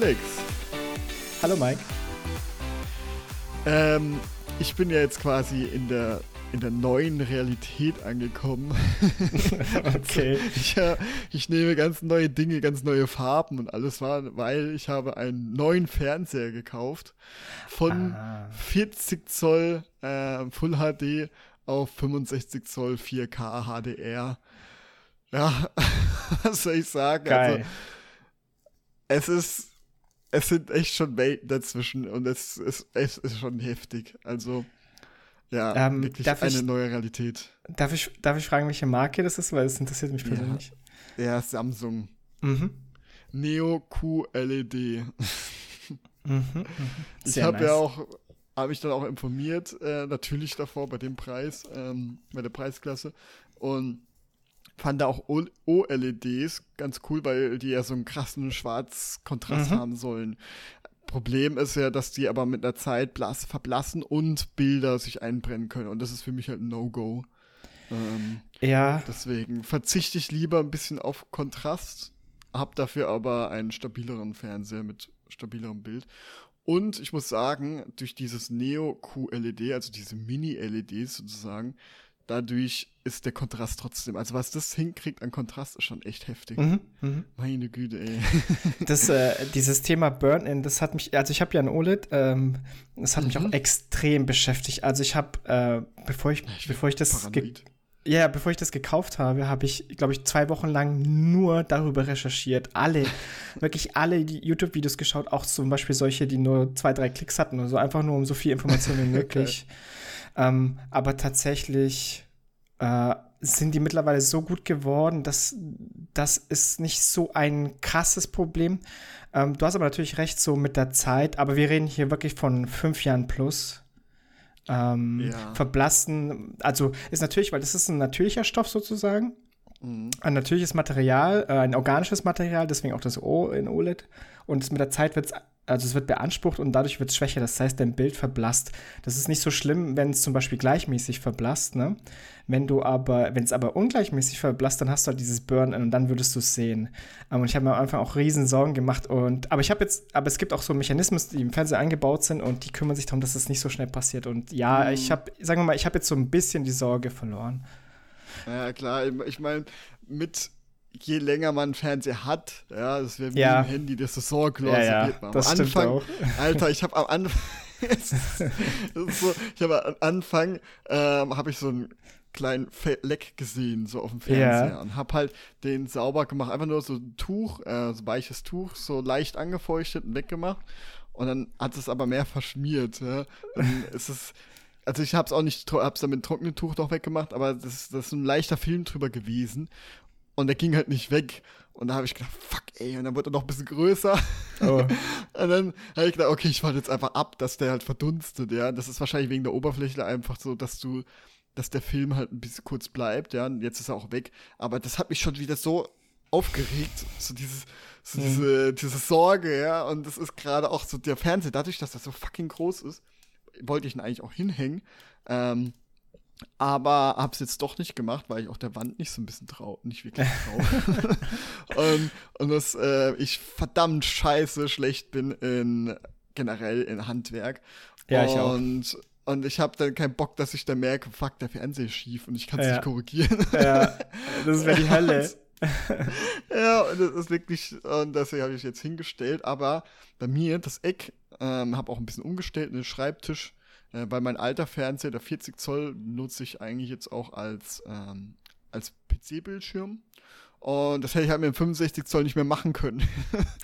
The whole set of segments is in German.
Alex. Hallo Mike. Ähm, ich bin ja jetzt quasi in der, in der neuen Realität angekommen. okay. ich, ja, ich nehme ganz neue Dinge, ganz neue Farben und alles war, weil ich habe einen neuen Fernseher gekauft von ah. 40 Zoll äh, Full HD auf 65 Zoll 4K HDR. Ja, was soll ich sagen? Geil. Also, es ist, es sind echt schon Welten dazwischen und es, es, es ist schon heftig. Also, ja, ähm, wirklich eine ich, neue Realität. Darf ich, darf ich fragen, welche Marke das ist, weil es interessiert mich persönlich. Ja, ja Samsung. Mhm. Neo QLED. mhm, mhm. Ich habe nice. ja auch, habe ich dann auch informiert, äh, natürlich davor bei dem Preis, ähm, bei der Preisklasse. Und fand auch OLEDs ganz cool, weil die ja so einen krassen Schwarzkontrast mhm. haben sollen. Problem ist ja, dass die aber mit der Zeit blass, verblassen und Bilder sich einbrennen können. Und das ist für mich halt ein No-Go. Ähm, ja. Deswegen verzichte ich lieber ein bisschen auf Kontrast, hab dafür aber einen stabileren Fernseher mit stabilerem Bild. Und ich muss sagen, durch dieses Neo QLED, also diese Mini-LEDs sozusagen, dadurch ist der Kontrast trotzdem, also was das hinkriegt an Kontrast, ist schon echt heftig. Mhm, mh. Meine Güte, ey. Das, äh, dieses Thema Burn-In, das hat mich, also ich habe ja ein OLED, ähm, das hat mhm. mich auch extrem beschäftigt. Also ich habe, äh, bevor ich, ich bevor ich das ja, bevor ich das gekauft habe, habe ich, glaube ich, zwei Wochen lang nur darüber recherchiert. Alle, wirklich alle YouTube-Videos geschaut, auch zum Beispiel solche, die nur zwei, drei Klicks hatten oder so, einfach nur um so viel Informationen wie möglich. Ähm, aber tatsächlich äh, sind die mittlerweile so gut geworden, dass das ist nicht so ein krasses Problem. Ähm, du hast aber natürlich recht, so mit der Zeit, aber wir reden hier wirklich von fünf Jahren plus. Ähm, ja. Verblassen, also ist natürlich, weil das ist ein natürlicher Stoff sozusagen. Mhm. Ein natürliches Material, äh, ein organisches Material, deswegen auch das O in OLED. Und mit der Zeit wird es also es wird beansprucht und dadurch wird es schwächer. Das heißt, dein Bild verblasst. Das ist nicht so schlimm, wenn es zum Beispiel gleichmäßig verblasst, ne? Wenn du aber, wenn es aber ungleichmäßig verblasst, dann hast du halt dieses Burn und dann würdest du es sehen. Um, und ich habe mir am Anfang auch riesen Sorgen gemacht und, aber ich habe jetzt, aber es gibt auch so Mechanismen, die im Fernseher eingebaut sind und die kümmern sich darum, dass es nicht so schnell passiert. Und ja, mhm. ich habe, sagen wir mal, ich habe jetzt so ein bisschen die Sorge verloren. Ja, klar. Ich meine, mit je länger man einen Fernseher hat, ja, das wäre wie ja. ein Handy, das ist sorglos ja, ja, wird. Am das Anfang, auch. Alter, ich habe am Anfang, so, ich habe am Anfang, ähm, habe ich so einen kleinen Leck gesehen, so auf dem Fernseher ja. und habe halt den sauber gemacht, einfach nur so ein Tuch, äh, so weiches Tuch, so leicht angefeuchtet und weggemacht und dann hat es aber mehr verschmiert, ja. Dann ist es also ich habe es auch nicht, hab's dann mit trockenen Tuch noch weggemacht, aber das, das ist ein leichter Film drüber gewesen und der ging halt nicht weg. Und da habe ich gedacht, fuck, ey, und dann wurde er noch ein bisschen größer. Oh. und dann habe ich gedacht, okay, ich warte jetzt einfach ab, dass der halt verdunstet, ja. Das ist wahrscheinlich wegen der Oberfläche einfach so, dass du, dass der Film halt ein bisschen kurz bleibt, ja. Und jetzt ist er auch weg. Aber das hat mich schon wieder so aufgeregt, so dieses, so mhm. diese, diese Sorge, ja. Und das ist gerade auch so der Fernseher, dadurch, dass das so fucking groß ist, wollte ich ihn eigentlich auch hinhängen. Ähm, aber hab's jetzt doch nicht gemacht, weil ich auch der Wand nicht so ein bisschen trau, nicht wirklich trau. und, und dass äh, ich verdammt scheiße schlecht bin in generell in Handwerk. Ja, ich auch. Und und ich habe dann keinen Bock, dass ich dann merke, fuck, der Fernseher ist schief und ich kann es ja. nicht korrigieren. Ja, das wäre die Hölle. ja, und das ist wirklich, und deswegen habe ich jetzt hingestellt. Aber bei mir, das Eck, ähm, habe auch ein bisschen umgestellt, einen Schreibtisch äh, bei meinem alter Fernseher, der 40 Zoll, nutze ich eigentlich jetzt auch als, ähm, als PC-Bildschirm. Und das hätte ich halt mit dem 65 Zoll nicht mehr machen können.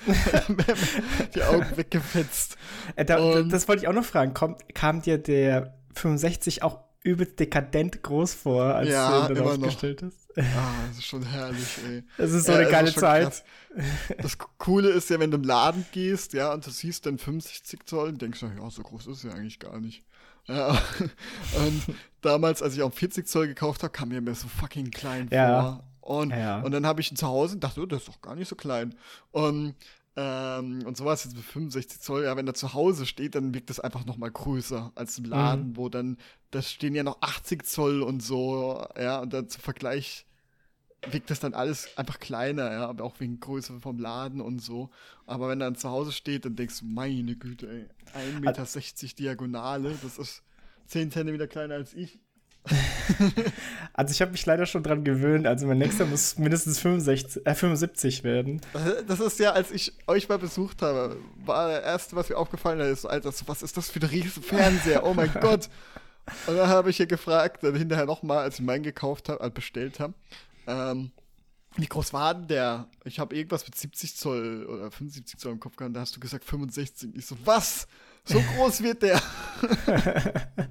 die Augen weggefetzt. Äh, da, das wollte ich auch noch fragen. Kom kam dir der 65 auch übelst dekadent groß vor, als ja, du ihn dann aufgestellt noch. hast? Ah, das ist schon herrlich, ey. Das ist so ja, eine geile Zeit. Krass. Das Coole ist ja, wenn du im Laden gehst, ja, und du siehst dann 65 Zoll, denkst du, ja, so groß ist es ja eigentlich gar nicht. Ja, und damals, als ich auch 40 Zoll gekauft habe, kam mir mir so fucking klein ja. vor. Und, ja. und dann habe ich ihn zu Hause und dachte, oh, das ist doch gar nicht so klein. Und, ähm, und so war es jetzt mit 65 Zoll. Ja, wenn er zu Hause steht, dann wirkt das einfach noch mal größer als im Laden, mhm. wo dann, da stehen ja noch 80 Zoll und so, ja, und dann zum Vergleich wirkt das dann alles einfach kleiner, ja, aber auch wegen Größe vom Laden und so. Aber wenn dann zu Hause steht, dann denkst du, meine Güte, ey, 1,60 Meter Diagonale, das ist 10 Zentimeter kleiner als ich. also ich habe mich leider schon dran gewöhnt. Also mein nächster muss mindestens 65, äh, 75 werden. Das ist ja, als ich euch mal besucht habe, war das erste, was mir aufgefallen ist, Alter, was ist das für ein riesen Fernseher? Oh mein Gott. Und dann habe ich hier gefragt, dann hinterher nochmal, als ich meinen gekauft habe, äh, bestellt habe, ähm, wie groß war denn der? Ich habe irgendwas mit 70 Zoll oder 75 Zoll im Kopf gehabt, da hast du gesagt 65. Ich so, was? So groß wird der?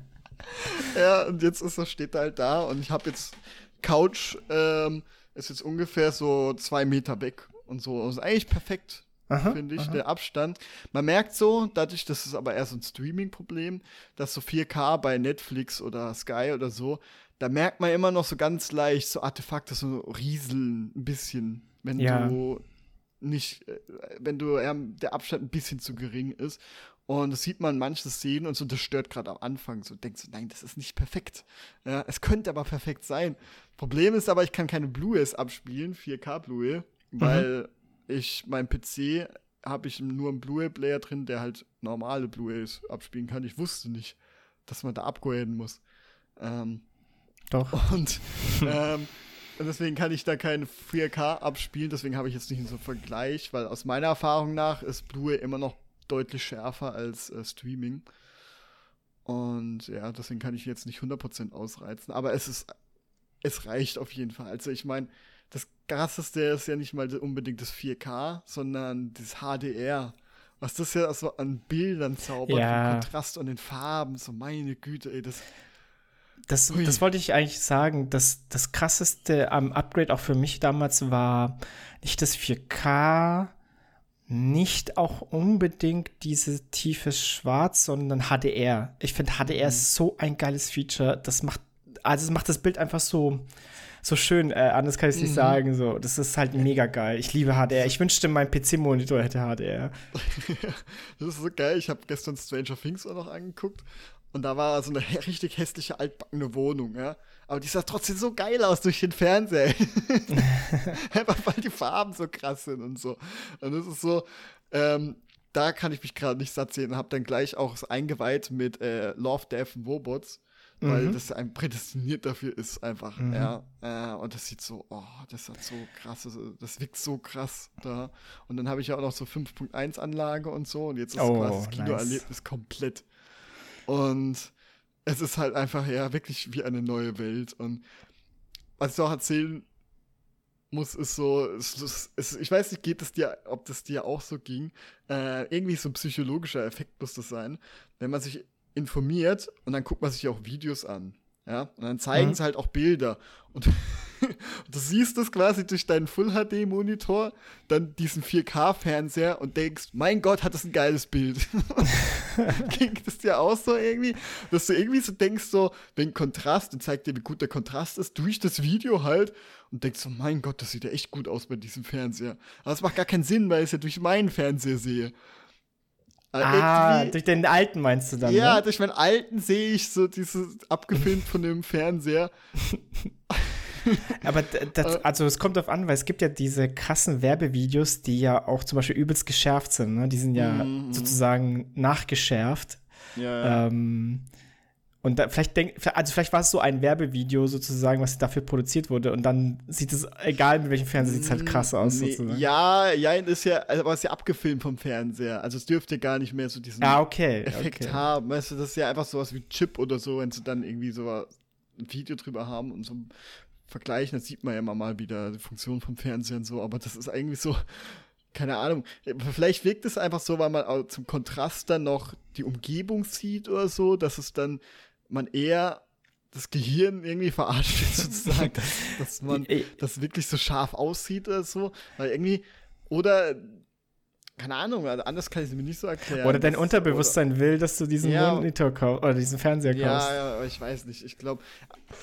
ja, und jetzt ist er, steht er halt da und ich habe jetzt Couch, ähm, ist jetzt ungefähr so zwei Meter weg und so. Das ist eigentlich perfekt, finde ich, aha. der Abstand. Man merkt so, dadurch, das ist aber eher so ein Streaming-Problem, dass so 4K bei Netflix oder Sky oder so, da merkt man immer noch so ganz leicht so Artefakte, so rieseln ein bisschen, wenn ja. du nicht, äh, wenn du ja, der Abstand ein bisschen zu gering ist. Und das sieht man in manchen Szenen und so, das stört gerade am Anfang. So denkst du, nein, das ist nicht perfekt. Ja, es könnte aber perfekt sein. Problem ist aber, ich kann keine Blu-rays abspielen, 4K Blu-ray, mhm. weil ich mein PC habe ich nur einen Blu-ray-Player drin, der halt normale Blu-rays abspielen kann. Ich wusste nicht, dass man da upgraden muss. Ähm, Doch. Und ähm, deswegen kann ich da kein 4K abspielen. Deswegen habe ich jetzt nicht so einen Vergleich, weil aus meiner Erfahrung nach ist Blu-ray immer noch deutlich schärfer als äh, Streaming. Und ja, deswegen kann ich jetzt nicht 100% ausreizen. Aber es ist, es reicht auf jeden Fall. Also ich meine, das krasseste ist ja nicht mal unbedingt das 4K, sondern das HDR. Was das ja so an Bildern zaubert, ja. Kontrast und den Farben, so meine Güte, ey, das. Das, das wollte ich eigentlich sagen. Das, das krasseste am Upgrade auch für mich damals war nicht das 4K, nicht auch unbedingt diese tiefe Schwarz, sondern HDR. Ich finde HDR mhm. ist so ein geiles Feature. Das macht, also es macht das Bild einfach so, so schön. Äh, anders kann ich es nicht mhm. sagen. So, das ist halt mega geil. Ich liebe HDR. Ich wünschte, mein PC-Monitor hätte HDR. das ist so geil. Ich habe gestern Stranger Things auch noch angeguckt und da war so eine richtig hässliche altbackene Wohnung, ja. Aber die sah trotzdem so geil aus durch den Fernseher. Einfach weil die Farben so krass sind und so. Und es ist so, ähm, da kann ich mich gerade nicht satt sehen und habe dann gleich auch eingeweiht mit äh, Love, Death and Robots, weil mhm. das ein prädestiniert dafür ist einfach, mhm. ja. Äh, und das sieht so, oh, das hat so krass, das wirkt so krass da. Und dann habe ich ja auch noch so 5.1 Anlage und so und jetzt ist oh, quasi das Kinoerlebnis nice. komplett und es ist halt einfach ja wirklich wie eine neue Welt. Und was ich auch erzählen muss, ist so, es, es, ich weiß nicht, geht es dir, ob das dir auch so ging. Äh, irgendwie so ein psychologischer Effekt muss das sein, wenn man sich informiert und dann guckt man sich auch Videos an. Ja, und dann zeigen mhm. sie halt auch Bilder. Und du siehst es quasi durch deinen Full-HD-Monitor, dann diesen 4K-Fernseher und denkst, mein Gott, hat das ein geiles Bild. Ging das dir auch so irgendwie? Dass du irgendwie so denkst, so, wegen Kontrast, und zeigt dir, wie gut der Kontrast ist, durch das Video halt, und denkst so, mein Gott, das sieht ja echt gut aus bei diesem Fernseher. Aber es macht gar keinen Sinn, weil ich es ja durch meinen Fernseher sehe. Ah, durch den alten meinst du dann? Ja, ne? durch meinen alten sehe ich so dieses abgefilmt von dem Fernseher. Aber das, äh. also es kommt darauf an, weil es gibt ja diese krassen Werbevideos, die ja auch zum Beispiel übelst geschärft sind. Ne? Die sind ja mm -hmm. sozusagen nachgeschärft. Ja. Ähm, und da, vielleicht denk, also vielleicht war es so ein Werbevideo sozusagen, was dafür produziert wurde und dann sieht es, egal mit welchem Fernseher, sieht es halt krass aus. Nee, sozusagen. Ja, ja, ist ja, aber es ist ja abgefilmt vom Fernseher. Also es dürfte gar nicht mehr so diesen ah, okay, Effekt okay. haben. Weißt du, das ist ja einfach sowas wie Chip oder so, wenn sie dann irgendwie so ein Video drüber haben und so vergleichen, das sieht man ja immer mal wieder, die Funktion vom Fernseher und so, aber das ist eigentlich so, keine Ahnung, vielleicht wirkt es einfach so, weil man zum Kontrast dann noch die Umgebung sieht oder so, dass es dann man eher das Gehirn irgendwie verarscht wird, sozusagen, dass, dass man das wirklich so scharf aussieht oder so. Weil irgendwie, oder keine Ahnung, also anders kann ich es mir nicht so erklären. Oder dein Unterbewusstsein oder, will, dass du diesen ja, Monitor kaufst oder diesen Fernseher kaufst. Ja, ja, aber ich weiß nicht. Ich glaube,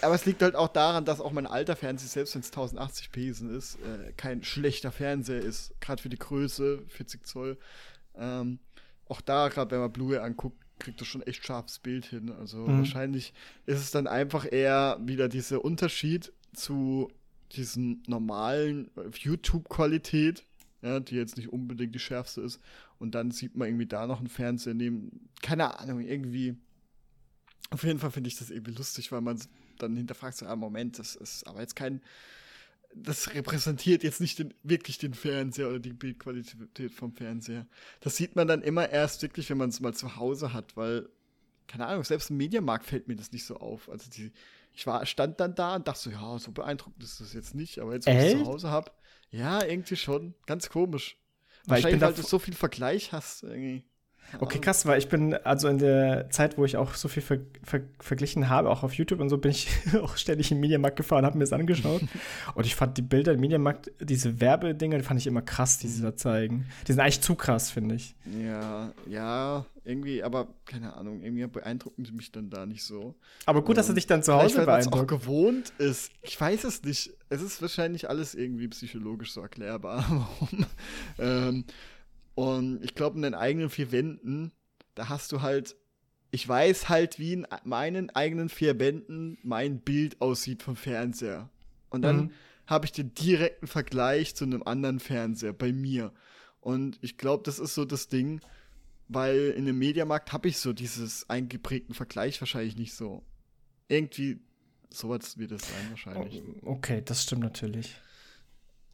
aber es liegt halt auch daran, dass auch mein alter Fernseher, selbst wenn es 1080p ist, äh, kein schlechter Fernseher ist. Gerade für die Größe, 40 Zoll. Ähm, auch da, gerade wenn man Blu-ray anguckt, kriegt das schon echt scharfes Bild hin. Also mhm. wahrscheinlich ist es dann einfach eher wieder dieser Unterschied zu diesen normalen YouTube-Qualität, ja, die jetzt nicht unbedingt die schärfste ist. Und dann sieht man irgendwie da noch einen Fernseher neben, keine Ahnung, irgendwie. Auf jeden Fall finde ich das irgendwie lustig, weil man dann hinterfragt, so, ah, Moment, das ist aber jetzt kein, das repräsentiert jetzt nicht den, wirklich den Fernseher oder die Bildqualität vom Fernseher. Das sieht man dann immer erst wirklich, wenn man es mal zu Hause hat, weil, keine Ahnung, selbst im Mediamarkt fällt mir das nicht so auf. Also die, ich war, stand dann da und dachte so, ja, so beeindruckend ist das jetzt nicht, aber jetzt, wo ich es zu Hause habe, ja, irgendwie schon. Ganz komisch. Weil Wahrscheinlich, weil du so viel Vergleich hast irgendwie. Okay, krass, weil ich bin, also in der Zeit, wo ich auch so viel ver ver verglichen habe, auch auf YouTube und so, bin ich auch ständig im Mediamarkt gefahren, habe mir das angeschaut. und ich fand die Bilder im Mediamarkt, diese Werbedinger, die fand ich immer krass, die sie da zeigen. Die sind eigentlich zu krass, finde ich. Ja, ja, irgendwie, aber keine Ahnung, irgendwie beeindrucken sie mich dann da nicht so. Aber gut, ähm, dass du dich dann zu Hause beeindruckt. auch gewohnt ist. Ich weiß es nicht. Es ist wahrscheinlich alles irgendwie psychologisch so erklärbar, warum. ähm, und ich glaube, in den eigenen vier Wänden, da hast du halt, ich weiß halt, wie in meinen eigenen vier Wänden mein Bild aussieht vom Fernseher. Und dann mhm. habe ich den direkten Vergleich zu einem anderen Fernseher bei mir. Und ich glaube, das ist so das Ding, weil in dem Mediamarkt habe ich so dieses eingeprägten Vergleich wahrscheinlich nicht so. Irgendwie sowas wird es sein wahrscheinlich. Okay, das stimmt natürlich.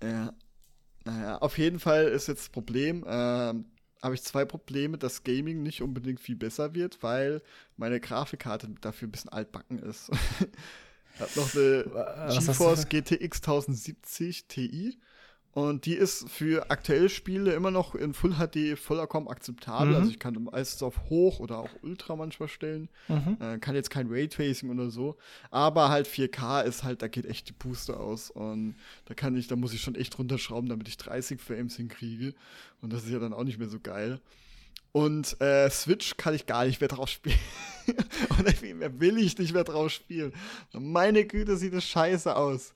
Ja, naja, auf jeden Fall ist jetzt das Problem, ähm, habe ich zwei Probleme, dass Gaming nicht unbedingt viel besser wird, weil meine Grafikkarte dafür ein bisschen altbacken ist. Hat noch eine GeForce GTX 1070 Ti und die ist für aktuelle Spiele immer noch in Full HD vollkommen akzeptabel. Mhm. Also ich kann meistens auf Hoch oder auch Ultra manchmal stellen. Mhm. Äh, kann jetzt kein Raytracing oder so. Aber halt 4K ist halt, da geht echt die Puste aus. Und da kann ich, da muss ich schon echt runterschrauben, damit ich 30 Frames hinkriege. Und das ist ja dann auch nicht mehr so geil. Und äh, Switch kann ich gar nicht mehr drauf spielen. und mehr will ich nicht mehr drauf spielen. Meine Güte, sieht das scheiße aus.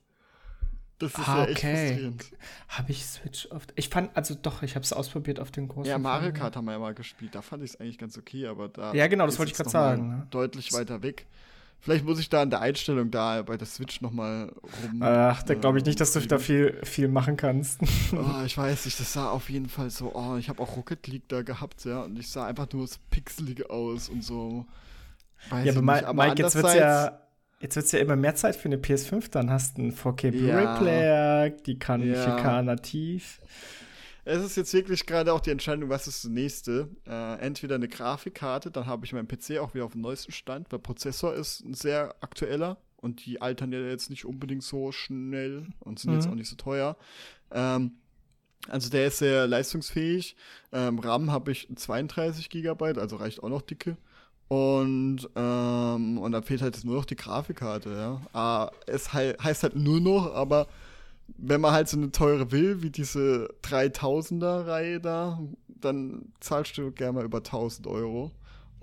Das ist ah, ja echt okay. frustrierend. Habe ich Switch oft. Ich fand, also doch, ich habe es ausprobiert auf den großen. Ja, Mario Kart haben wir ja mal gespielt. Da fand ich es eigentlich ganz okay, aber da. Ja, genau, das wollte ich gerade sagen. Ne? Deutlich weiter weg. Vielleicht muss ich da an der Einstellung da bei der Switch noch mal rum. Ach, da glaube ich nicht, dass du da viel, viel machen kannst. Oh, ich weiß nicht, das sah auf jeden Fall so. Oh, ich habe auch Rocket League da gehabt, ja, und ich sah einfach nur so pixelig aus und so. Weiß ja, aber, aber Mike, jetzt wird's ja Jetzt wird es ja immer mehr Zeit für eine PS5, dann hast du einen 4K Blu-ray-Player, die kann ja. 4K nativ. Es ist jetzt wirklich gerade auch die Entscheidung, was ist das nächste. Äh, entweder eine Grafikkarte, dann habe ich meinen PC auch wieder auf dem neuesten Stand, weil Prozessor ist ein sehr aktueller und die altern ja jetzt nicht unbedingt so schnell und sind mhm. jetzt auch nicht so teuer. Ähm, also der ist sehr leistungsfähig. Ähm, RAM habe ich 32 GB, also reicht auch noch dicke. Und, ähm, und dann fehlt halt nur noch die Grafikkarte, ja. Ah, es he heißt halt nur noch, aber wenn man halt so eine teure will, wie diese 3000er-Reihe da, dann zahlst du gerne mal über 1000 Euro.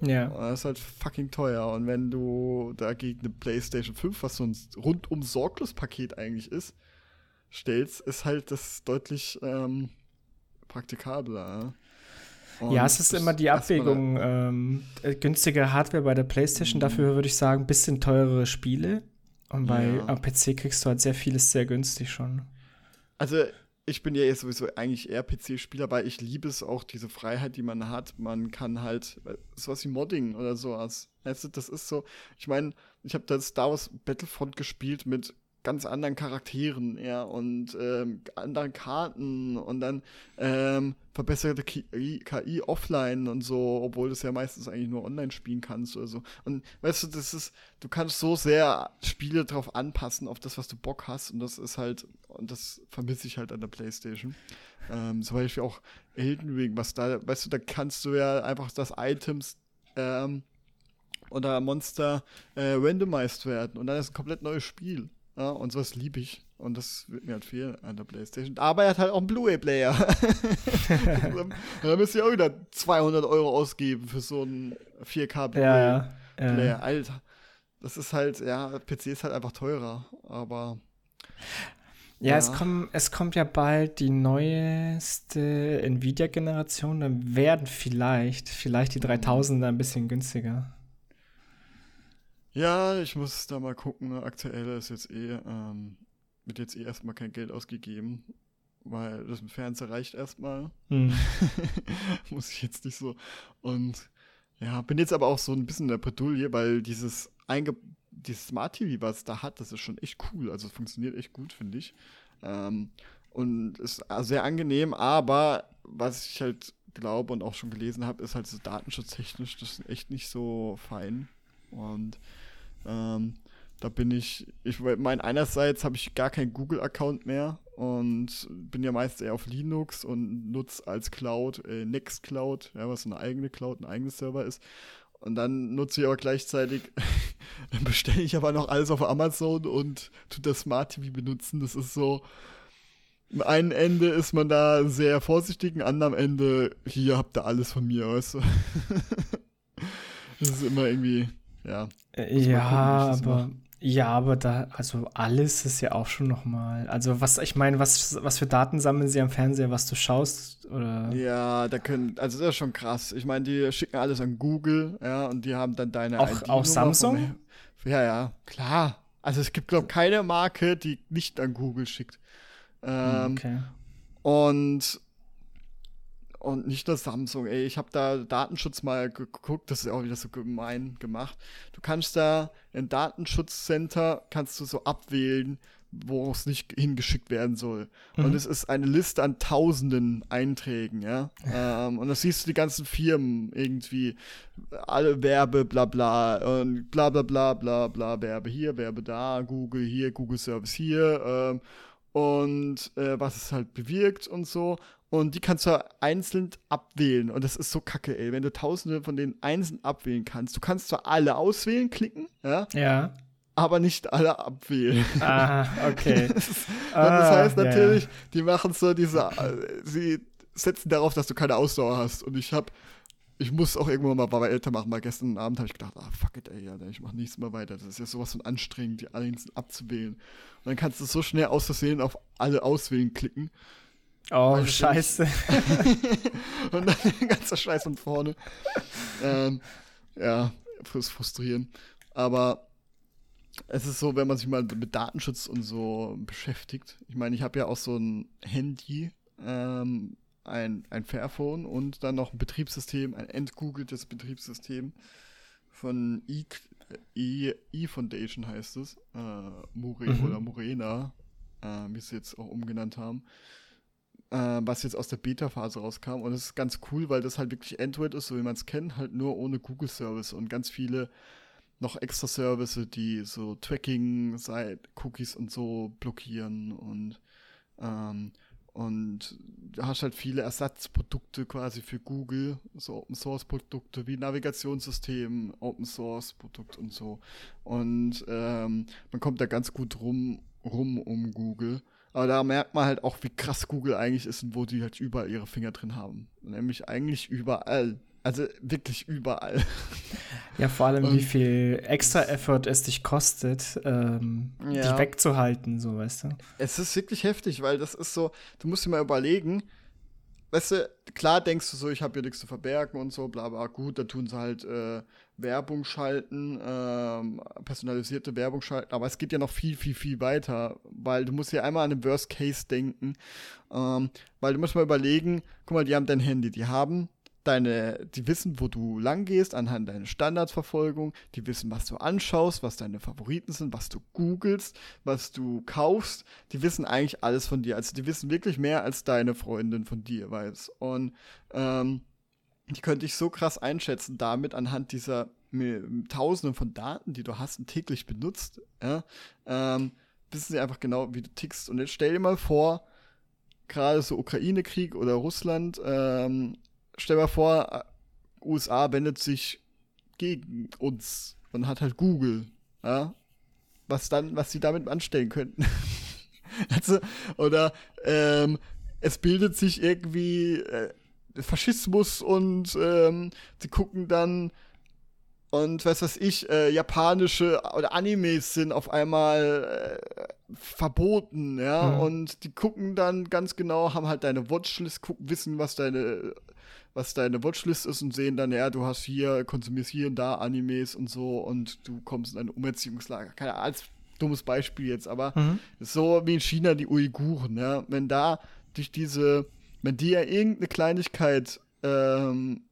Ja. Das ist halt fucking teuer. Und wenn du dagegen eine PlayStation 5, was so ein rundum sorglos Paket eigentlich ist, stellst, ist halt das deutlich ähm, praktikabler. Ja? Und ja, es ist immer die Abwägung. Ähm, äh, günstige Hardware bei der PlayStation, mhm. dafür würde ich sagen, ein bisschen teurere Spiele. Und bei ja. am PC kriegst du halt sehr vieles sehr günstig schon. Also, ich bin ja jetzt sowieso eigentlich eher PC-Spieler, weil ich liebe es auch, diese Freiheit, die man hat. Man kann halt sowas wie Modding oder sowas. Du, das ist so. Ich meine, ich habe das Star Wars Battlefront gespielt mit ganz anderen Charakteren, ja, und ähm, anderen Karten und dann ähm, verbesserte KI, KI, offline und so, obwohl du es ja meistens eigentlich nur online spielen kannst oder so. Und weißt du, das ist, du kannst so sehr Spiele drauf anpassen, auf das, was du Bock hast, und das ist halt, und das vermisse ich halt an der Playstation. Ähm, zum Beispiel auch Elden Ring, was da, weißt du, da kannst du ja einfach das Items ähm, oder Monster äh, randomized werden und dann ist ein komplett neues Spiel. Ja, und sowas liebe ich. Und das wird mir halt fehlen an der Playstation. Aber er hat halt auch einen Blu-ray-Player. da müsst ihr auch wieder 200 Euro ausgeben für so einen 4K Blu-ray-Player. Ja, ja. Alter. Das ist halt, ja, PC ist halt einfach teurer. Aber. Ja, ja, Es, kommt, es kommt ja bald die neueste Nvidia-Generation. Dann werden vielleicht, vielleicht die 3000er ein bisschen günstiger. Ja, ich muss da mal gucken. Aktuell ist jetzt eh, ähm, wird jetzt eh erstmal kein Geld ausgegeben, weil das im Fernseher reicht erstmal. Hm. Muss ich jetzt nicht so. Und ja, bin jetzt aber auch so ein bisschen in der Bredouille, weil dieses einge dieses Smart TV, was es da hat, das ist schon echt cool. Also es funktioniert echt gut, finde ich. Ähm, und ist sehr angenehm, aber was ich halt glaube und auch schon gelesen habe, ist halt so datenschutztechnisch, das ist echt nicht so fein. Und ähm, da bin ich, ich meine, einerseits habe ich gar keinen Google-Account mehr und bin ja meist eher auf Linux und nutze als Cloud äh, Nextcloud, ja, was eine eigene Cloud, ein eigenes Server ist. Und dann nutze ich aber gleichzeitig, dann bestelle ich aber noch alles auf Amazon und tue das Smart TV benutzen. Das ist so, am einen Ende ist man da sehr vorsichtig, am anderen Ende, hier habt ihr alles von mir, weißt du. das ist immer irgendwie, ja. Ja, gucken, aber ja, aber da, also alles ist ja auch schon nochmal. Also, was, ich meine, was, was für Daten sammeln sie am Fernseher, was du schaust? Oder? Ja, da können, also das ist schon krass. Ich meine, die schicken alles an Google, ja, und die haben dann deine Auch, auch Samsung? Vom, ja, ja, klar. Also es gibt, glaube ich, keine Marke, die nicht an Google schickt. Ähm, okay. Und und nicht nur Samsung, ey. Ich habe da Datenschutz mal geguckt, das ist auch wieder so gemein gemacht. Du kannst da im Datenschutzcenter kannst du so abwählen, wo es nicht hingeschickt werden soll. Mhm. Und es ist eine Liste an tausenden Einträgen, ja. ähm, und da siehst du die ganzen Firmen irgendwie, alle Werbe, bla bla, und bla bla bla bla bla, Werbe hier, Werbe da, Google hier, Google Service hier, ähm, und äh, was es halt bewirkt und so. Und die kannst du einzeln abwählen. Und das ist so kacke, ey. Wenn du tausende von denen einzeln abwählen kannst. Du kannst zwar alle auswählen, klicken, ja. Ja. Aber nicht alle abwählen. Ah, okay. das, ah, das heißt natürlich, ja. die machen so diese, sie setzen darauf, dass du keine Ausdauer hast. Und ich hab, ich muss auch irgendwann mal weiter machen. Mal gestern Abend habe ich gedacht, ah, fuck it, ey, Alter, ich mach nichts mehr weiter. Das ist ja sowas von anstrengend, die einzeln abzuwählen. Und dann kannst du so schnell aus Versehen auf alle auswählen klicken. Oh, scheiße. und dann der ganze Scheiß von vorne. Ähm, ja, fürs Frustrieren. Aber es ist so, wenn man sich mal mit Datenschutz und so beschäftigt. Ich meine, ich habe ja auch so ein Handy, ähm, ein, ein Fairphone und dann noch ein Betriebssystem, ein entgoogeltes Betriebssystem von e, e, e Foundation heißt es. Äh, Mure mhm. oder Morena, äh, wie sie jetzt auch umgenannt haben äh, was jetzt aus der Beta-Phase rauskam. Und es ist ganz cool, weil das halt wirklich Android ist, so wie man es kennt, halt nur ohne Google-Service und ganz viele noch extra Services, die so Tracking, Cookies und so blockieren und ähm, und du hast halt viele Ersatzprodukte quasi für Google, so Open Source Produkte wie Navigationssystem, Open Source Produkt und so. Und ähm, man kommt da ganz gut rum, rum um Google. Aber da merkt man halt auch, wie krass Google eigentlich ist und wo die halt überall ihre Finger drin haben. Nämlich eigentlich überall. Also wirklich überall. Ja, vor allem, und, wie viel extra Effort es dich kostet, ähm, ja. die wegzuhalten, so weißt du. Es ist wirklich heftig, weil das ist so, du musst dir mal überlegen, weißt du, klar denkst du so, ich habe hier nichts zu verbergen und so, bla bla, gut, da tun sie halt äh, Werbung schalten, ähm, personalisierte Werbung schalten, aber es geht ja noch viel, viel, viel weiter, weil du musst ja einmal an den Worst Case denken, ähm, weil du musst mal überlegen, guck mal, die haben dein Handy, die haben deine, die wissen, wo du lang gehst, anhand deiner Standardverfolgung, die wissen, was du anschaust, was deine Favoriten sind, was du googelst, was du kaufst, die wissen eigentlich alles von dir. Also die wissen wirklich mehr, als deine Freundin von dir weiß. Und ähm, die könnte ich so krass einschätzen, damit anhand dieser Tausenden von Daten, die du hast und täglich benutzt, ja, ähm, wissen sie einfach genau, wie du tickst. Und jetzt stell dir mal vor, gerade so Ukraine-Krieg oder Russland, ähm, stell mal vor, äh, USA wendet sich gegen uns und hat halt Google, ja, was dann, was sie damit anstellen könnten. also, oder ähm, es bildet sich irgendwie äh, Faschismus und ähm, sie gucken dann und was weiß ich, äh, japanische oder Animes sind auf einmal äh, verboten, ja, mhm. und die gucken dann ganz genau, haben halt deine Watchlist, gucken, wissen, was deine was deine Watchlist ist und sehen dann, ja, du hast hier, konsumierst hier und da Animes und so und du kommst in ein Umerziehungslager. Keine Ahnung, als dummes Beispiel jetzt, aber mhm. so wie in China die Uiguren, ja, wenn da durch diese, wenn die ja irgendeine Kleinigkeit ähm,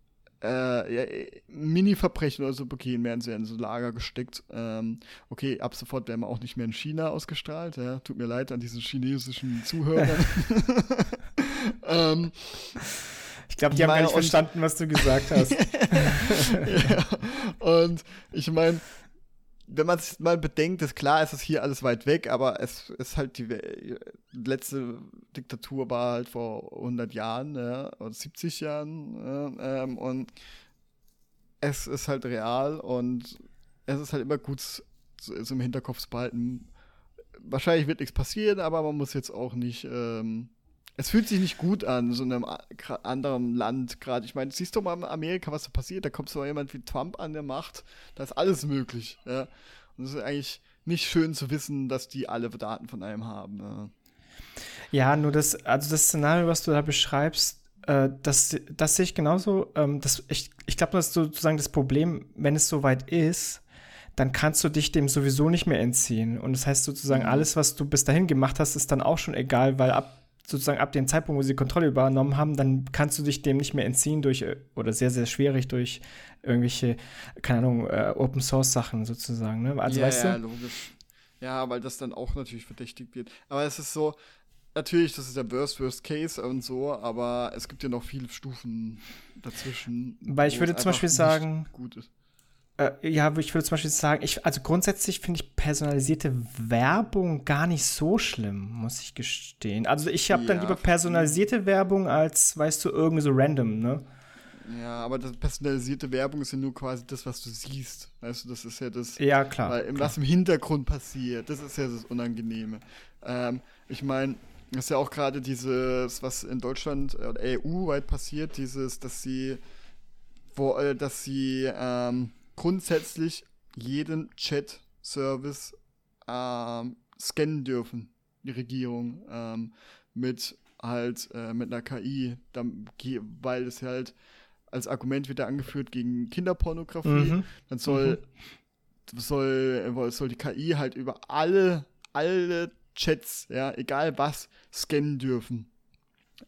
äh, ja, Mini-Verbrechen oder so begehen, werden sie in so Lager gesteckt. Ähm, okay, ab sofort werden wir auch nicht mehr in China ausgestrahlt. Ja. Tut mir leid an diesen chinesischen Zuhörern. ähm, ich glaube, die haben gar nicht verstanden, was du gesagt hast. ja, und ich meine, wenn man es mal bedenkt, ist klar, es ist hier alles weit weg, aber es ist halt die, letzte Diktatur war halt vor 100 Jahren ja, oder 70 Jahren ja, ähm, und es ist halt real und es ist halt immer gut so, so im Hinterkopf zu behalten. Wahrscheinlich wird nichts passieren, aber man muss jetzt auch nicht ähm, es fühlt sich nicht gut an, so einem anderen Land gerade. Ich meine, siehst du mal in Amerika, was da passiert. Da kommt so jemand wie Trump an der Macht. Da ist alles möglich. Ja? Und es ist eigentlich nicht schön zu wissen, dass die alle Daten von einem haben. Ja, ja nur das, also das Szenario, was du da beschreibst, äh, das, das sehe ich genauso. Ähm, das, ich ich glaube, das ist sozusagen das Problem, wenn es soweit ist, dann kannst du dich dem sowieso nicht mehr entziehen. Und das heißt sozusagen, mhm. alles, was du bis dahin gemacht hast, ist dann auch schon egal, weil ab sozusagen ab dem Zeitpunkt, wo sie Kontrolle übernommen haben, dann kannst du dich dem nicht mehr entziehen durch, äh, oder sehr, sehr schwierig durch irgendwelche, keine Ahnung, äh, Open Source Sachen sozusagen. Ne? Also, ja, weißt ja, du? logisch. Ja, weil das dann auch natürlich verdächtigt wird. Aber es ist so, natürlich, das ist der Worst, Worst Case und so, aber es gibt ja noch viele Stufen dazwischen. Weil ich würde zum Beispiel sagen, gut ist. Äh, ja, ich würde zum Beispiel sagen, ich, also grundsätzlich finde ich personalisierte Werbung gar nicht so schlimm, muss ich gestehen. Also ich habe ja, dann lieber personalisierte Werbung als, weißt du, irgendwie so random, ne? Ja, aber das personalisierte Werbung ist ja nur quasi das, was du siehst. Weißt du, das ist ja das, ja, klar, weil, klar. was im Hintergrund passiert. Das ist ja das Unangenehme. Ähm, ich meine, das ist ja auch gerade dieses, was in Deutschland oder EU-weit passiert, dieses, dass sie, wo, äh, dass sie ähm, grundsätzlich jeden Chat-Service ähm, scannen dürfen, die Regierung, ähm, mit halt äh, mit einer KI, dann, weil es halt als Argument wird angeführt gegen Kinderpornografie. Mhm. Dann soll, mhm. soll, äh, soll die KI halt über alle, alle Chats, ja, egal was, scannen dürfen.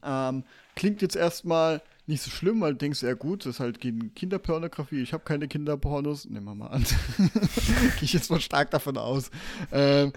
Ähm, klingt jetzt erstmal nicht so schlimm, weil du denkst, ja gut, das ist halt gegen Kinderpornografie. Ich habe keine Kinderpornos. Nehmen wir mal an. Gehe ich jetzt mal stark davon aus. Ähm,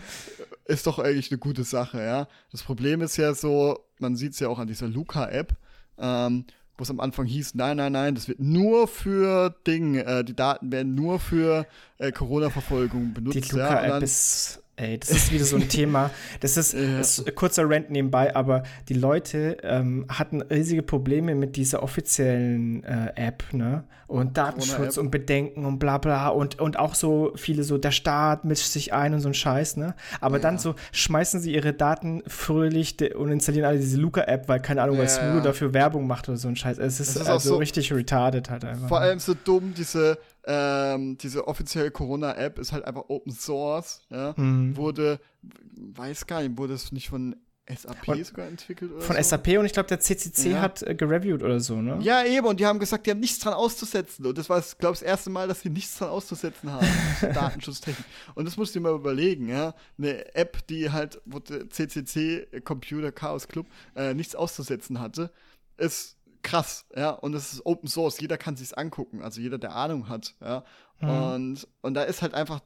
ist doch eigentlich eine gute Sache, ja. Das Problem ist ja so, man sieht es ja auch an dieser Luca-App, ähm, wo es am Anfang hieß, nein, nein, nein, das wird nur für Ding, äh, die Daten werden nur für äh, Corona-Verfolgung benutzt. Die Luca-App ja, ist Ey, das ist wieder so ein Thema. Das ist, ja. ist ein kurzer Rant nebenbei, aber die Leute ähm, hatten riesige Probleme mit dieser offiziellen äh, App, ne? Und Datenschutz und Bedenken und bla bla und, und auch so viele so, der Staat mischt sich ein und so ein Scheiß, ne? Aber ja. dann so schmeißen sie ihre Daten fröhlich und installieren alle diese Luca-App, weil keine Ahnung, ja, was Ludo dafür Werbung macht oder so ein Scheiß. Es ist, ist also so richtig retarded halt einfach. Vor ne? allem so dumm, diese ähm, diese offizielle Corona-App ist halt einfach Open Source, ja, mhm. wurde, weiß gar nicht, wurde es nicht von SAP und sogar entwickelt oder Von so? SAP und ich glaube, der CCC ja. hat äh, gereviewt oder so, ne? Ja, eben, und die haben gesagt, die haben nichts dran auszusetzen. Und das war, glaube ich, das erste Mal, dass sie nichts dran auszusetzen haben. Datenschutztechnik. Und das musst du dir mal überlegen, ja. Eine App, die halt, wo der CCC, Computer Chaos Club, äh, nichts auszusetzen hatte, ist krass, ja, und es ist Open Source, jeder kann sich's angucken, also jeder, der Ahnung hat, ja, mhm. und, und da ist halt einfach,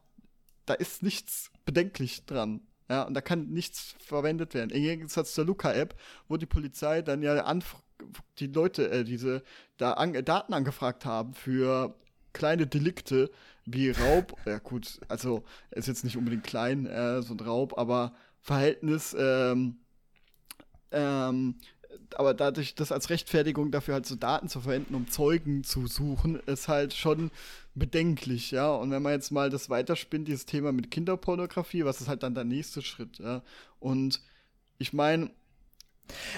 da ist nichts bedenklich dran, ja, und da kann nichts verwendet werden. Im Gegensatz zur Luca-App, wo die Polizei dann ja anf die Leute, äh, diese da an Daten angefragt haben für kleine Delikte wie Raub, ja gut, also ist jetzt nicht unbedingt klein, äh, so ein Raub, aber Verhältnis, ähm, ähm, aber dadurch, das als Rechtfertigung dafür halt so Daten zu verwenden, um Zeugen zu suchen, ist halt schon bedenklich, ja. Und wenn man jetzt mal das weiterspinnt, dieses Thema mit Kinderpornografie, was ist halt dann der nächste Schritt, ja. Und ich meine,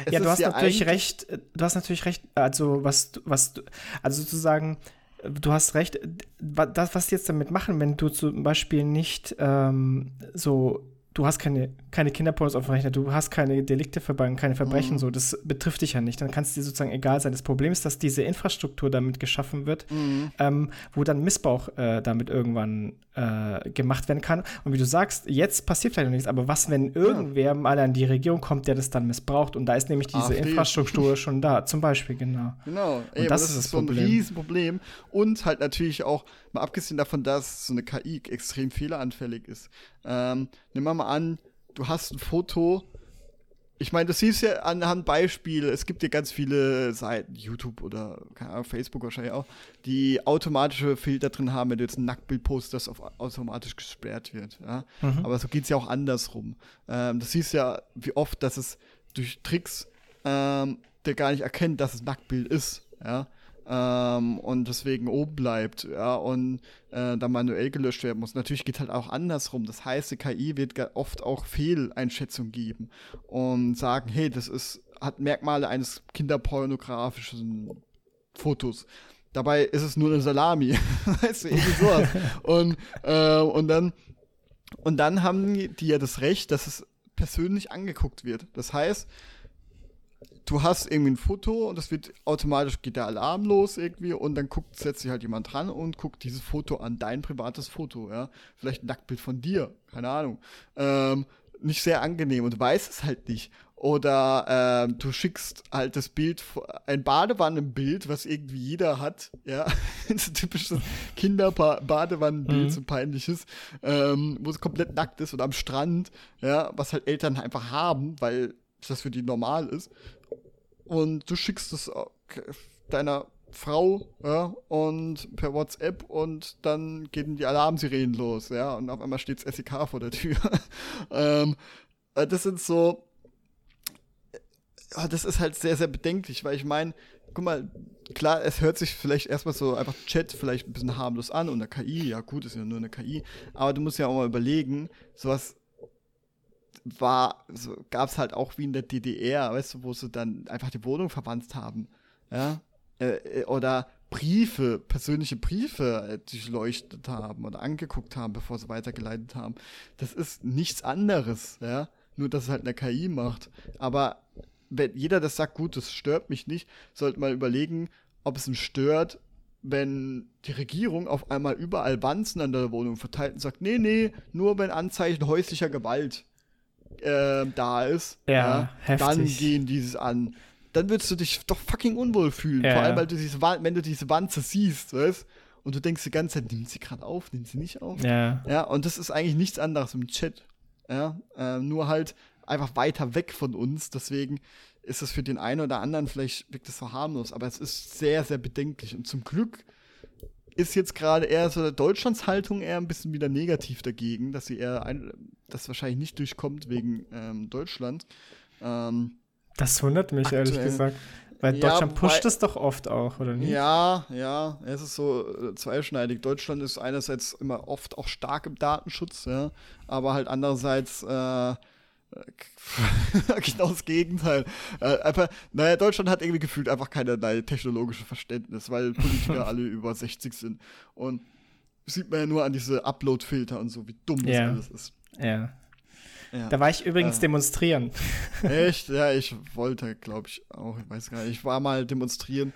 ja, du hast ja natürlich recht, du hast natürlich recht, also was, was, also sozusagen, du hast recht, das, was die jetzt damit machen, wenn du zum Beispiel nicht ähm, so du hast keine, keine Kinderpornos auf dem Rechner, du hast keine Delikte verbangen, keine Verbrechen, mhm. so, das betrifft dich ja nicht. Dann kann es dir sozusagen egal sein. Das Problem ist, dass diese Infrastruktur damit geschaffen wird, mhm. ähm, wo dann Missbrauch äh, damit irgendwann äh, gemacht werden kann. Und wie du sagst, jetzt passiert vielleicht noch nichts, aber was, wenn irgendwer mal an die Regierung kommt, der das dann missbraucht? Und da ist nämlich diese AfD. Infrastruktur schon da, zum Beispiel, genau. Genau, und Ey, das, das, ist das so ein Riesenproblem. Und halt natürlich auch, mal abgesehen davon, dass so eine KI extrem fehleranfällig ist. Ähm, nimm mal an, du hast ein Foto ich meine, das siehst ja anhand Beispiele. Es gibt ja ganz viele Seiten, YouTube oder Ahnung, Facebook wahrscheinlich auch, die automatische Filter drin haben, wenn du jetzt ein Nacktbild postest, das auf automatisch gesperrt wird. Ja? Mhm. Aber so geht es ja auch andersrum. Ähm, das siehst ja, wie oft, dass es durch Tricks ähm, der gar nicht erkennt, dass es Nacktbild ist. Ja? Ähm, und deswegen oben bleibt, ja, und äh, dann manuell gelöscht werden muss. Natürlich geht halt auch andersrum. Das heißt, die KI wird oft auch Fehleinschätzungen geben und sagen, hey, das ist, hat Merkmale eines kinderpornografischen Fotos. Dabei ist es nur eine Salami. weißt du, irgendwie sowas. und, äh, und dann, und dann haben die ja das Recht, dass es persönlich angeguckt wird. Das heißt, du hast irgendwie ein Foto und das wird automatisch geht der Alarm los irgendwie und dann guckt, setzt sich halt jemand dran und guckt dieses Foto an, dein privates Foto, ja. Vielleicht ein Nacktbild von dir, keine Ahnung. Ähm, nicht sehr angenehm und du weißt es halt nicht. Oder ähm, du schickst halt das Bild, ein Badewannenbild, was irgendwie jeder hat, ja, ein typisches Kinder-Badewannenbild, mhm. so ein peinliches, ähm, wo es komplett nackt ist und am Strand, ja, was halt Eltern einfach haben, weil das für die normal ist und du schickst es deiner Frau, ja, und per WhatsApp und dann gehen die Alarmsirenen los, ja, und auf einmal steht SEK vor der Tür. ähm, äh, das sind so, äh, das ist halt sehr, sehr bedenklich, weil ich meine, guck mal, klar, es hört sich vielleicht erstmal so einfach Chat vielleicht ein bisschen harmlos an und eine KI, ja gut, ist ja nur eine KI, aber du musst ja auch mal überlegen, sowas war, so, gab es halt auch wie in der DDR, weißt du, wo sie dann einfach die Wohnung verwandt haben. Ja. Äh, äh oder Briefe, persönliche Briefe äh, durchleuchtet haben oder angeguckt haben, bevor sie weitergeleitet haben. Das ist nichts anderes, ja. Nur, dass es halt eine KI macht. Aber wenn jeder das sagt, gut, das stört mich nicht, sollte man überlegen, ob es ihn stört, wenn die Regierung auf einmal überall Wanzen an der Wohnung verteilt und sagt, nee, nee, nur wenn Anzeichen häuslicher Gewalt äh, da ist, ja, ja dann gehen dieses an. Dann würdest du dich doch fucking unwohl fühlen. Ja. Vor allem, weil du diese, wenn du diese Wanze siehst, weißt und du denkst die ganze Zeit, nimmt sie gerade auf, nimmt sie nicht auf. Ja. Ja, und das ist eigentlich nichts anderes im Chat. Ja, äh, nur halt einfach weiter weg von uns. Deswegen ist es für den einen oder anderen vielleicht wirkt es so harmlos, aber es ist sehr, sehr bedenklich. Und zum Glück ist jetzt gerade eher so Deutschlands Haltung eher ein bisschen wieder negativ dagegen, dass sie eher ein, das wahrscheinlich nicht durchkommt wegen ähm, Deutschland. Ähm, das wundert mich aktuell. ehrlich gesagt. Weil ja, Deutschland pusht es doch oft auch, oder nicht? Ja, ja, es ist so äh, zweischneidig. Deutschland ist einerseits immer oft auch stark im Datenschutz, ja, aber halt andererseits äh, genau das Gegenteil. Äh, einfach, naja, Deutschland hat irgendwie gefühlt einfach keinerlei technologische Verständnis, weil Politiker alle über 60 sind. Und sieht man ja nur an diese Upload-Filter und so, wie dumm das ja. alles ist. Ja. ja. Da war ich übrigens äh, demonstrieren. Echt? Ja, ich wollte, glaube ich, auch. Ich weiß gar nicht. Ich war mal demonstrieren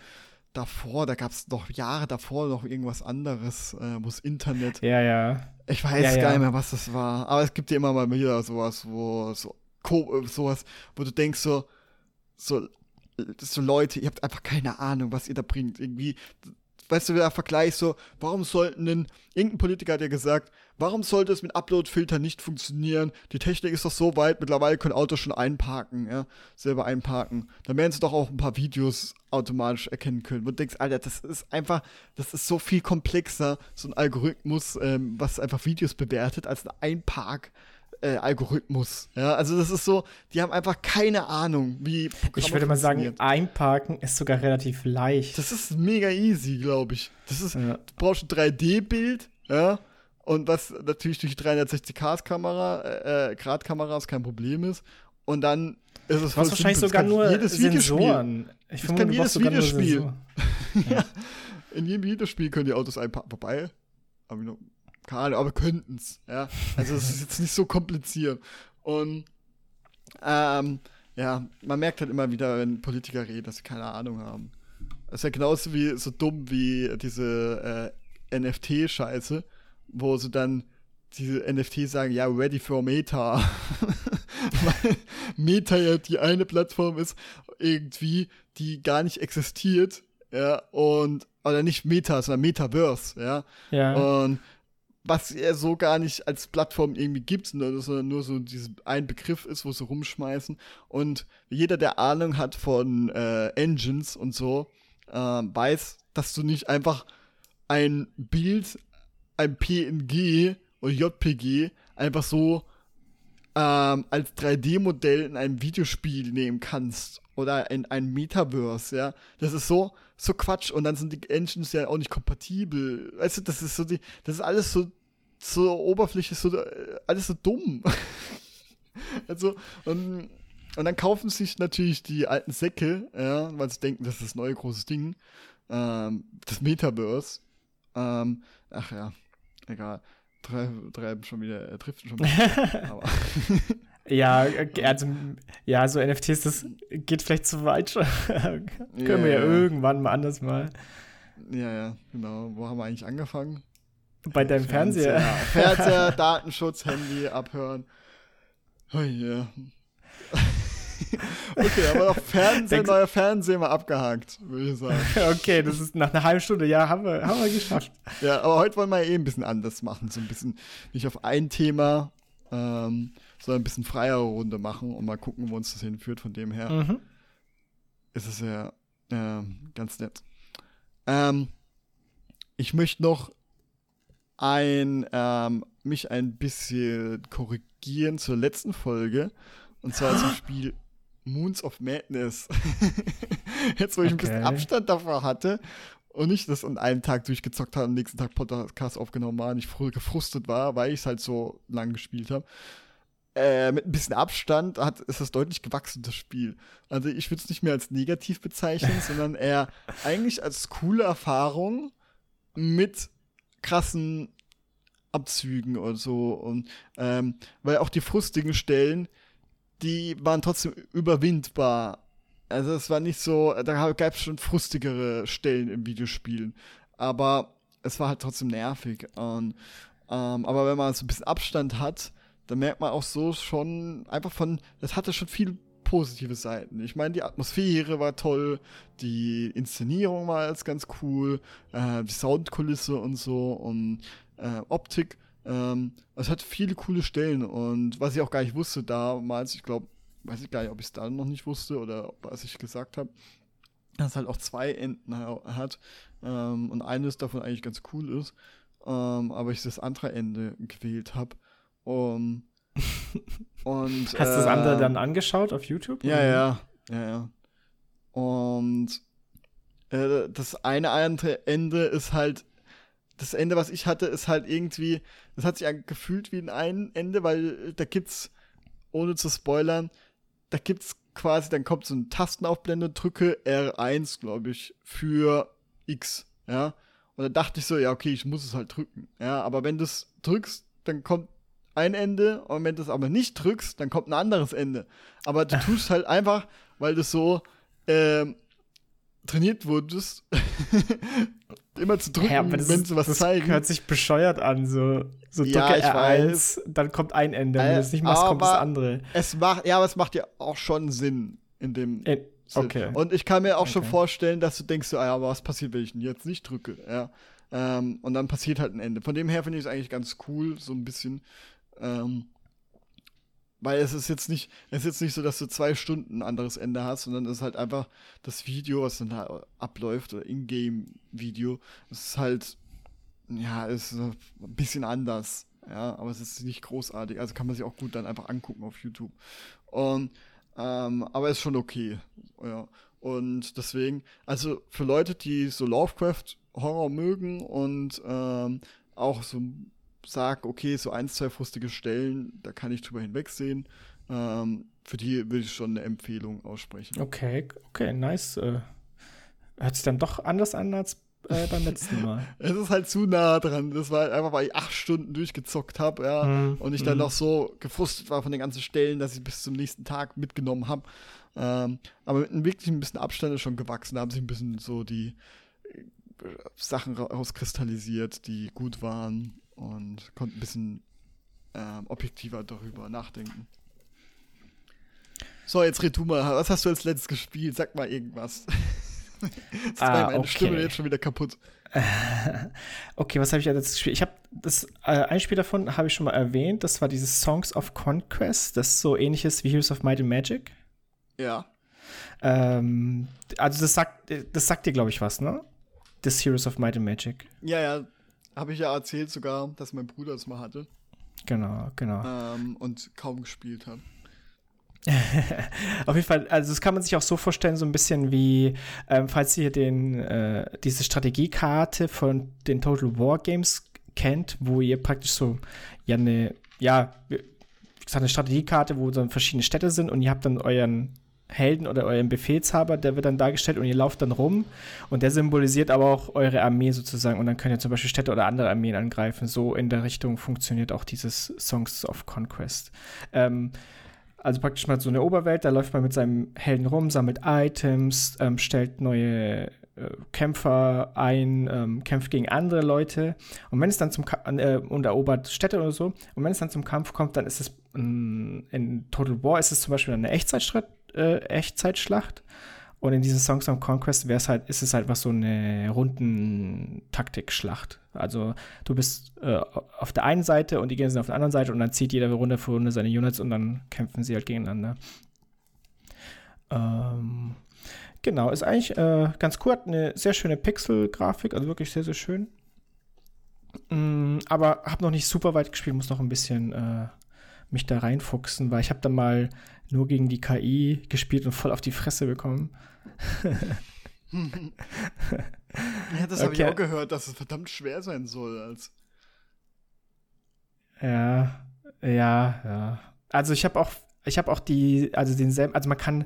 davor, da gab es noch Jahre davor noch irgendwas anderes, äh, wo das Internet. Ja, ja. Ich weiß ja, gar nicht mehr, was das war. Aber es gibt ja immer mal wieder sowas, wo so äh, sowas, wo du denkst so, so, so Leute, ihr habt einfach keine Ahnung, was ihr da bringt. Irgendwie, weißt du, der Vergleich so, warum sollten denn, irgendein Politiker hat ja gesagt, warum sollte es mit Upload-Filter nicht funktionieren? Die Technik ist doch so weit, mittlerweile können Autos schon einparken, ja, selber einparken. Dann werden sie doch auch ein paar Videos automatisch erkennen können. Wo du denkst, Alter, das ist einfach, das ist so viel komplexer, so ein Algorithmus, ähm, was einfach Videos bewertet, als ein Einpark äh, Algorithmus. Ja, also das ist so, die haben einfach keine Ahnung, wie Programme Ich würde mal sagen, einparken ist sogar relativ leicht. Das ist mega easy, glaube ich. Das ist, ja. du brauchst ein 3D-Bild, ja, und was natürlich durch 360-Grad-Kamera, äh, Grad-Kameras kein Problem ist. Und dann ist es wahrscheinlich sogar nur jedes Sensoren. Ich vermute, kann jedes Videospiel. ja. In jedem Videospiel können die Autos einparken. Vorbei. Aber keine Ahnung, aber könnten es. Ja? Also es ist jetzt nicht so kompliziert. Und ähm, ja, man merkt halt immer wieder, wenn Politiker reden, dass sie keine Ahnung haben. Das ist ja genauso wie so dumm wie diese äh, NFT-Scheiße, wo sie dann diese NFTs sagen, ja, ready for Meta. Weil Meta ja die eine Plattform ist, irgendwie, die gar nicht existiert, ja, und, oder nicht Meta, sondern Metaverse, ja. Ja. Und was er so gar nicht als Plattform irgendwie gibt, sondern nur so ein Begriff ist, wo sie rumschmeißen. Und jeder, der Ahnung hat von äh, Engines und so, äh, weiß, dass du nicht einfach ein Bild, ein PNG oder JPG einfach so ähm, als 3D-Modell in einem Videospiel nehmen kannst oder in ein Metaverse, ja. Das ist so, so Quatsch und dann sind die Engines ja auch nicht kompatibel. Weißt du, das ist so die, das ist alles so, so oberflächlich, so, äh, alles so dumm. also, und, und dann kaufen sich natürlich die alten Säcke, ja, weil sie denken, das ist das neue große Ding, ähm, das Metaverse. Ähm, ach ja, egal treiben schon wieder, äh, trifft schon wieder. ja, also, ja, so NFTs, das geht vielleicht zu weit schon. Können yeah, wir ja, ja irgendwann mal anders mal. Ja, ja, genau. Wo haben wir eigentlich angefangen? Bei deinem Fernseher. Fernseher, Fernseher Datenschutz, Handy, abhören. Oh yeah. okay, aber noch Fernsehen, neuer Fernseher mal abgehakt, würde ich sagen. okay, das ist nach einer halben Stunde, ja, haben wir, haben wir geschafft. Ja, aber heute wollen wir eh ein bisschen anders machen. So ein bisschen nicht auf ein Thema, ähm, sondern ein bisschen freiere Runde machen und mal gucken, wo uns das hinführt. Von dem her mhm. ist es ja äh, ganz nett. Ähm, ich möchte noch ein, ähm, mich ein bisschen korrigieren zur letzten Folge. Und zwar zum Spiel Moons of Madness. Jetzt, wo ich okay. ein bisschen Abstand davor hatte und nicht das an einem Tag durchgezockt habe, am nächsten Tag Podcast aufgenommen war und ich gefrustet war, weil ich es halt so lang gespielt habe. Äh, mit ein bisschen Abstand hat, ist das deutlich gewachsen, das Spiel. Also ich würde es nicht mehr als negativ bezeichnen, sondern eher eigentlich als coole Erfahrung mit krassen Abzügen und so. Und ähm, weil auch die frustigen Stellen, die waren trotzdem überwindbar. Also es war nicht so, da gab es schon frustigere Stellen im Videospielen. Aber es war halt trotzdem nervig. Und, ähm, aber wenn man so ein bisschen Abstand hat, dann merkt man auch so schon einfach von, das hatte schon viel positive Seiten. Ich meine, die Atmosphäre war toll, die Inszenierung war jetzt ganz cool, äh, die Soundkulisse und so und äh, Optik ähm, es hat viele coole Stellen und was ich auch gar nicht wusste damals, ich glaube, weiß ich gar nicht, ob ich es dann noch nicht wusste oder was ich gesagt habe, dass es halt auch zwei Enden hat ähm, und eines davon eigentlich ganz cool ist, ähm, aber ich das andere Ende gewählt habe. Um, und hast du das andere dann angeschaut auf YouTube? Ja, ja, ja, ja. Und äh, das eine andere Ende ist halt das Ende, was ich hatte, ist halt irgendwie, das hat sich gefühlt wie ein ein Ende, weil da gibt's, ohne zu spoilern, da gibt's quasi, dann kommt so ein Tastenaufblende, drücke R1, glaube ich, für X, ja. Und da dachte ich so, ja, okay, ich muss es halt drücken, ja. Aber wenn du es drückst, dann kommt ein Ende und wenn du es aber nicht drückst, dann kommt ein anderes Ende. Aber du tust halt einfach, weil du so ähm, trainiert wurdest, immer zu drücken, ja, das, wenn sie was das zeigen. hört sich bescheuert an, so, so ja, drücke R1, weiß. dann kommt ein Ende. Wenn du das nicht machst, kommt das andere. Es macht, ja, aber es macht ja auch schon Sinn in dem äh, Okay. Und ich kann mir auch okay. schon vorstellen, dass du denkst, so, ah ja, aber was passiert, wenn ich ihn jetzt nicht drücke? Ja. Ähm, und dann passiert halt ein Ende. Von dem her finde ich es eigentlich ganz cool, so ein bisschen. Ähm, weil es ist jetzt nicht, es ist jetzt nicht so, dass du zwei Stunden ein anderes Ende hast, sondern es ist halt einfach das Video, was dann da abläuft, oder Ingame-Video. Es ist halt, ja, ist ein bisschen anders. Ja, aber es ist nicht großartig. Also kann man sich auch gut dann einfach angucken auf YouTube. Und, ähm, aber ist schon okay. Ja. Und deswegen, also für Leute, die so Lovecraft-Horror mögen und ähm, auch so sage, okay, so ein, zwei frustige Stellen, da kann ich drüber hinwegsehen. Ähm, für die will ich schon eine Empfehlung aussprechen. Okay, okay, nice. Äh, hört sich dann doch anders an als äh, beim letzten Mal. es ist halt zu nah dran. Das war halt einfach, weil ich acht Stunden durchgezockt habe, ja. Mm, und ich dann mm. noch so gefrustet war von den ganzen Stellen, dass ich bis zum nächsten Tag mitgenommen habe. Ähm, aber mit einem wirklich ein bisschen Abstand ist schon gewachsen. Da haben sich ein bisschen so die äh, Sachen rauskristallisiert, die gut waren und konnten ein bisschen ähm, objektiver darüber nachdenken. So, jetzt red du mal. Was hast du als letztes gespielt? Sag mal irgendwas. Jetzt ah, meine okay. Stimme jetzt schon wieder kaputt. okay, was habe ich jetzt gespielt? Ich habe das äh, ein Spiel davon habe ich schon mal erwähnt. Das war dieses Songs of Conquest. Das ist so ähnliches wie Heroes of Might and Magic. Ja. Ähm, also das sagt, das sagt dir, glaube ich, was, ne? Das Heroes of Might and Magic. Ja, ja. Habe ich ja erzählt sogar, dass mein Bruder das mal hatte. Genau, genau. Ähm, und kaum gespielt hat. Auf jeden Fall, also das kann man sich auch so vorstellen, so ein bisschen wie, ähm, falls ihr den, äh, diese Strategiekarte von den Total War Games kennt, wo ihr praktisch so ja eine, ja, eine Strategiekarte, wo dann verschiedene Städte sind und ihr habt dann euren Helden oder euren Befehlshaber, der wird dann dargestellt und ihr lauft dann rum und der symbolisiert aber auch eure Armee sozusagen und dann könnt ihr zum Beispiel Städte oder andere Armeen angreifen. So in der Richtung funktioniert auch dieses Songs of Conquest. Ähm, also praktisch mal so eine Oberwelt, da läuft man mit seinem Helden rum, sammelt Items, ähm, stellt neue äh, Kämpfer ein, ähm, kämpft gegen andere Leute. Und wenn es dann zum Ka äh, und erobert Städte oder so, und wenn es dann zum Kampf kommt, dann ist es in, in Total War ist es zum Beispiel eine Echtzeitschlacht, äh, Echtzeitschlacht. Und in diesen Songs of Conquest wäre es halt, ist es halt was so eine runden Taktikschlacht. Also du bist äh, auf der einen Seite und die Gegner sind auf der anderen Seite und dann zieht jeder Runde für Runde seine Units und dann kämpfen sie halt gegeneinander. Ähm, genau, ist eigentlich äh, ganz cool, hat eine sehr schöne Pixel-Grafik, also wirklich sehr, sehr schön. Mm, aber habe noch nicht super weit gespielt, muss noch ein bisschen äh, mich da reinfuchsen, weil ich habe dann mal nur gegen die KI gespielt und voll auf die Fresse bekommen. ja, das habe ich auch gehört, dass es verdammt schwer sein soll. Als ja, ja, ja. Also ich habe auch, ich habe auch die, also denselben, also man kann,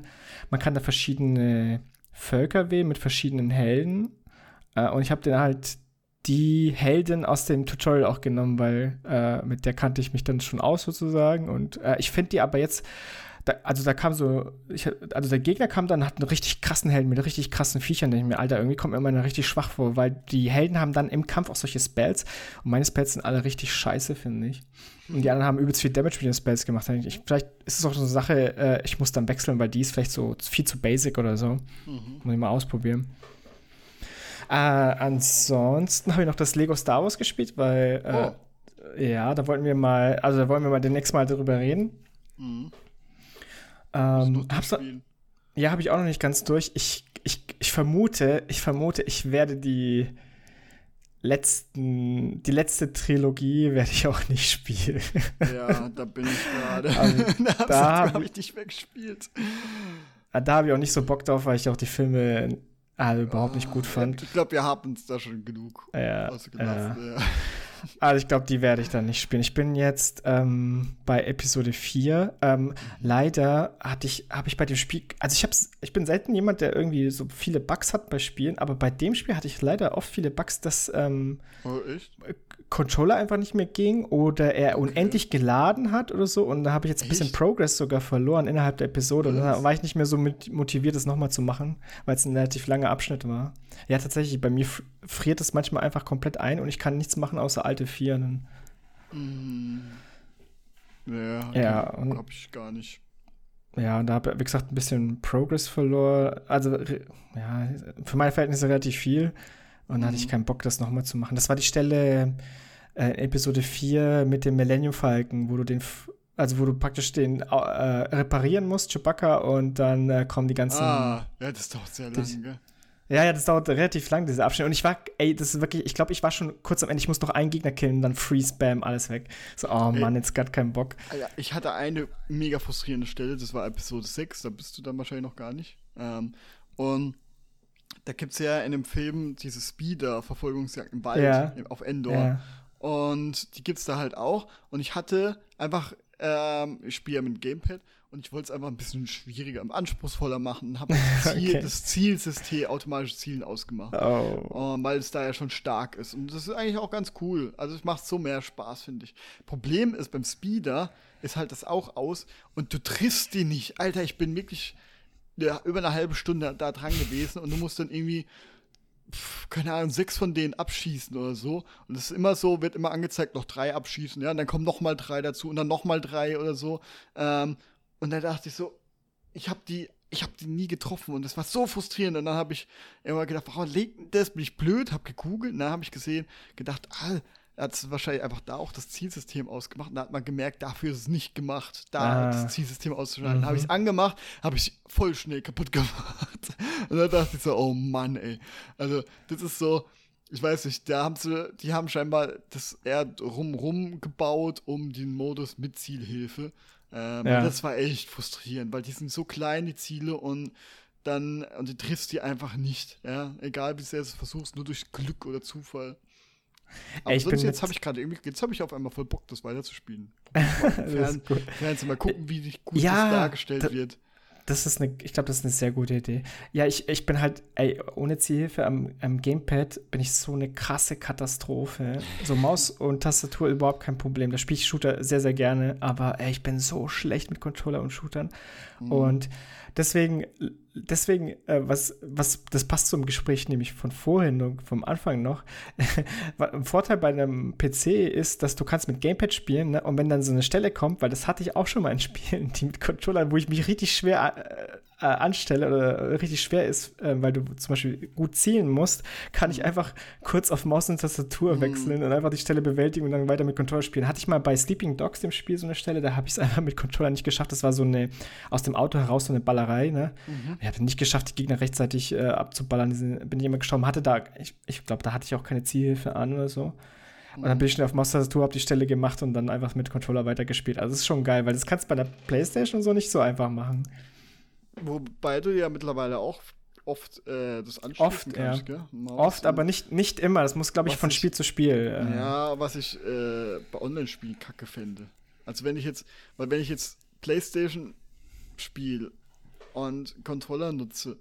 man kann da verschiedene Völker wählen mit verschiedenen Helden. Äh, und ich habe dann halt die Heldin aus dem Tutorial auch genommen, weil äh, mit der kannte ich mich dann schon aus sozusagen. Und äh, ich finde die aber jetzt da, also da kam so, ich, also der Gegner kam dann, hat einen richtig krassen Helden mit richtig krassen Viechern. Da ich mir, Alter, irgendwie kommt mir immer richtig schwach vor, weil die Helden haben dann im Kampf auch solche Spells und meine Spells sind alle richtig scheiße, finde ich. Und die anderen haben übelst viel Damage mit den Spells gemacht. Ich, vielleicht ist es auch so eine Sache, äh, ich muss dann wechseln, weil die ist vielleicht so viel zu basic oder so. Mhm. Muss ich mal ausprobieren. Äh, ansonsten habe ich noch das Lego Star Wars gespielt, weil äh, oh. ja, da wollten wir mal, also da wollen wir mal demnächst mal drüber reden. Mhm. Ähm, hab's, ja, habe ich auch noch nicht ganz durch. Ich, ich, ich vermute, ich vermute, ich werde die letzten, die letzte Trilogie werde ich auch nicht spielen. Ja, da bin ich gerade. Also, da habe ich nicht mehr gespielt. Ah, da habe ich auch nicht so Bock drauf, weil ich auch die Filme also überhaupt nicht gut fand. Ich glaube, wir haben es da schon genug ja, ausgelassen. Ja. Also ich glaube, die werde ich dann nicht spielen. Ich bin jetzt ähm, bei Episode 4. Ähm, leider hatte ich, habe ich bei dem Spiel, also ich, hab's, ich bin selten jemand, der irgendwie so viele Bugs hat bei Spielen, aber bei dem Spiel hatte ich leider oft viele Bugs, dass ähm, oh, echt? Controller einfach nicht mehr ging oder er okay. unendlich geladen hat oder so. Und da habe ich jetzt ein bisschen Progress sogar verloren innerhalb der Episode. Und da war ich nicht mehr so motiviert, das nochmal zu machen, weil es ein relativ langer Abschnitt war. Ja, tatsächlich, bei mir friert es manchmal einfach komplett ein und ich kann nichts machen, außer alte Vieren. Mhm. Ja, ja hab ich gar nicht. Ja, und da habe ich, wie gesagt, ein bisschen Progress verloren. Also, ja, für meine Verhältnisse relativ viel. Und da hatte ich mhm. keinen Bock, das nochmal zu machen. Das war die Stelle äh, Episode 4 mit dem Millennium Falcon, wo du den, also wo du praktisch den äh, reparieren musst, Chewbacca, und dann äh, kommen die ganzen. Ah, ja, das dauert sehr lange, gell? Ja, ja, das dauert relativ lang, diese Abschnitt. Und ich war, ey, das ist wirklich, ich glaube, ich war schon kurz am Ende, ich muss noch einen Gegner killen, dann Freeze, Bam, alles weg. So, oh ey, Mann, jetzt gerade keinen Bock. Ah ja, ich hatte eine mega frustrierende Stelle, das war Episode 6, da bist du dann wahrscheinlich noch gar nicht. Ähm, und da gibt es ja in dem Film diese Speeder-Verfolgungsjagd im Wald ja. auf Endor. Ja. Und die gibt es da halt auch. Und ich hatte einfach ähm, ich spiele ja mit dem Gamepad und ich wollte es einfach ein bisschen schwieriger, anspruchsvoller machen und habe das, Ziel, okay. das Zielsystem, automatische Zielen ausgemacht. Oh. Um, weil es da ja schon stark ist. Und das ist eigentlich auch ganz cool. Also es macht so mehr Spaß, finde ich. Problem ist, beim Speeder ist halt das auch aus und du triffst die nicht. Alter, ich bin wirklich ja, über eine halbe Stunde da dran gewesen und du musst dann irgendwie keine Ahnung, sechs von denen abschießen oder so. Und es ist immer so, wird immer angezeigt, noch drei abschießen, ja, und dann kommen noch mal drei dazu und dann noch mal drei oder so. Ähm, und dann dachte ich so, ich habe die, ich habe die nie getroffen und das war so frustrierend. Und dann habe ich immer gedacht, warum legt das? Bin ich blöd? Hab gegoogelt, und dann habe ich gesehen, gedacht, ah, er hat wahrscheinlich einfach da auch das Zielsystem ausgemacht. Und da hat man gemerkt, dafür ist es nicht gemacht, da ah. das Zielsystem auszuschalten. Mhm. Habe ich es angemacht, habe ich voll schnell kaputt gemacht. Und dann dachte ich so, oh Mann, ey. Also, das ist so, ich weiß nicht, da haben sie, die haben scheinbar das eher rum gebaut, um den Modus mit Zielhilfe. Ähm, ja. Das war echt frustrierend, weil die sind so klein, die Ziele, und dann, und du triffst die einfach nicht, ja. Egal wie sehr du es versuchst, nur durch Glück oder Zufall. Aber Ey, sonst jetzt habe ich gerade irgendwie, jetzt habe ich auf einmal voll Bock, das weiterzuspielen. Fern, Fernsehen, mal gucken, wie gut ja, das dargestellt da, wird. Das ist eine, ich glaube, das ist eine sehr gute Idee. Ja, ich, ich bin halt, ey, ohne Zielhilfe am, am Gamepad bin ich so eine krasse Katastrophe. So Maus und Tastatur überhaupt kein Problem. Da spiele ich Shooter sehr, sehr gerne, aber ey, ich bin so schlecht mit Controller und Shootern. Mhm. Und deswegen deswegen, äh, was, was, das passt zum Gespräch nämlich von vorhin und vom Anfang noch. Ein Vorteil bei einem PC ist, dass du kannst mit Gamepad spielen, ne? und wenn dann so eine Stelle kommt, weil das hatte ich auch schon mal in Spielen, die mit Controllern, wo ich mich richtig schwer äh, anstelle oder richtig schwer ist, äh, weil du zum Beispiel gut zielen musst, kann ich einfach kurz auf Maus und Tastatur mhm. wechseln und einfach die Stelle bewältigen und dann weiter mit Controller spielen. Hatte ich mal bei Sleeping Dogs dem Spiel so eine Stelle, da habe ich es einfach mit Controller nicht geschafft. Das war so eine aus dem Auto heraus so eine Ballerei. Ne? Mhm. Ich habe nicht geschafft, die Gegner rechtzeitig äh, abzuballern. Diesen, bin ich immer gestorben. Hatte da, ich, ich glaube, da hatte ich auch keine Zielhilfe an oder so. Und dann bin ich schnell auf Maus-Tastatur, habe die Stelle gemacht und dann einfach mit Controller weitergespielt. Also das ist schon geil, weil das kannst du bei der Playstation so nicht so einfach machen. Wobei du ja mittlerweile auch oft äh, das anschließen oft, kannst, ja. Oft, aber nicht, nicht immer. Das muss, glaube ich, von ich, Spiel zu Spiel. Äh. Ja, was ich äh, bei Online-Spielen kacke fände. Also wenn ich jetzt, weil wenn ich jetzt Playstation spiele und Controller nutze,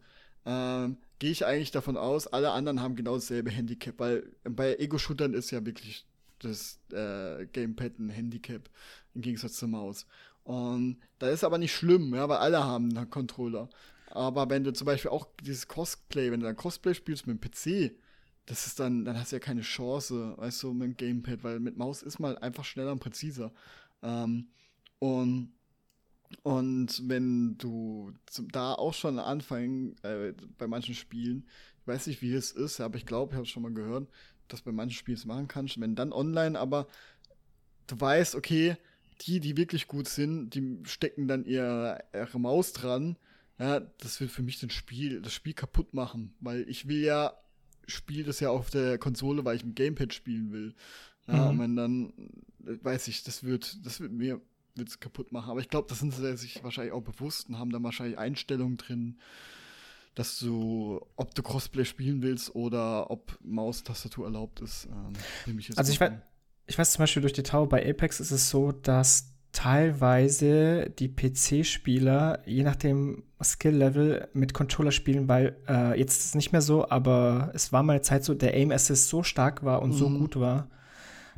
ähm, gehe ich eigentlich davon aus, alle anderen haben genau dasselbe Handicap, weil bei Ego-Shootern ist ja wirklich das äh, Gamepad ein Handicap im Gegensatz zur Maus. Und da ist aber nicht schlimm, ja, weil alle haben einen Controller. Aber wenn du zum Beispiel auch dieses Cosplay, wenn du dann Cosplay spielst mit dem PC, das ist dann, dann hast du ja keine Chance, weißt du, mit dem Gamepad, weil mit Maus ist man einfach schneller und präziser. Ähm, und, und wenn du zum, da auch schon anfangen, äh, bei manchen Spielen, ich weiß nicht, wie es ist, aber ich glaube, ich habe schon mal gehört, dass bei manchen Spielen es machen kannst, wenn dann online, aber du weißt, okay, die, die wirklich gut sind, die stecken dann ihre, ihre Maus dran. Ja, das wird für mich das Spiel, das Spiel kaputt machen, weil ich will ja, spiele das ja auf der Konsole, weil ich im Gamepad spielen will. Ja, mhm. und wenn dann, weiß ich, das wird, das wird mir, wird's kaputt machen. Aber ich glaube, das sind sie sich wahrscheinlich auch bewusst und haben da wahrscheinlich Einstellungen drin, dass du, ob du Crossplay spielen willst oder ob Maustastatur erlaubt ist. Ähm, ich also ich weiß, ich weiß zum Beispiel durch die Tower bei Apex ist es so, dass teilweise die PC-Spieler, je nach dem Skill-Level, mit Controller spielen, weil äh, jetzt ist es nicht mehr so, aber es war mal eine Zeit so, der Aim-Assist so stark war und mhm. so gut war,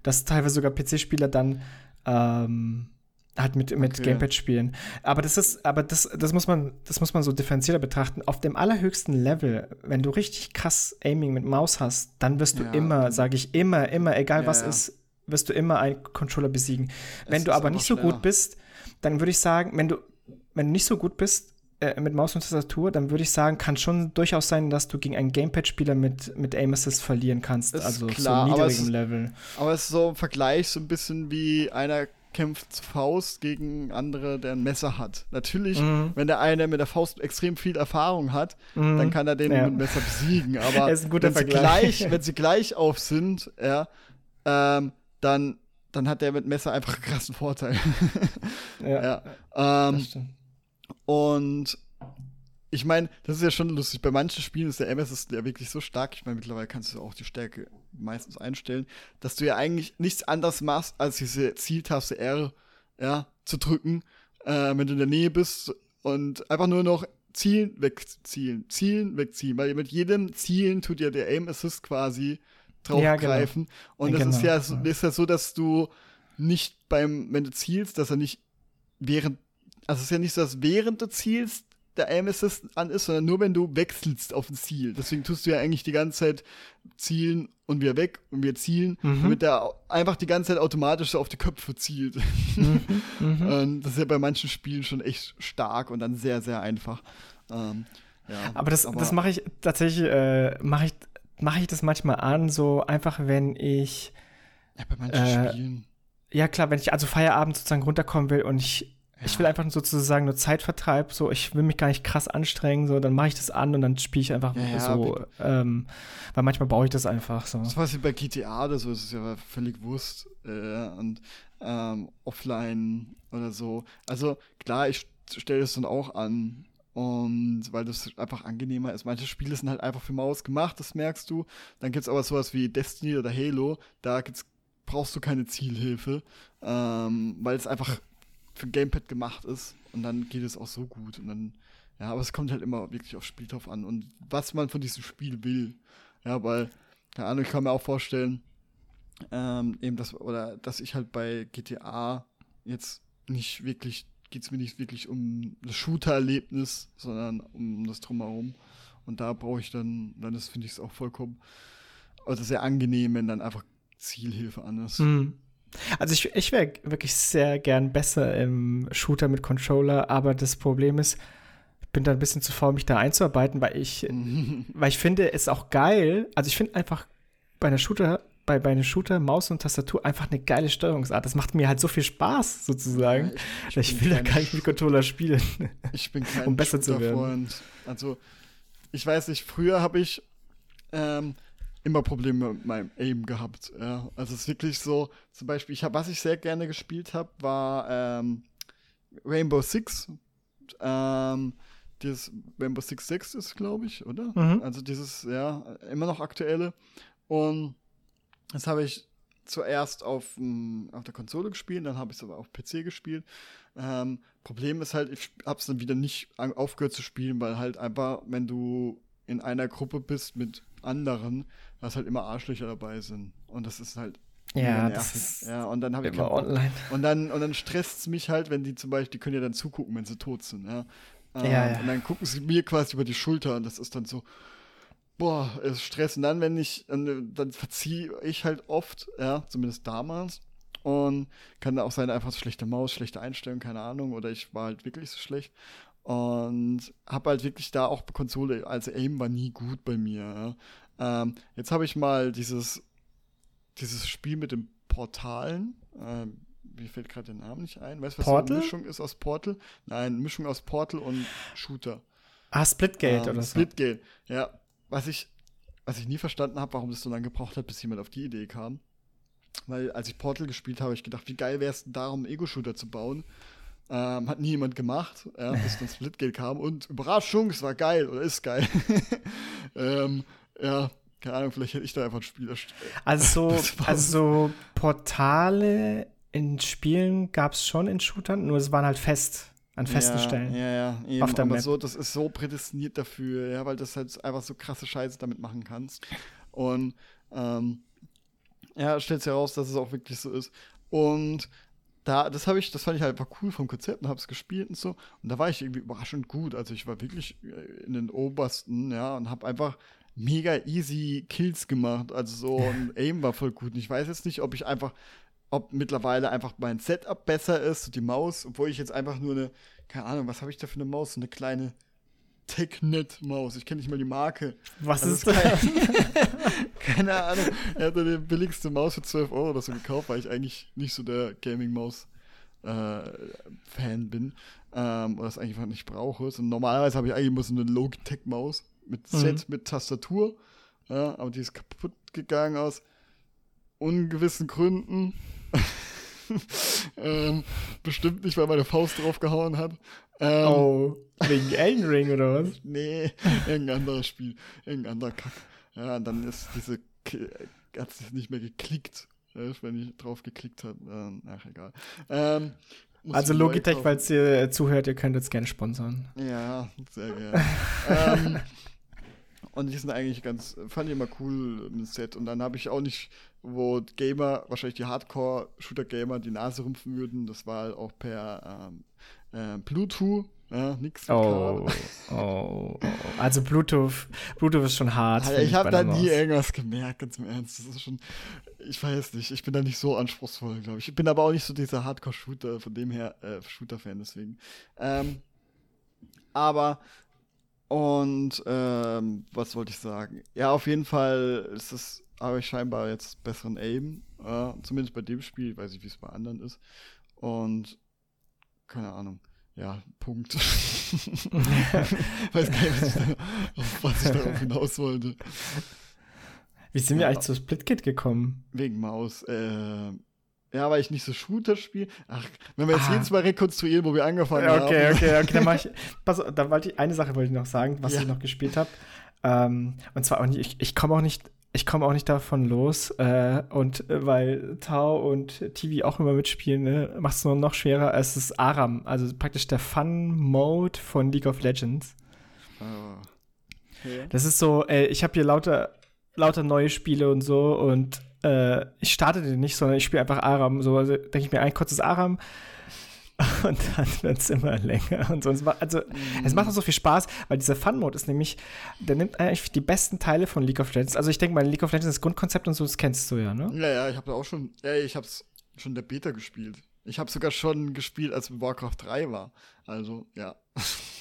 dass teilweise sogar PC-Spieler dann ähm, halt mit, mit okay. Gamepad spielen. Aber das ist, aber das, das muss man, das muss man so differenzierter betrachten. Auf dem allerhöchsten Level, wenn du richtig krass Aiming mit Maus hast, dann wirst du ja. immer, sage ich immer, immer, egal ja, was ja. ist, wirst du immer einen Controller besiegen. Es wenn du aber nicht so gut bist, dann würde ich sagen, wenn du, wenn du nicht so gut bist äh, mit Maus und Tastatur, dann würde ich sagen, kann schon durchaus sein, dass du gegen einen Gamepad-Spieler mit, mit Aim Assist verlieren kannst. Ist also klar, so niedrigem Level. Aber es ist so im Vergleich so ein bisschen wie einer kämpft zu Faust gegen andere, der ein Messer hat. Natürlich, mhm. wenn der eine mit der Faust extrem viel Erfahrung hat, mhm. dann kann er den ja. mit dem Messer besiegen. Aber wenn, sie gleich, wenn sie gleich auf sind, ja, ähm, dann, dann hat der mit Messer einfach einen krassen Vorteil. ja. ja. Ähm, und ich meine, das ist ja schon lustig. Bei manchen Spielen ist der MS ja wirklich so stark. Ich meine, mittlerweile kannst du auch die Stärke meistens einstellen, dass du ja eigentlich nichts anderes machst als diese Zieltaste R, ja, zu drücken, äh, wenn du in der Nähe bist und einfach nur noch zielen, wegzielen, zielen, wegziehen, weil mit jedem Zielen tut ja der Aim Assist quasi draufgreifen. Ja, genau. Und das genau, ist ja, so, ist ja so, dass du nicht beim, wenn du zielst, dass er nicht während, also es ist ja nicht so, dass während du zielst, der Aim Assist an ist, sondern nur wenn du wechselst auf ein Ziel. Deswegen tust du ja eigentlich die ganze Zeit zielen und wir weg und wir zielen, mhm. damit der einfach die ganze Zeit automatisch so auf die Köpfe zielt. Mhm. Mhm. das ist ja bei manchen Spielen schon echt stark und dann sehr, sehr einfach. Ähm, ja, aber das, das mache ich tatsächlich, äh, mache ich, mach ich das manchmal an, so einfach, wenn ich. Ja, bei manchen äh, Spielen. Ja, klar, wenn ich also Feierabend sozusagen runterkommen will und ich ja. Ich will einfach sozusagen nur Zeitvertreib, so ich will mich gar nicht krass anstrengen, so dann mache ich das an und dann spiele ich einfach ja, so, ähm, weil manchmal brauche ich das einfach so. Das war wie bei GTA oder so, ist es ja völlig Wurst äh, und ähm, offline oder so. Also klar, ich stelle das dann auch an und weil das einfach angenehmer ist. Manche Spiele sind halt einfach für Maus gemacht, das merkst du. Dann gibt es aber sowas wie Destiny oder Halo, da gibt's, brauchst du keine Zielhilfe, ähm, weil es einfach für Gamepad gemacht ist und dann geht es auch so gut und dann ja, aber es kommt halt immer wirklich auf Spiel drauf an und was man von diesem Spiel will. Ja, weil, keine Ahnung, ich kann mir auch vorstellen, ähm, eben das, oder dass ich halt bei GTA jetzt nicht wirklich, geht es mir nicht wirklich um das Shooter-Erlebnis, sondern um das Drumherum. Und da brauche ich dann, dann ist, finde ich es auch vollkommen, also sehr angenehm, wenn dann einfach Zielhilfe an ist. Mhm. Also ich, ich wäre wirklich sehr gern besser im Shooter mit Controller, aber das Problem ist, ich bin da ein bisschen zu faul, mich da einzuarbeiten, weil ich, weil ich finde, es auch geil. Also ich finde einfach bei einer Shooter, bei, bei einem Shooter, Maus und Tastatur einfach eine geile Steuerungsart. Das macht mir halt so viel Spaß, sozusagen. Ja, ich, ich, will da gar nicht mit Controller spielen. Ich bin kein um besser zu werden. Also, ich weiß nicht, früher habe ich ähm, immer Probleme mit meinem Aim gehabt. Ja. Also es ist wirklich so, zum Beispiel, ich hab, was ich sehr gerne gespielt habe, war ähm, Rainbow Six. Ähm, dieses Rainbow Six 6 ist, glaube ich, oder? Mhm. Also dieses, ja, immer noch aktuelle. Und das habe ich zuerst auf, auf der Konsole gespielt, dann habe ich es aber auf PC gespielt. Ähm, Problem ist halt, ich habe es dann wieder nicht aufgehört zu spielen, weil halt einfach, wenn du in einer Gruppe bist mit anderen, dass halt immer Arschlöcher dabei sind. Und das ist halt ja, das ist ja, und dann habe ich immer online. Und dann, und dann stresst es mich halt, wenn die zum Beispiel, die können ja dann zugucken, wenn sie tot sind, ja. Ähm, ja, ja. Und dann gucken sie mir quasi über die Schulter und das ist dann so, boah, es Stress. Und dann, wenn ich, dann, verziehe ich halt oft, ja, zumindest damals. Und kann da auch sein, einfach so schlechte Maus, schlechte Einstellung, keine Ahnung, oder ich war halt wirklich so schlecht. Und habe halt wirklich da auch Konsole, also Aim war nie gut bei mir. Ja. Ähm, jetzt habe ich mal dieses, dieses Spiel mit den Portalen. Ähm, mir fällt gerade der Name nicht ein. Weißt du, was Portal? eine Mischung ist aus Portal? Nein, Mischung aus Portal und Shooter. Ah, Splitgate ähm, oder so. Splitgate, ja. Was ich, was ich nie verstanden habe, warum das so lange gebraucht hat, bis jemand auf die Idee kam. Weil als ich Portal gespielt habe, habe ich gedacht, wie geil wäre es denn darum, einen Ego-Shooter zu bauen. Ähm, hat nie jemand gemacht, ja, bis dann Splitgate kam. Und Überraschung, es war geil oder ist geil. ähm, ja, keine Ahnung, vielleicht hätte ich da einfach ein Spiel erstellt. Also, also Portale in Spielen gab es schon in Shootern, nur es waren halt fest an festen ja, Stellen. Ja, ja, eben, auf der aber Map. so, das ist so prädestiniert dafür, ja, weil das halt einfach so krasse Scheiße damit machen kannst. Und ähm, ja, stellt sich heraus, dass es auch wirklich so ist. Und da, das habe ich, das fand ich halt einfach cool vom Konzept und habe es gespielt und so. Und da war ich irgendwie überraschend gut. Also ich war wirklich äh, in den obersten, ja, und habe einfach mega easy Kills gemacht. Also so ein Aim war voll gut. Und ich weiß jetzt nicht, ob ich einfach, ob mittlerweile einfach mein Setup besser ist, die Maus, obwohl ich jetzt einfach nur eine, keine Ahnung, was habe ich da für eine Maus? So eine kleine TechNet-Maus. Ich kenne nicht mal die Marke. Was also ist das? Kein, keine Ahnung. Er hatte die billigste Maus für 12 Euro oder so gekauft, weil ich eigentlich nicht so der Gaming-Maus äh, Fan bin. Ähm, oder das eigentlich einfach nicht brauche. Und normalerweise habe ich eigentlich immer so eine Logitech-Maus mit mhm. Set, mit Tastatur. Ja, aber die ist kaputt gegangen aus ungewissen Gründen. ähm, bestimmt nicht, weil meine Faust drauf gehauen hat. Ähm, oh, wegen Elden Ring oder was? nee, irgendein anderes Spiel, irgendein anderer Kack. Ja, und dann ist diese, hat es nicht mehr geklickt. wenn ich drauf geklickt habe. Ähm, ach, egal. Ähm, also Logitech, falls ihr zuhört, ihr könnt jetzt gerne sponsern. Ja, sehr gerne. ähm, und die sind eigentlich ganz, fand ich immer cool im Set. Und dann habe ich auch nicht, wo Gamer, wahrscheinlich die Hardcore-Shooter-Gamer die Nase rümpfen würden. Das war halt auch per ähm, äh, Bluetooth. Ja, nix oh, oh, oh, Also Bluetooth, Bluetooth ist schon hart. Alter, ich habe da nie irgendwas gemerkt, ganz im Ernst. Das ist schon, ich weiß nicht, ich bin da nicht so anspruchsvoll, glaube ich. Ich bin aber auch nicht so dieser Hardcore-Shooter, von dem her äh, Shooter-Fan, deswegen. Ähm, aber und ähm, was wollte ich sagen? Ja, auf jeden Fall ist es, habe ich scheinbar jetzt besseren Aim. Äh, zumindest bei dem Spiel, ich weiß nicht, wie es bei anderen ist. Und keine Ahnung. Ja, Punkt. weiß gar nicht, was ich, da, was ich darauf hinaus wollte. Wie sind wir eigentlich zu Splitkit gekommen? Wegen Maus. Äh, ja, weil ich nicht so Shooter spiele. Ach, wenn wir jetzt ah. jedes Mal rekonstruieren, wo wir angefangen okay, haben. Okay, okay, okay. Dann mach ich. Pass, da wollte ich eine Sache wollte ich noch sagen, was ja. ich noch gespielt habe. Ähm, und zwar auch nicht, ich, ich komme auch nicht, ich komme auch nicht davon los. Äh, und äh, weil Tau und TV auch immer mitspielen, ne, macht es nur noch schwerer. Es ist Aram, also praktisch der Fun-Mode von League of Legends. Oh. Okay. Das ist so, ey, ich habe hier lauter, lauter neue Spiele und so und äh, ich starte den nicht, sondern ich spiele einfach Aram. So also, denke ich mir ein kurzes Aram und dann wird es immer länger und so. Also, mm. es macht auch so viel Spaß, weil dieser Fun-Mode ist nämlich, der nimmt eigentlich die besten Teile von League of Legends. Also ich denke mal, League of Legends, das Grundkonzept und so, das kennst du ja, ne? Ja, ja, ich habe auch schon, ja, ich habe es schon der Beta gespielt. Ich habe sogar schon gespielt, als Warcraft 3 war. Also, ja.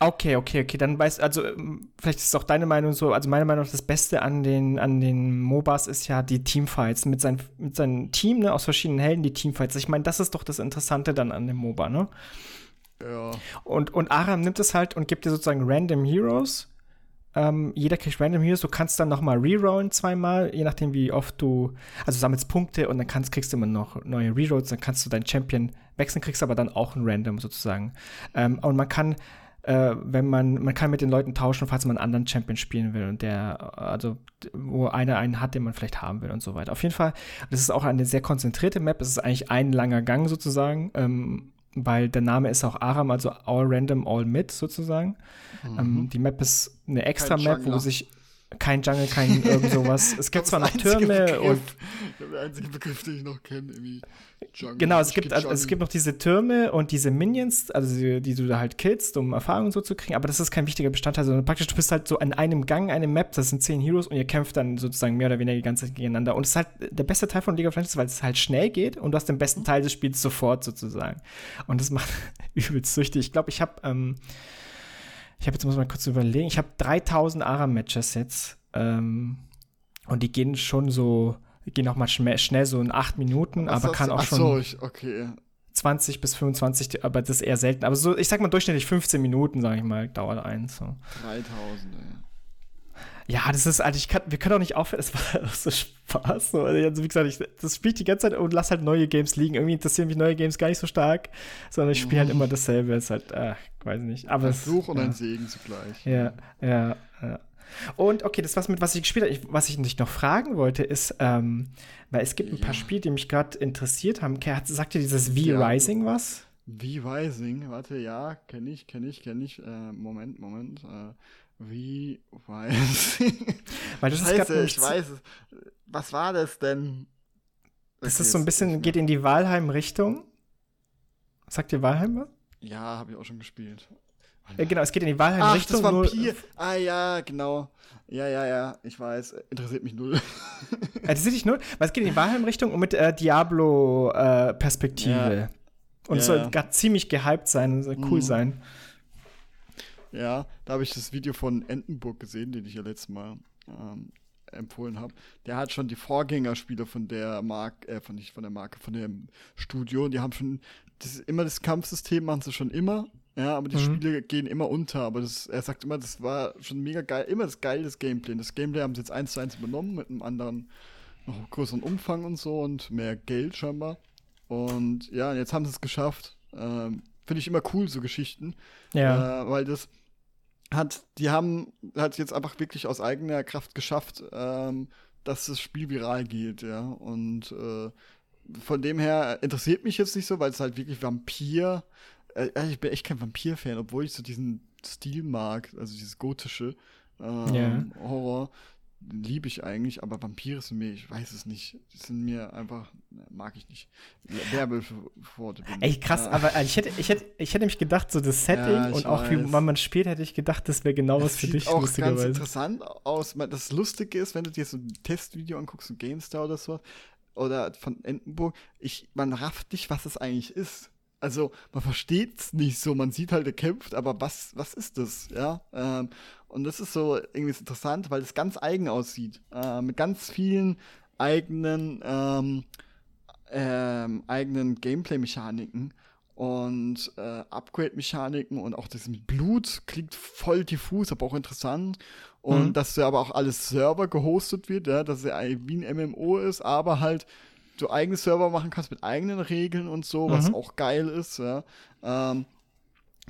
Okay, okay, okay. Dann weißt also ähm, vielleicht ist es auch deine Meinung so. Also meine Meinung, das Beste an den, an den MOBAs ist ja die Teamfights mit, sein, mit seinem Team, ne, aus verschiedenen Helden, die Teamfights. Ich meine, das ist doch das Interessante dann an dem MOBA, ne? Ja. Und, und Aram nimmt es halt und gibt dir sozusagen Random Heroes. Ähm, jeder kriegt Random Heroes. Du kannst dann noch mal rerollen zweimal, je nachdem, wie oft du, also sammelst Punkte und dann kannst, kriegst du immer noch neue Rerolls. Dann kannst du deinen Champion wechseln, kriegst aber dann auch ein Random sozusagen. Ähm, und man kann äh, wenn man, man kann mit den Leuten tauschen, falls man einen anderen Champion spielen will und der, also wo einer einen hat, den man vielleicht haben will und so weiter. Auf jeden Fall, das ist auch eine sehr konzentrierte Map, es ist eigentlich ein langer Gang sozusagen, ähm, weil der Name ist auch Aram, also All Random, All Mid sozusagen. Mhm. Ähm, die Map ist eine extra Map, wo sich kein Jungle, kein irgend sowas. Es gibt zwar noch Türme Begriff, und. Der einzige Begriff, den ich noch kenne, irgendwie Jungle. Genau, es gibt, also, es gibt noch diese Türme und diese Minions, also die, die du da halt killst, um Erfahrungen so zu kriegen, aber das ist kein wichtiger Bestandteil, sondern praktisch du bist halt so an einem Gang, eine Map, das sind zehn Heroes und ihr kämpft dann sozusagen mehr oder weniger die ganze Zeit gegeneinander. Und es ist halt der beste Teil von League of Legends, weil es halt schnell geht und du hast den besten mhm. Teil des Spiels sofort sozusagen. Und das macht übelst süchtig. Ich glaube, ich habe ähm, ich habe jetzt muss mal kurz überlegen, ich habe 3000 ARA-Matches jetzt ähm, und die gehen schon so, gehen auch mal schnell, schnell so in acht Minuten, Was aber kann auch schon so, ich, okay. 20 bis 25, aber das ist eher selten. Aber so, ich sag mal durchschnittlich 15 Minuten, sage ich mal, dauert eins. So. 3000, ey. Ja, das ist, also ich kann, wir können auch nicht aufhören, es war so Spaß. So. Also, wie gesagt, ich, das spiele ich die ganze Zeit und lass halt neue Games liegen. Irgendwie interessieren mich neue Games gar nicht so stark, sondern ich spiele halt immer dasselbe. Es ist halt, ach, weiß nicht. Aber ein Fluch und ja. ein Segen zugleich. Ja, ja, ja. Und okay, das was mit was ich gespielt habe, was ich dich noch fragen wollte, ist, ähm, weil es gibt ein ja. paar Spiele, die mich gerade interessiert haben. Sagt dir dieses V-Rising was? V-Rising, warte, ja, kenne ich, kenne ich, kenne ich. Äh, Moment, Moment. Äh, weiß Weil das Scheiße, ist ich weiß es. Was war das denn? Das okay, ist so ein bisschen, geht in die Walheim-Richtung. Sagt dir Walheim was? Ja, habe ich auch schon gespielt. Ja, genau, es geht in die Walheim-Richtung. Ach, das Vampir. ah ja, genau. Ja, ja, ja, ich weiß. Interessiert mich null. Interessiert dich null? Weil es geht in die Walheim-Richtung und mit äh, Diablo-Perspektive. Äh, ja. Und es soll ja. gerade ziemlich gehypt sein, soll cool mhm. sein. Ja, da habe ich das Video von Entenburg gesehen, den ich ja letztes Mal ähm, empfohlen habe. Der hat schon die Vorgängerspiele von der Marke, äh, von nicht von der Marke, von dem Studio. Und die haben schon das, immer das Kampfsystem machen sie schon immer. Ja, aber die mhm. Spiele gehen immer unter. Aber das, er sagt immer, das war schon mega geil, immer das geile Gameplay. Das Gameplay haben sie jetzt eins zu eins übernommen mit einem anderen, noch größeren Umfang und so und mehr Geld scheinbar. Und ja, jetzt haben sie es geschafft. Ähm, Finde ich immer cool, so Geschichten. Ja. Äh, weil das hat, die haben hat jetzt einfach wirklich aus eigener Kraft geschafft, ähm, dass das Spiel viral geht, ja. Und äh, von dem her interessiert mich jetzt nicht so, weil es halt wirklich Vampir. Äh, ich bin echt kein Vampir-Fan, obwohl ich so diesen Stil mag, also dieses gotische ähm, yeah. Horror liebe ich eigentlich, aber Vampire sind mir, ich weiß es nicht, die sind mir einfach, ne, mag ich nicht. Werwölfe vor Ey, krass, ja. aber ich hätte, ich, hätte, ich hätte mich gedacht, so das Setting ja, und auch weiß. wie man, man spielt, hätte ich gedacht, das wäre genau das was für dich. Sieht auch ganz interessant aus. Das Lustige ist, wenn du dir so ein Testvideo anguckst, ein GameStar oder so, oder von Entenburg, ich, man rafft nicht, was es eigentlich ist. Also man versteht es nicht so, man sieht halt, er kämpft, aber was, was ist das, ja? Ähm, und das ist so irgendwie interessant, weil es ganz eigen aussieht, äh, mit ganz vielen eigenen, ähm, ähm, eigenen Gameplay-Mechaniken und äh, Upgrade-Mechaniken und auch das mit Blut klingt voll diffus, aber auch interessant. Und mhm. dass ja aber auch alles Server gehostet wird, ja, dass es ja wie ein MMO ist, aber halt du eigene Server machen kannst mit eigenen Regeln und so, was mhm. auch geil ist. Ja. Ähm,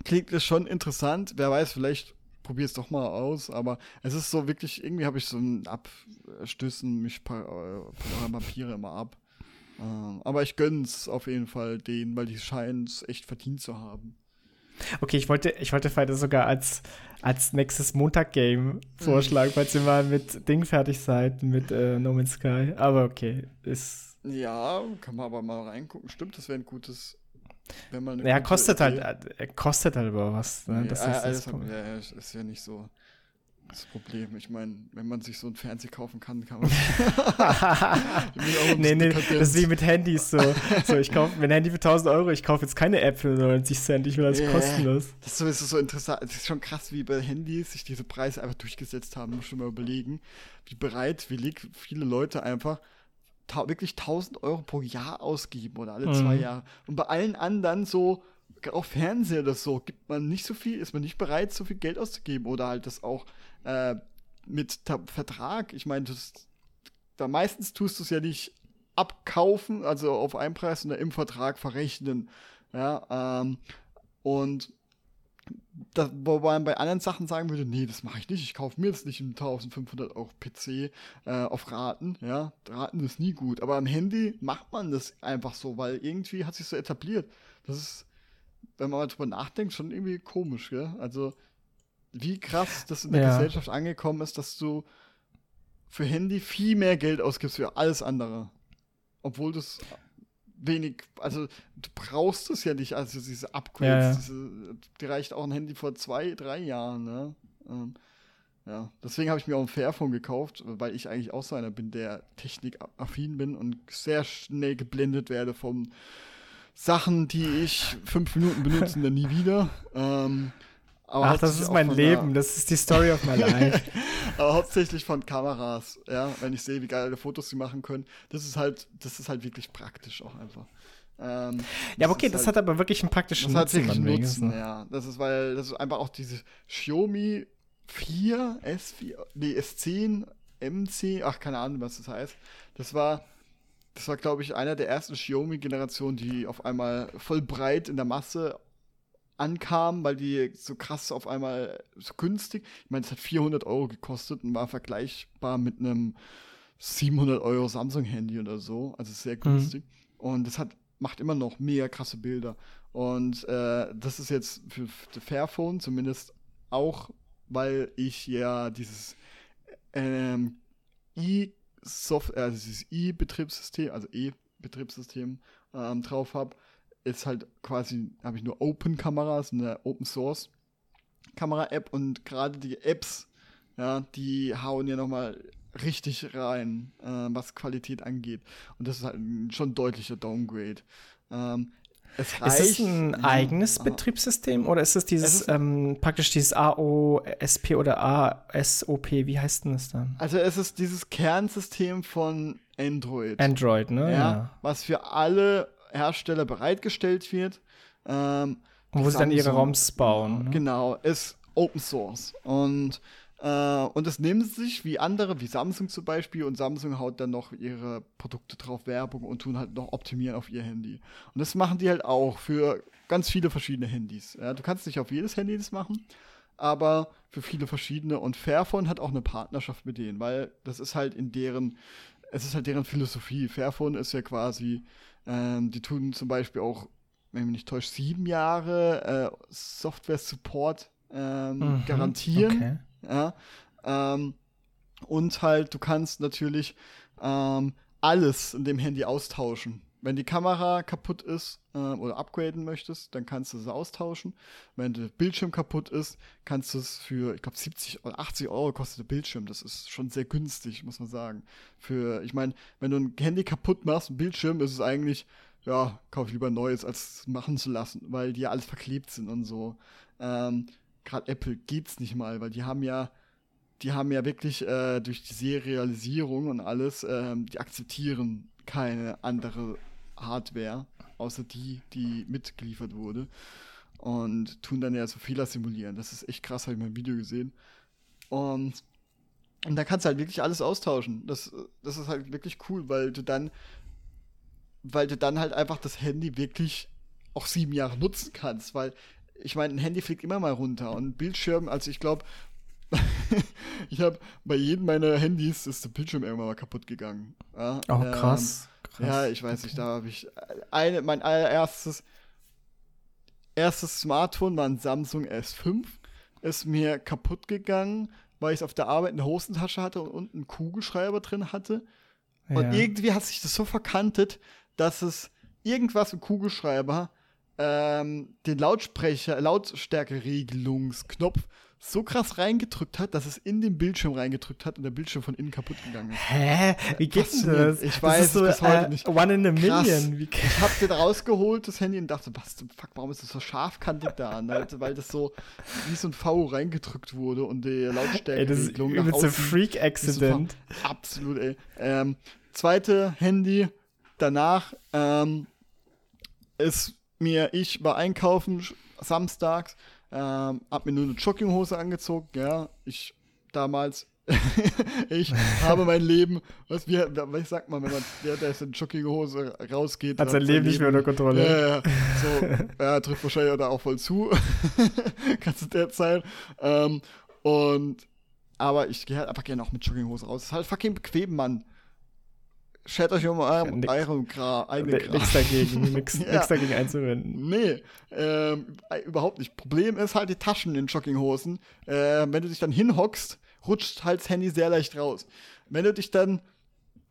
klingt das schon interessant. Wer weiß, vielleicht probier es doch mal aus. Aber es ist so wirklich, irgendwie habe ich so ein Abstößen mich paar, äh, Vampire immer ab. Ähm, aber ich gönn's auf jeden Fall denen, weil die scheinen es echt verdient zu haben. Okay, ich wollte, ich wollte vielleicht sogar als, als nächstes Montag-Game vorschlagen, mhm. falls ihr mal mit Ding fertig seid, mit äh, No Man's Sky. Aber okay, ist ja, kann man aber mal reingucken. Stimmt, das wäre ein gutes. Wenn man ja, kostet halt, äh, kostet halt aber was. Ne? Das ja, ist, das ja, ist ja nicht so das Problem. Ich meine, wenn man sich so ein Fernseher kaufen kann, kann man. nee, nee, das ist wie mit Handys so. so ich kaufe mein Handy für 1000 Euro, ich kaufe jetzt keine App für 90 Cent, ich will das yeah. kostenlos. Das ist sowieso so interessant. Es ist schon krass, wie bei Handys sich diese Preise einfach durchgesetzt haben. Muss schon mal überlegen, wie bereitwillig viele Leute einfach wirklich 1000 Euro pro Jahr ausgeben oder alle mhm. zwei Jahre. Und bei allen anderen so, auch Fernseher oder so, gibt man nicht so viel, ist man nicht bereit, so viel Geld auszugeben oder halt das auch äh, mit Vertrag. Ich meine, da meistens tust du es ja nicht abkaufen, also auf einen Preis, sondern im Vertrag verrechnen. Ja, ähm, und das, wobei man bei anderen Sachen sagen würde, nee, das mache ich nicht. Ich kaufe mir jetzt nicht einen 1500 Euro PC äh, auf Raten. Ja, Raten ist nie gut. Aber am Handy macht man das einfach so, weil irgendwie hat sich so etabliert. Das ist, wenn man mal drüber nachdenkt, schon irgendwie komisch, gell? Also, wie krass das in der ja. Gesellschaft angekommen ist, dass du für Handy viel mehr Geld ausgibst für alles andere. Obwohl das wenig, also du brauchst es ja nicht, also diese Upgrades, ja, ja. Diese, die reicht auch ein Handy vor zwei, drei Jahren, ne? Ähm, ja, deswegen habe ich mir auch ein Fairphone gekauft, weil ich eigentlich auch so einer bin, der technikaffin bin und sehr schnell geblendet werde von Sachen, die ich fünf Minuten benutze und dann nie wieder. Ähm, Ach, das ist mein Leben, der, das ist die Story of my life. aber hauptsächlich von Kameras, ja, wenn ich sehe, wie geile Fotos sie machen können. Das ist halt, das ist halt wirklich praktisch auch einfach. Ähm, ja, aber okay, das halt, hat aber wirklich einen praktischen das Nutzen. Das hat wirklich Nutzen, ja. Das ist, weil, das ist einfach auch diese Xiaomi 4, S4, nee, S10, MC, ach, keine Ahnung, was das heißt. Das war, das war, glaube ich, einer der ersten Xiaomi-Generationen, die auf einmal voll breit in der Masse ankam, weil die so krass auf einmal so günstig. Ich meine, es hat 400 Euro gekostet und war vergleichbar mit einem 700 Euro Samsung-Handy oder so. Also sehr mhm. günstig. Mhm. Und das hat, macht immer noch mega krasse Bilder. Und äh, das ist jetzt für, für Fairphone zumindest auch, weil ich ja dieses ähm, E-Software, also dieses E-Betriebssystem, also E-Betriebssystem ähm, drauf habe ist halt quasi, habe ich nur Open-Kameras, eine Open-Source Kamera-App und gerade die Apps, ja, die hauen ja nochmal richtig rein, äh, was Qualität angeht. Und das ist halt schon ein deutlicher Downgrade. Ähm, es reicht, ist es ein ja, eigenes aha. Betriebssystem oder ist es dieses es ähm, praktisch dieses AOSP oder ASOP? Wie heißt denn das dann? Also es ist dieses Kernsystem von Android. Android, ne? Ja, ja. Was für alle Hersteller bereitgestellt wird. Ähm, Wo sie dann ihre ROMs bauen. Ne? Genau, ist Open Source. Und, äh, und das nehmen sie sich wie andere, wie Samsung zum Beispiel, und Samsung haut dann noch ihre Produkte drauf Werbung und tun halt noch optimieren auf ihr Handy. Und das machen die halt auch für ganz viele verschiedene Handys. Ja, du kannst nicht auf jedes Handy das machen. aber für viele verschiedene. Und Fairphone hat auch eine Partnerschaft mit denen, weil das ist halt in deren, es ist halt deren Philosophie. Fairphone ist ja quasi, ähm, die tun zum Beispiel auch, wenn mich nicht täuscht, sieben Jahre äh, Software-Support ähm, mhm, garantieren. Okay. Ja, ähm, und halt, du kannst natürlich ähm, alles in dem Handy austauschen. Wenn die Kamera kaputt ist äh, oder upgraden möchtest, dann kannst du sie austauschen. Wenn der Bildschirm kaputt ist, kannst du es für, ich glaube, 70 oder 80 Euro kostet der Bildschirm. Das ist schon sehr günstig, muss man sagen. Für, ich meine, wenn du ein Handy kaputt machst, ein Bildschirm, ist es eigentlich, ja, kauf lieber neues, als machen zu lassen, weil die ja alles verklebt sind und so. Ähm, Gerade Apple geht's nicht mal, weil die haben ja die haben ja wirklich äh, durch die Serialisierung und alles, ähm, die akzeptieren keine andere Hardware, außer die, die mitgeliefert wurde. Und tun dann ja so Fehler simulieren. Das ist echt krass, habe ich mal ein Video gesehen. Und, und da kannst du halt wirklich alles austauschen. Das, das ist halt wirklich cool, weil du dann, weil du dann halt einfach das Handy wirklich auch sieben Jahre nutzen kannst, weil ich meine, ein Handy fliegt immer mal runter und Bildschirm, also ich glaube, ich habe bei jedem meiner Handys ist der Bildschirm irgendwann mal kaputt gegangen. Ja, oh, krass, ähm, krass. Ja, ich weiß nicht, da habe ich eine, mein allererstes erstes Smartphone war ein Samsung S5, ist mir kaputt gegangen, weil ich es auf der Arbeit in der Hosentasche hatte und unten einen Kugelschreiber drin hatte. Ja. Und irgendwie hat sich das so verkantet, dass es irgendwas im Kugelschreiber ähm, den Lautsprecher, Lautstärkeregelungsknopf so krass reingedrückt hat, dass es in den Bildschirm reingedrückt hat und der Bildschirm von innen kaputt gegangen ist. Hä? Wie geht denn das? Ich weiß das ist so, bis heute äh, nicht. One in a krass. million. Wie ich hab den rausgeholt, das Handy, und dachte, was zum Fuck, warum ist das so scharfkantig da? Halt, weil das so wie so ein V reingedrückt wurde und die Lautstärke. Ey, das ist so Freak-Accident. So absolut, ey. Ähm, zweite Handy danach ähm, ist mir, ich war einkaufen samstags ähm, hab mir nur eine Jogginghose angezogen, ja. Ich damals, ich habe mein Leben, was wir, was sagt man, wenn man, der, der in Jogginghose rausgeht. Hat sein Leben, Leben nicht mehr unter Kontrolle. Ja, ja, so, ja, trifft wahrscheinlich da auch voll zu. Kannst du der Zeit. Ähm, und, aber ich gehe halt einfach gerne auch mit Jogginghose raus. Das ist halt fucking bequem, Mann. Schert euch um eurem ja, eigenen Gra eigene Gra Nichts dagegen, nichts ja. dagegen einzuwenden. Nee, ähm, überhaupt nicht. Problem ist halt die Taschen in Jogginghosen. Äh, wenn du dich dann hinhockst, rutscht halt das Handy sehr leicht raus. Wenn du dich dann,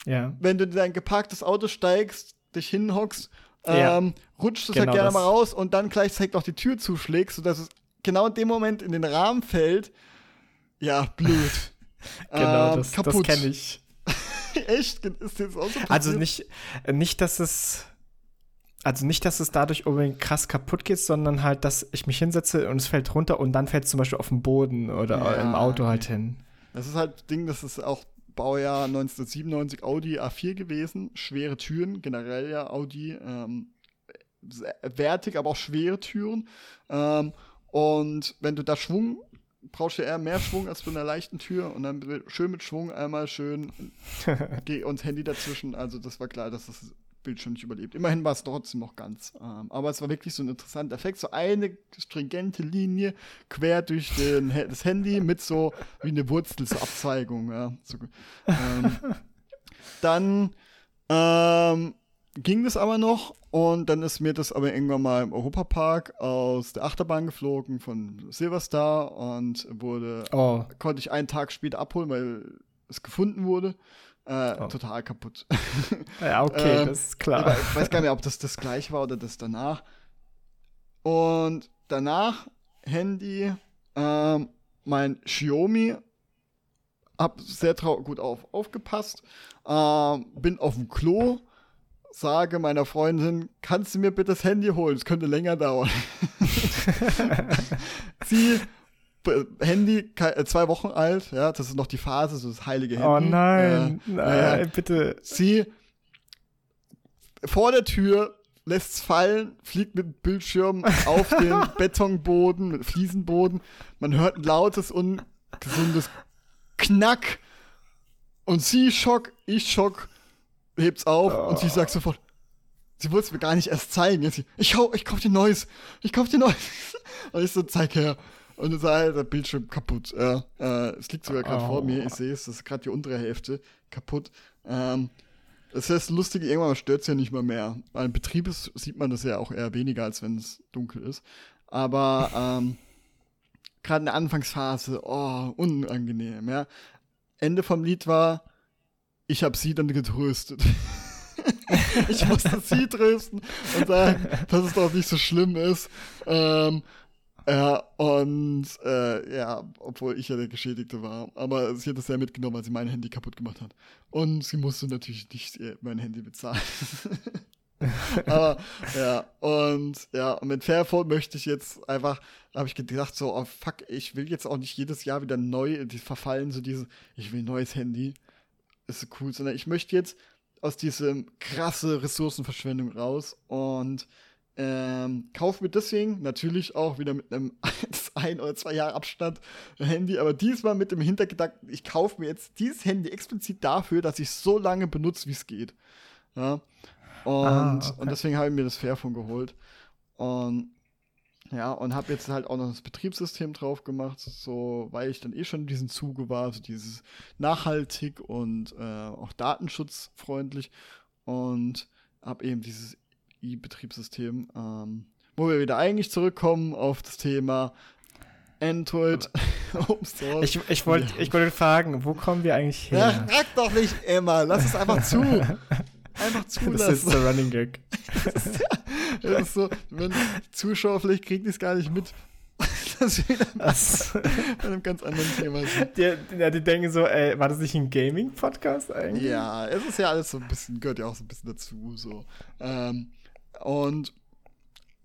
ja. wenn du in dein geparktes Auto steigst, dich hinhockst, ähm, rutscht es halt genau halt gerne das. mal raus und dann gleichzeitig auch die Tür zuschlägst, sodass es genau in dem Moment in den Rahmen fällt. Ja, blöd. genau, ähm, das, das kenne ich. Echt? Ist jetzt auch so passiert? Also nicht, nicht, dass es. Also nicht, dass es dadurch unbedingt krass kaputt geht, sondern halt, dass ich mich hinsetze und es fällt runter und dann fällt es zum Beispiel auf den Boden oder ja, im Auto halt hin. Das ist halt Ding, das ist auch Baujahr 1997 Audi A4 gewesen. Schwere Türen, generell ja Audi. Ähm, wertig, aber auch schwere Türen. Ähm, und wenn du da Schwung brauchst du eher mehr Schwung als bei einer leichten Tür und dann schön mit Schwung einmal schön und Handy dazwischen. Also das war klar, dass das Bildschirm nicht überlebt. Immerhin war es trotzdem noch ganz. Ähm, aber es war wirklich so ein interessanter Effekt. So eine stringente Linie quer durch den, das Handy mit so wie eine Wurzel, so Abzweigung. Ja. So, ähm, dann ähm, ging das aber noch und dann ist mir das aber irgendwann mal im Europapark aus der Achterbahn geflogen von Silverstar und wurde, oh. konnte ich einen Tag später abholen, weil es gefunden wurde. Äh, oh. Total kaputt. Ja, okay, ähm, das ist klar. Ich weiß gar nicht, ob das das gleiche war oder das danach. Und danach Handy, ähm, mein Xiaomi, hab sehr gut auf, aufgepasst, ähm, bin auf dem Klo sage meiner Freundin, kannst du mir bitte das Handy holen? Es könnte länger dauern. Sie Handy äh, zwei Wochen alt, ja, das ist noch die Phase, so das heilige Handy. Oh nein, äh, nein, äh, bitte. Sie vor der Tür lässt es fallen, fliegt mit dem Bildschirm auf den Betonboden, mit Fliesenboden. Man hört ein lautes, ungesundes Knack. Und sie schock, ich schock hebt's auf oh. und sie sagt sofort, sie wollte es mir gar nicht erst zeigen. Jetzt, ich, hau, ich kauf dir Neues, ich kauf dir Neues. Und ich so, zeig her. und es war halt der Bildschirm kaputt. Ja. Äh, es liegt sogar gerade oh. vor mir, ich sehe es, das ist gerade die untere Hälfte kaputt. Ähm, das ist lustig, irgendwann stört es ja nicht mal mehr. Weil im Betrieb ist, sieht man das ja auch eher weniger, als wenn es dunkel ist. Aber ähm, gerade in der Anfangsphase, oh, unangenehm, ja. Ende vom Lied war, ich habe sie dann getröstet. ich musste sie trösten und sagen, dass es doch nicht so schlimm ist. Ähm, ja, und äh, ja, obwohl ich ja der Geschädigte war. Aber sie hat das ja mitgenommen, weil sie mein Handy kaputt gemacht hat. Und sie musste natürlich nicht äh, mein Handy bezahlen. Aber ja, und ja, und mit Fairphone möchte ich jetzt einfach, habe ich gedacht, so, oh fuck, ich will jetzt auch nicht jedes Jahr wieder neu, die verfallen, so diese, ich will ein neues Handy. Ist cool, sondern ich möchte jetzt aus diesem krasse Ressourcenverschwendung raus und ähm, kauf mir deswegen natürlich auch wieder mit einem ein oder zwei Jahre Abstand ein Handy, aber diesmal mit dem Hintergedanken, ich kaufe mir jetzt dieses Handy explizit dafür, dass ich so lange benutze, wie es geht. Ja. Und, ah, okay. und deswegen habe ich mir das Fairphone geholt. Und ja, und habe jetzt halt auch noch das Betriebssystem drauf gemacht, so weil ich dann eh schon in diesem Zuge war, so dieses nachhaltig und äh, auch datenschutzfreundlich und habe eben dieses i-Betriebssystem, ähm, wo wir wieder eigentlich zurückkommen auf das Thema Android, Open Source. Ich, ich wollte ich wollt fragen, wo kommen wir eigentlich her? Ja, frag doch nicht immer, lass es einfach zu. Einfach zulassen. Das ist der Running Gag. das, ist, das ist so, wenn Zuschauer vielleicht kriegen die es gar nicht mit. dass wir bei einem ganz anderen Thema sind. Die, die, die, denken so, ey, war das nicht ein Gaming-Podcast eigentlich? Ja, es ist ja alles so ein bisschen, gehört ja auch so ein bisschen dazu. So. Ähm, und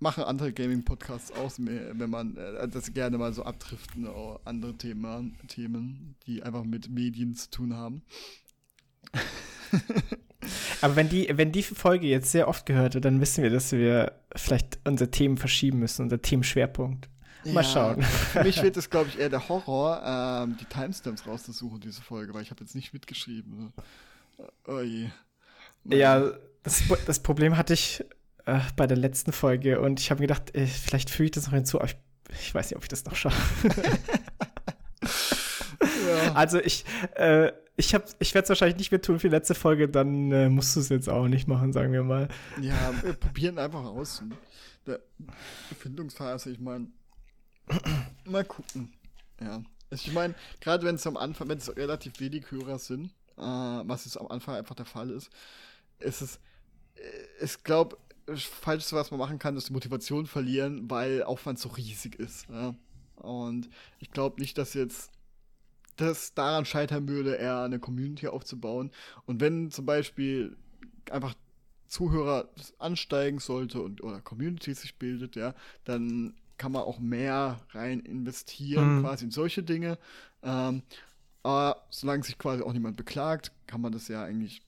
machen andere Gaming-Podcasts auch, wenn man äh, das gerne mal so abtriften, oder andere Themen, Themen, die einfach mit Medien zu tun haben. Aber wenn die, wenn die Folge jetzt sehr oft gehört wird, dann wissen wir, dass wir vielleicht unsere Themen verschieben müssen, unser Themenschwerpunkt. Mal ja, schauen. Für mich wird es, glaube ich, eher der Horror, ähm, die Timestamps rauszusuchen, diese Folge, weil ich habe jetzt nicht mitgeschrieben. Oh je. Ja, das, das Problem hatte ich äh, bei der letzten Folge und ich habe mir gedacht, äh, vielleicht füge ich das noch hinzu, aber ich, ich, weiß nicht, ob ich das noch schaffe. ja. Also ich, äh, ich, ich werde es wahrscheinlich nicht mehr tun für die letzte Folge, dann äh, musst du es jetzt auch nicht machen, sagen wir mal. Ja, wir probieren einfach aus. Der Findungsphase, ich meine, mal gucken. Ja. Ich meine, gerade wenn es am Anfang, wenn es relativ wenig Hörer sind, äh, was es am Anfang einfach der Fall ist, ist es, äh, ich glaube, das Falschste, was man machen kann, ist die Motivation verlieren, weil Aufwand so riesig ist. Ja? Und ich glaube nicht, dass jetzt das daran scheitern würde, eher eine Community aufzubauen. Und wenn zum Beispiel einfach Zuhörer ansteigen sollte und oder Community sich bildet, ja, dann kann man auch mehr rein investieren, mhm. quasi in solche Dinge. Ähm, aber solange sich quasi auch niemand beklagt, kann man das ja eigentlich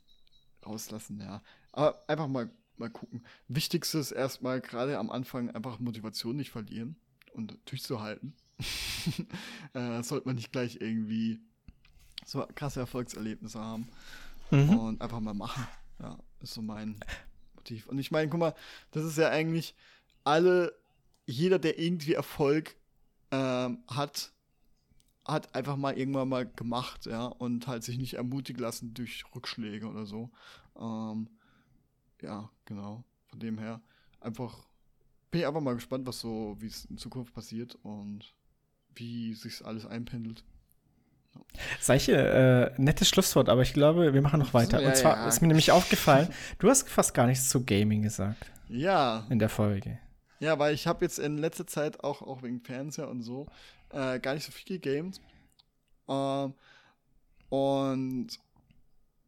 rauslassen, ja. Aber einfach mal, mal gucken. Wichtigste ist erstmal gerade am Anfang einfach Motivation nicht verlieren und durchzuhalten. äh, sollte man nicht gleich irgendwie so krasse Erfolgserlebnisse haben. Mhm. Und einfach mal machen. Ja, ist so mein Motiv. Und ich meine, guck mal, das ist ja eigentlich alle, jeder, der irgendwie Erfolg ähm, hat, hat einfach mal irgendwann mal gemacht, ja, und halt sich nicht ermutigen lassen durch Rückschläge oder so. Ähm, ja, genau. Von dem her einfach bin ich einfach mal gespannt, was so, wie es in Zukunft passiert und wie sich alles einpendelt. Solche äh, nettes Schlusswort, aber ich glaube, wir machen noch weiter. Ja, Und zwar ja. ist mir nämlich aufgefallen, du hast fast gar nichts zu Gaming gesagt. Ja. In der Folge. Ja, weil ich habe jetzt in letzter Zeit auch, auch wegen Fernseher und so äh, gar nicht so viel gegamed. Ähm, und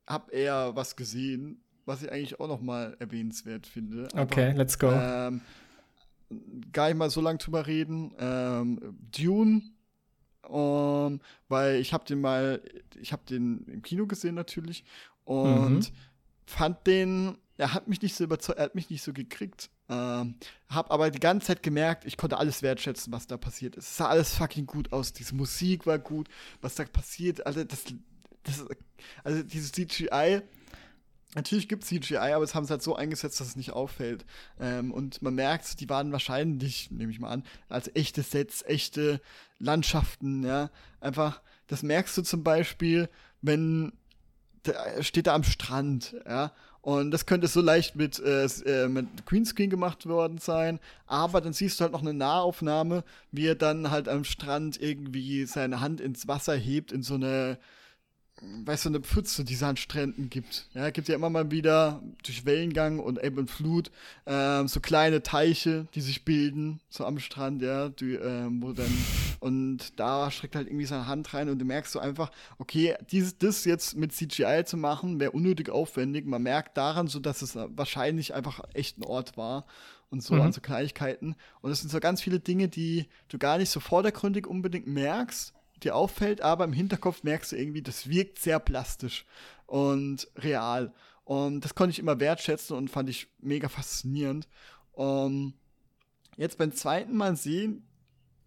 habe eher was gesehen, was ich eigentlich auch noch mal erwähnenswert finde. Okay, Aber, let's go. Ähm, gar nicht mal so lange drüber reden. Ähm, Dune, um, weil ich habe den mal, ich habe den im Kino gesehen natürlich und mhm. fand den, er hat mich nicht so überzeugt, er hat mich nicht so gekriegt. Ähm, hab aber die ganze Zeit gemerkt, ich konnte alles wertschätzen, was da passiert ist. Es sah alles fucking gut aus. Diese Musik war gut, was da passiert, also das, das also dieses CGI Natürlich gibt es CGI, aber es haben es halt so eingesetzt, dass es nicht auffällt. Ähm, und man merkt, die waren wahrscheinlich, nehme ich mal an, als echte Sets, echte Landschaften, ja. Einfach, das merkst du zum Beispiel, wenn der steht da am Strand, ja. Und das könnte so leicht mit, äh, äh, mit Greenscreen gemacht worden sein. Aber dann siehst du halt noch eine Nahaufnahme, wie er dann halt am Strand irgendwie seine Hand ins Wasser hebt in so eine weißt du, eine Pfütze, die es an Stränden gibt. Ja, gibt ja immer mal wieder durch Wellengang und Ebbe und Flut ähm, so kleine Teiche, die sich bilden, so am Strand, ja, die, ähm, wo dann, und da streckt halt irgendwie seine Hand rein und du merkst so einfach, okay, dieses, das jetzt mit CGI zu machen, wäre unnötig aufwendig. Man merkt daran so, dass es wahrscheinlich einfach echt ein Ort war und so mhm. an so Kleinigkeiten. Und es sind so ganz viele Dinge, die du gar nicht so vordergründig unbedingt merkst, dir auffällt, aber im Hinterkopf merkst du irgendwie, das wirkt sehr plastisch und real. Und das konnte ich immer wertschätzen und fand ich mega faszinierend. Und jetzt beim zweiten Mal sehen,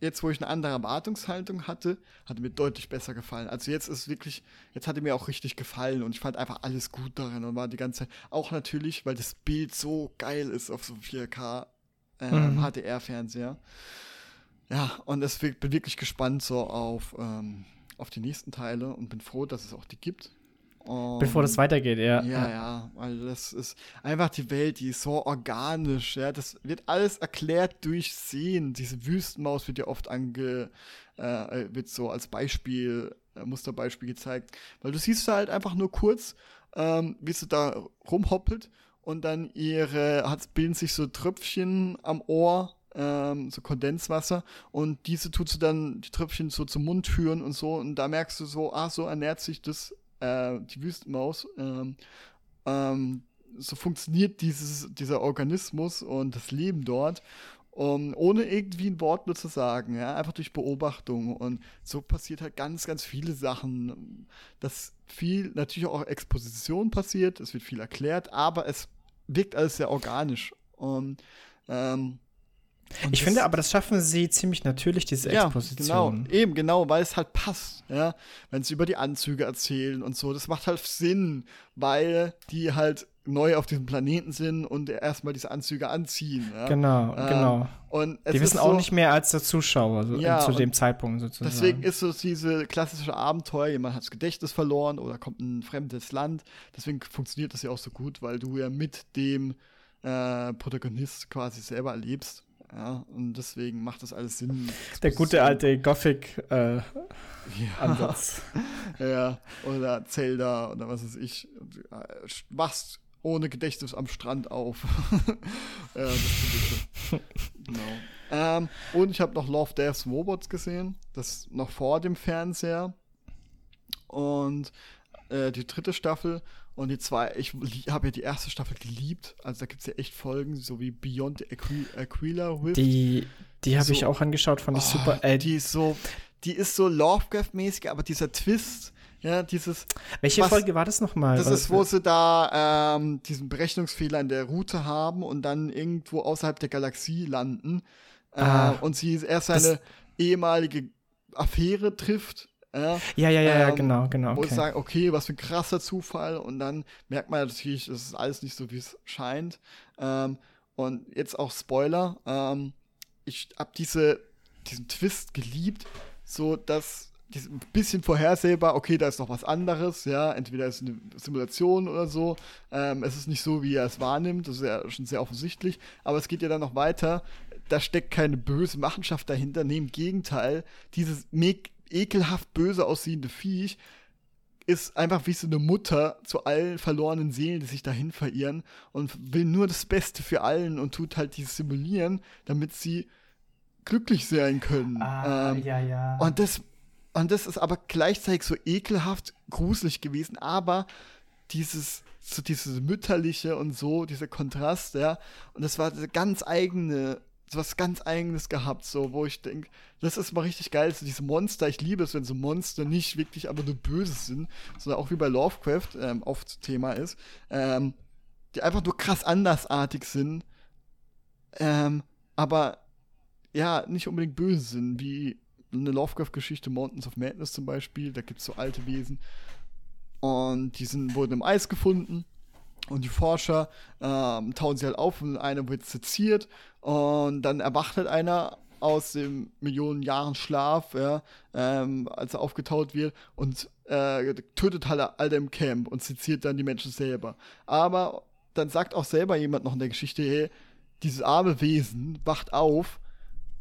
jetzt wo ich eine andere Erwartungshaltung hatte, hat mir deutlich besser gefallen. Also jetzt ist wirklich, jetzt hat er mir auch richtig gefallen und ich fand einfach alles gut darin und war die ganze Zeit, auch natürlich, weil das Bild so geil ist auf so 4K äh, mhm. HDR-Fernseher. Ja, und es bin wirklich gespannt so auf, ähm, auf die nächsten Teile und bin froh, dass es auch die gibt. Und Bevor das weitergeht, ja. Ja, ja, weil das ist einfach die Welt, die ist so organisch, ja. Das wird alles erklärt durch Sehen. Diese Wüstenmaus wird ja oft ange, äh, wird so als Beispiel, äh, Musterbeispiel gezeigt. Weil du siehst halt einfach nur kurz, ähm, wie sie da rumhoppelt und dann ihre, hat, bilden sich so Tröpfchen am Ohr ähm, so Kondenswasser und diese tut du dann die Tröpfchen so zum Mund führen und so und da merkst du so, ah, so ernährt sich das, äh, die Wüstenmaus. Ähm, ähm, so funktioniert dieses, dieser Organismus und das Leben dort. Um, ohne irgendwie ein Wort nur zu sagen, ja, einfach durch Beobachtung. Und so passiert halt ganz, ganz viele Sachen. Dass viel, natürlich auch Exposition passiert, es wird viel erklärt, aber es wirkt alles sehr organisch. Und ähm, und ich finde aber, das schaffen sie ziemlich natürlich, diese ja, Exposition. Genau, eben, genau, weil es halt passt, ja. Wenn sie über die Anzüge erzählen und so, das macht halt Sinn, weil die halt neu auf diesem Planeten sind und erstmal diese Anzüge anziehen. Ja? Genau, ähm, genau. Und die wissen auch nicht mehr als der Zuschauer so, ja, zu dem Zeitpunkt sozusagen. Deswegen ist so diese klassische Abenteuer, jemand hat das Gedächtnis verloren oder kommt in ein fremdes Land. Deswegen funktioniert das ja auch so gut, weil du ja mit dem äh, Protagonist quasi selber erlebst. Ja, und deswegen macht das alles Sinn. Der gute alte Gothic-Ansatz. Äh, ja. ja, oder Zelda oder was weiß ich. Wachst ohne Gedächtnis am Strand auf. ja, genau. Ähm, und ich habe noch Love, Death, Robots gesehen. Das noch vor dem Fernseher. Und äh, die dritte Staffel. Und die zwei, ich habe ja die erste Staffel geliebt. Also da gibt es ja echt Folgen, so wie Beyond Aqu Aquila Rift. Die, die habe so, ich auch angeschaut, fand ich oh, super. Äh, die ist so, die ist so Lovecraft-mäßig, aber dieser Twist, ja, dieses. Welche was, Folge war das nochmal? Das ist, wo sie da ähm, diesen Berechnungsfehler in der Route haben und dann irgendwo außerhalb der Galaxie landen. Äh, ah, und sie erst seine ehemalige Affäre trifft ja, ja, ja, ja, ähm, genau, genau. Okay. Wo ich sage, okay, was für ein krasser Zufall. Und dann merkt man natürlich, das ist alles nicht so, wie es scheint. Ähm, und jetzt auch Spoiler. Ähm, ich habe diese, diesen Twist geliebt, so dass ein bisschen vorhersehbar, okay, da ist noch was anderes, ja, entweder ist es eine Simulation oder so. Ähm, es ist nicht so, wie er es wahrnimmt, das ist ja schon sehr offensichtlich, aber es geht ja dann noch weiter. Da steckt keine böse Machenschaft dahinter, nee, im Gegenteil, dieses Meg ekelhaft böse aussehende Viech ist einfach wie so eine Mutter zu allen verlorenen Seelen, die sich dahin verirren und will nur das Beste für allen und tut halt dieses Simulieren, damit sie glücklich sein können. Ah, ähm, ja, ja. Und das, und das ist aber gleichzeitig so ekelhaft gruselig gewesen, aber dieses, so dieses mütterliche und so, dieser Kontrast, ja, und das war eine ganz eigene was ganz eigenes gehabt, so, wo ich denke, das ist mal richtig geil, so diese Monster, ich liebe es, wenn so Monster nicht wirklich aber nur böse sind, sondern auch wie bei Lovecraft ähm, oft Thema ist, ähm, die einfach nur krass andersartig sind, ähm, aber ja, nicht unbedingt böse sind, wie eine Lovecraft-Geschichte, Mountains of Madness zum Beispiel, da gibt es so alte Wesen und die sind, wurden im Eis gefunden Und die Forscher ähm, tauen sie halt auf und einer wird seziert und dann erwacht halt einer aus dem Millionen Jahren Schlaf, ja, ähm, als er aufgetaut wird und äh, tötet halt alle im Camp und seziert dann die Menschen selber. Aber dann sagt auch selber jemand noch in der Geschichte, hey, dieses arme Wesen wacht auf,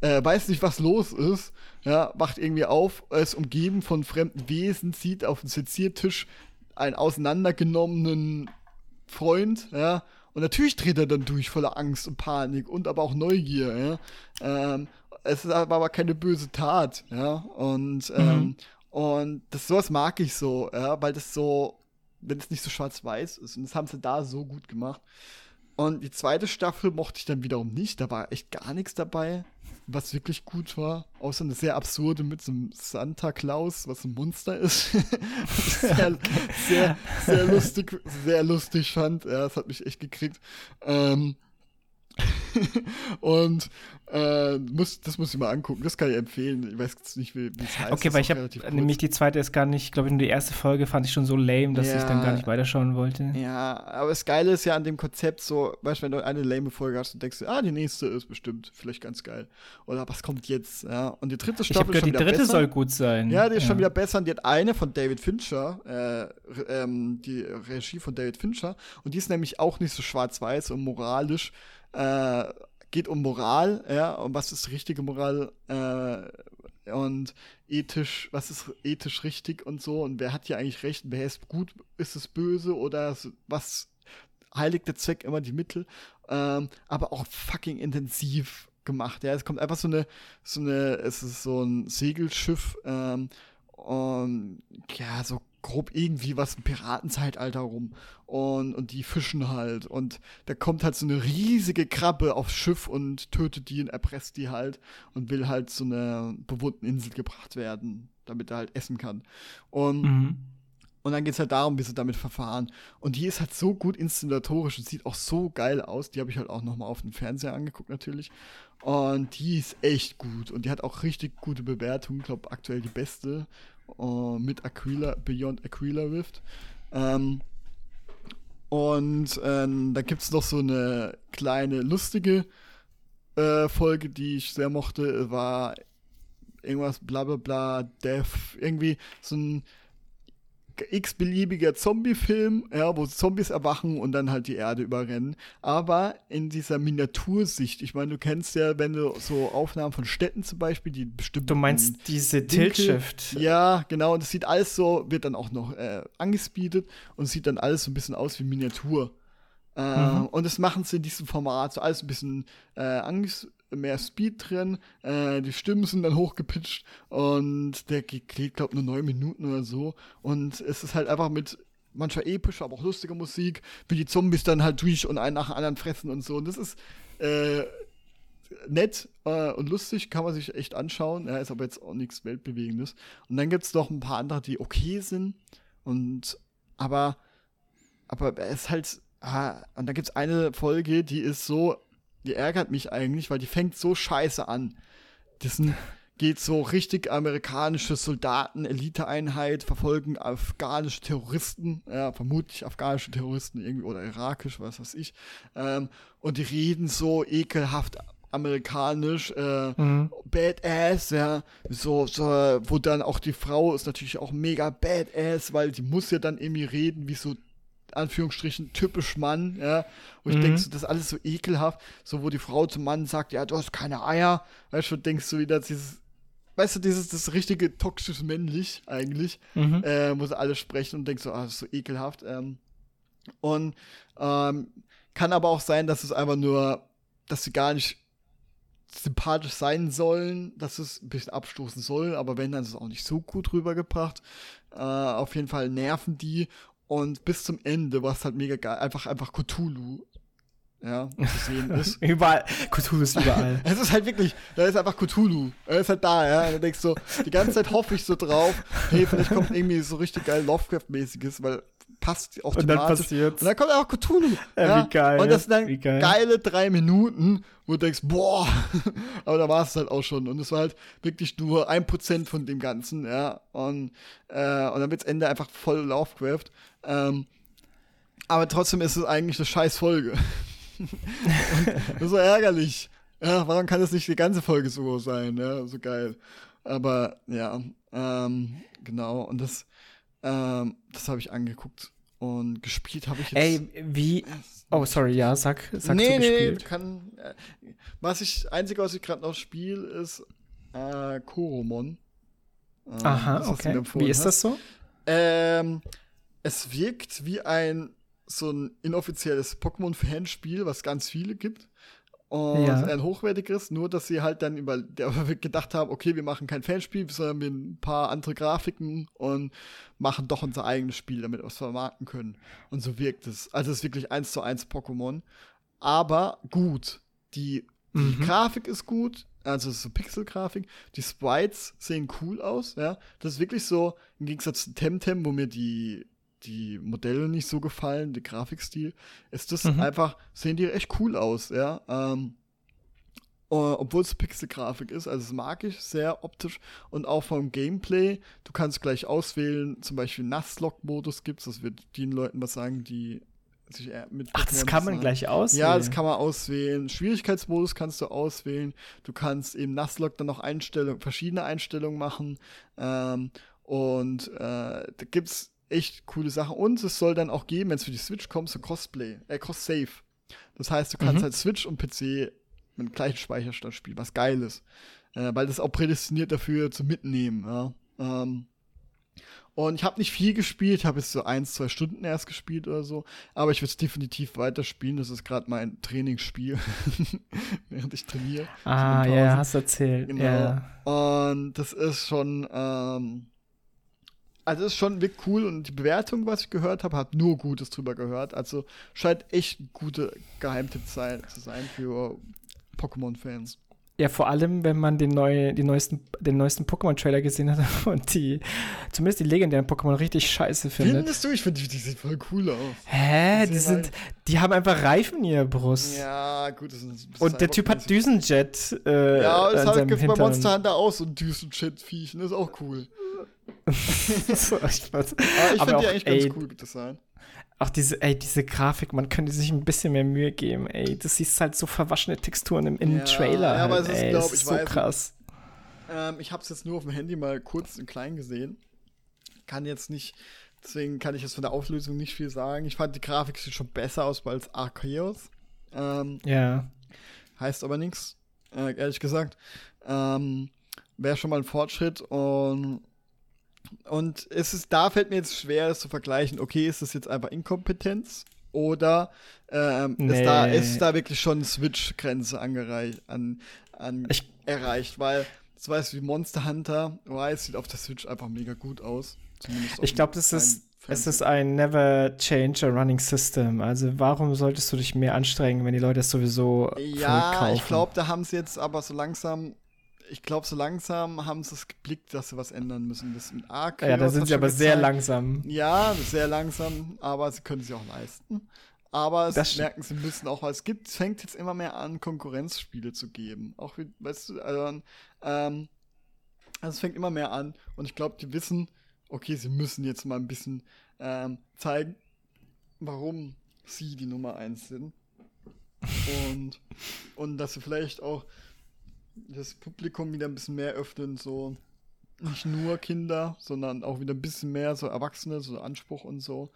äh, weiß nicht, was los ist, ja, wacht irgendwie auf, ist umgeben von fremden Wesen, sieht auf dem Seziertisch einen auseinandergenommenen Freund, ja, und natürlich dreht er dann durch voller Angst und Panik und aber auch Neugier, ja. Ähm, es war aber keine böse Tat, ja. Und, ähm, mhm. und das sowas mag ich so, ja, weil das so, wenn es nicht so schwarz-weiß ist. Und das haben sie da so gut gemacht. Und die zweite Staffel mochte ich dann wiederum nicht. Da war echt gar nichts dabei, was wirklich gut war. Außer eine sehr absurde mit so einem Santa Claus, was ein Monster ist. sehr, sehr, sehr lustig, sehr lustig fand. Ja, das hat mich echt gekriegt. Ähm, und äh, muss, das muss ich mal angucken. Das kann ich empfehlen. Ich weiß jetzt nicht, wie es heißt. Okay, weil ich habe nämlich die zweite ist gar nicht, glaube ich, nur die erste Folge fand ich schon so lame, dass ja, ich dann gar nicht weiterschauen wollte. Ja, aber das Geile ist ja an dem Konzept so, weißt du, wenn du eine lame Folge hast und denkst, ah, die nächste ist bestimmt vielleicht ganz geil. Oder was kommt jetzt? Ja, und die dritte Staffel ich ist schon die dritte besser. soll gut sein. Ja, die ist ja. schon wieder besser. Und die hat eine von David Fincher, äh, ähm, die Regie von David Fincher. Und die ist nämlich auch nicht so schwarz-weiß und moralisch äh, geht um Moral, ja, und was ist richtige Moral äh, und ethisch, was ist ethisch richtig und so und wer hat hier eigentlich recht, wer ist gut, ist es böse oder was heiligt der Zweck immer die Mittel, ähm, aber auch fucking intensiv gemacht, ja, es kommt einfach so eine, so eine, es ist so ein Segelschiff, ähm, und ja, so grob irgendwie was im Piratenzeitalter rum. Und, und die fischen halt. Und da kommt halt so eine riesige Krabbe aufs Schiff und tötet die und erpresst die halt und will halt zu einer bewohnten Insel gebracht werden, damit er halt essen kann. Und, mhm. und dann geht es halt darum, wie sie damit verfahren. Und die ist halt so gut inszenatorisch und sieht auch so geil aus. Die habe ich halt auch nochmal auf dem Fernseher angeguckt, natürlich. Und die ist echt gut. Und die hat auch richtig gute Bewertungen. Ich glaube, aktuell die beste uh, mit Aquila, Beyond Aquila Rift. Ähm, und ähm, da gibt es noch so eine kleine lustige äh, Folge, die ich sehr mochte, war irgendwas bla bla bla, Death, irgendwie so ein x-beliebiger Zombie-Film, ja, wo Zombies erwachen und dann halt die Erde überrennen. Aber in dieser Miniatursicht, ich meine, du kennst ja, wenn du so Aufnahmen von Städten zum Beispiel, die bestimmt. Du meinst diese Tilt-Shift? Ja, genau. Und das sieht alles so, wird dann auch noch äh, angespeedet und sieht dann alles so ein bisschen aus wie Miniatur. Äh, mhm. Und das machen sie in diesem Format, so alles ein bisschen äh, anges mehr Speed drin, äh, die Stimmen sind dann hochgepitcht und der geht, glaube ich, nur neun Minuten oder so. Und es ist halt einfach mit mancher epischer, aber auch lustiger Musik, wie die Zombies dann halt durch und einen nach dem anderen fressen und so. Und das ist äh, nett äh, und lustig, kann man sich echt anschauen. Ja, ist aber jetzt auch nichts Weltbewegendes. Und dann gibt es noch ein paar andere, die okay sind. Und aber, aber es ist halt. Ah, und da gibt es eine Folge, die ist so die ärgert mich eigentlich, weil die fängt so scheiße an. Das geht so richtig amerikanische Soldaten, Eliteeinheit, verfolgen afghanische Terroristen, ja, vermutlich afghanische Terroristen irgendwie oder irakisch, was weiß ich. Ähm, und die reden so ekelhaft amerikanisch, äh, mhm. badass, ja, so, so, wo dann auch die Frau ist natürlich auch mega badass, weil die muss ja dann irgendwie reden wie so Anführungsstrichen typisch Mann, ja, wo ich mhm. denke, so, das ist alles so ekelhaft, so wo die Frau zum Mann sagt, ja, du hast keine Eier, weißt du, denkst du wieder dieses, weißt du, dieses, das richtige toxisch männlich eigentlich, mhm. äh, muss alles sprechen und denkst so, ah, das ist so ekelhaft, ähm, und ähm, kann aber auch sein, dass es einfach nur, dass sie gar nicht sympathisch sein sollen, dass es ein bisschen abstoßen soll, aber wenn, dann ist es auch nicht so gut rübergebracht. Äh, auf jeden Fall nerven die und bis zum Ende war es halt mega geil. Einfach, einfach Cthulhu. Ja, zu sehen ist. überall. Cthulhu ist überall. es ist halt wirklich, da ist einfach Cthulhu. Er ist halt da, ja. Und du denkst so, die ganze Zeit hoffe ich so drauf, hey, vielleicht kommt irgendwie so richtig geil Lovecraft-mäßiges, weil passt auch Und dann passiert's. Und dann kommt auch Cthulhu. Ja, ja, Wie geil. Und das sind dann geile drei Minuten, wo du denkst, boah, aber da war es halt auch schon. Und es war halt wirklich nur ein Prozent von dem Ganzen, ja. Und, äh, und dann wird's Ende einfach voll Lovecraft. Ähm, Aber trotzdem ist es eigentlich eine scheiß Folge. das ist so ärgerlich. Ja, warum kann das nicht die ganze Folge so sein? Ja, so geil. Aber ja, ähm, genau. Und das, ähm, das habe ich angeguckt. Und gespielt habe ich jetzt. Ey, wie. Oh, sorry, ja, sag, sag nee, nee, gespielt. kann. Äh, was ich, einzige, was ich gerade noch spiele, ist äh, Koromon. Ähm, Aha, okay. Wie ist das so? Ähm, es wirkt wie ein so ein inoffizielles Pokémon-Fanspiel, was ganz viele gibt. Und ja. ein hochwertiges, nur dass sie halt dann über gedacht haben, okay, wir machen kein Fanspiel, sondern wir ein paar andere Grafiken und machen doch unser eigenes Spiel, damit wir es vermarkten können. Und so wirkt es. Also es ist wirklich eins zu eins Pokémon. Aber gut. Die, die mhm. Grafik ist gut, also es ist so Pixel-Grafik. Die Sprites sehen cool aus, ja. Das ist wirklich so, im Gegensatz zu Temtem, wo mir die die Modelle nicht so gefallen, der Grafikstil, ist das mhm. einfach, sehen die echt cool aus, ja. Ähm, obwohl es Pixel-Grafik ist, also das mag ich sehr optisch und auch vom Gameplay. Du kannst gleich auswählen, zum Beispiel Nasslock-Modus gibt es, das wird den Leuten was sagen, die sich mit Ach, das kann man gleich auswählen. Ja, das kann man auswählen. Schwierigkeitsmodus kannst du auswählen. Du kannst eben Nasslock dann noch Einstellungen, verschiedene Einstellungen machen. Ähm, und äh, da es echt coole Sachen. Und es soll dann auch geben, wenn es für die Switch kommt, so Crossplay, äh, Cross-Save. Das heißt, du kannst mhm. halt Switch und PC mit gleichen Speicherstand spielen, was geil ist. Äh, weil das auch prädestiniert dafür zu mitnehmen, ja. Ähm, und ich habe nicht viel gespielt, habe jetzt so eins, zwei Stunden erst gespielt oder so. Aber ich würde es definitiv weiterspielen. Das ist gerade mein Trainingsspiel, während ich trainiere. Ah, ja, hast du erzählt. Genau. Yeah. Und das ist schon, ähm, also ist schon wirklich cool und die Bewertung, was ich gehört habe, hat nur Gutes drüber gehört. Also scheint echt ein guter Geheimtipp zu sein für Pokémon-Fans. Ja, vor allem, wenn man den, neu, die neuesten, den neuesten Pokémon-Trailer gesehen hat und die, zumindest die legendären Pokémon richtig scheiße findet. Findest du? Ich finde, die, die sehen voll cool aus. Hä? Die, die sind, die haben einfach Reifen in ihrer Brust. Ja, gut. Das ist, das und der Typ hat Düsenjet. Äh, ja, das hat bei Monster Hunter auch so ein Düsenjet-Viech. Das ist auch cool. so, ich finde die eigentlich ey, ganz cool Design. Auch diese, ey, diese Grafik, man könnte sich ein bisschen mehr Mühe geben, ey. Das siehst halt so verwaschene Texturen im, im ja, Trailer. Ja, aber halt, es ist, glaube ich, so weiß, krass. Ähm, ich habe es jetzt nur auf dem Handy mal kurz und klein gesehen. Kann jetzt nicht, deswegen kann ich jetzt von der Auflösung nicht viel sagen. Ich fand die Grafik sieht schon besser aus als Arceus. Ähm, ja. Heißt aber nichts, äh, ehrlich gesagt. Ähm, Wäre schon mal ein Fortschritt und und es ist, da fällt mir jetzt schwer, das zu vergleichen. Okay, ist das jetzt einfach Inkompetenz oder ähm, nee. ist, da, ist da wirklich schon Switch-Grenze angereicht, an, an ich, erreicht? Weil, weißt du, wie Monster Hunter Rise sieht auf der Switch einfach mega gut aus. ich glaube, das ist. Es ist ein never change a running system. Also warum solltest du dich mehr anstrengen, wenn die Leute es sowieso ja, kaufen? ich glaube, da haben sie jetzt aber so langsam ich glaube, so langsam haben sie es geblickt, dass sie was ändern müssen. Das mit Arc ja, da sind sie aber gezeigt. sehr langsam. Ja, sehr langsam, aber sie können sich auch leisten. Aber sie merken, sie müssen auch, weil es gibt, es fängt jetzt immer mehr an, Konkurrenzspiele zu geben. Auch wie, weißt du, also, ähm, also es fängt immer mehr an und ich glaube, die wissen, okay, sie müssen jetzt mal ein bisschen ähm, zeigen, warum sie die Nummer eins sind. Und, und dass sie vielleicht auch das Publikum wieder ein bisschen mehr öffnen, so nicht nur Kinder, sondern auch wieder ein bisschen mehr so Erwachsene, so Anspruch und so.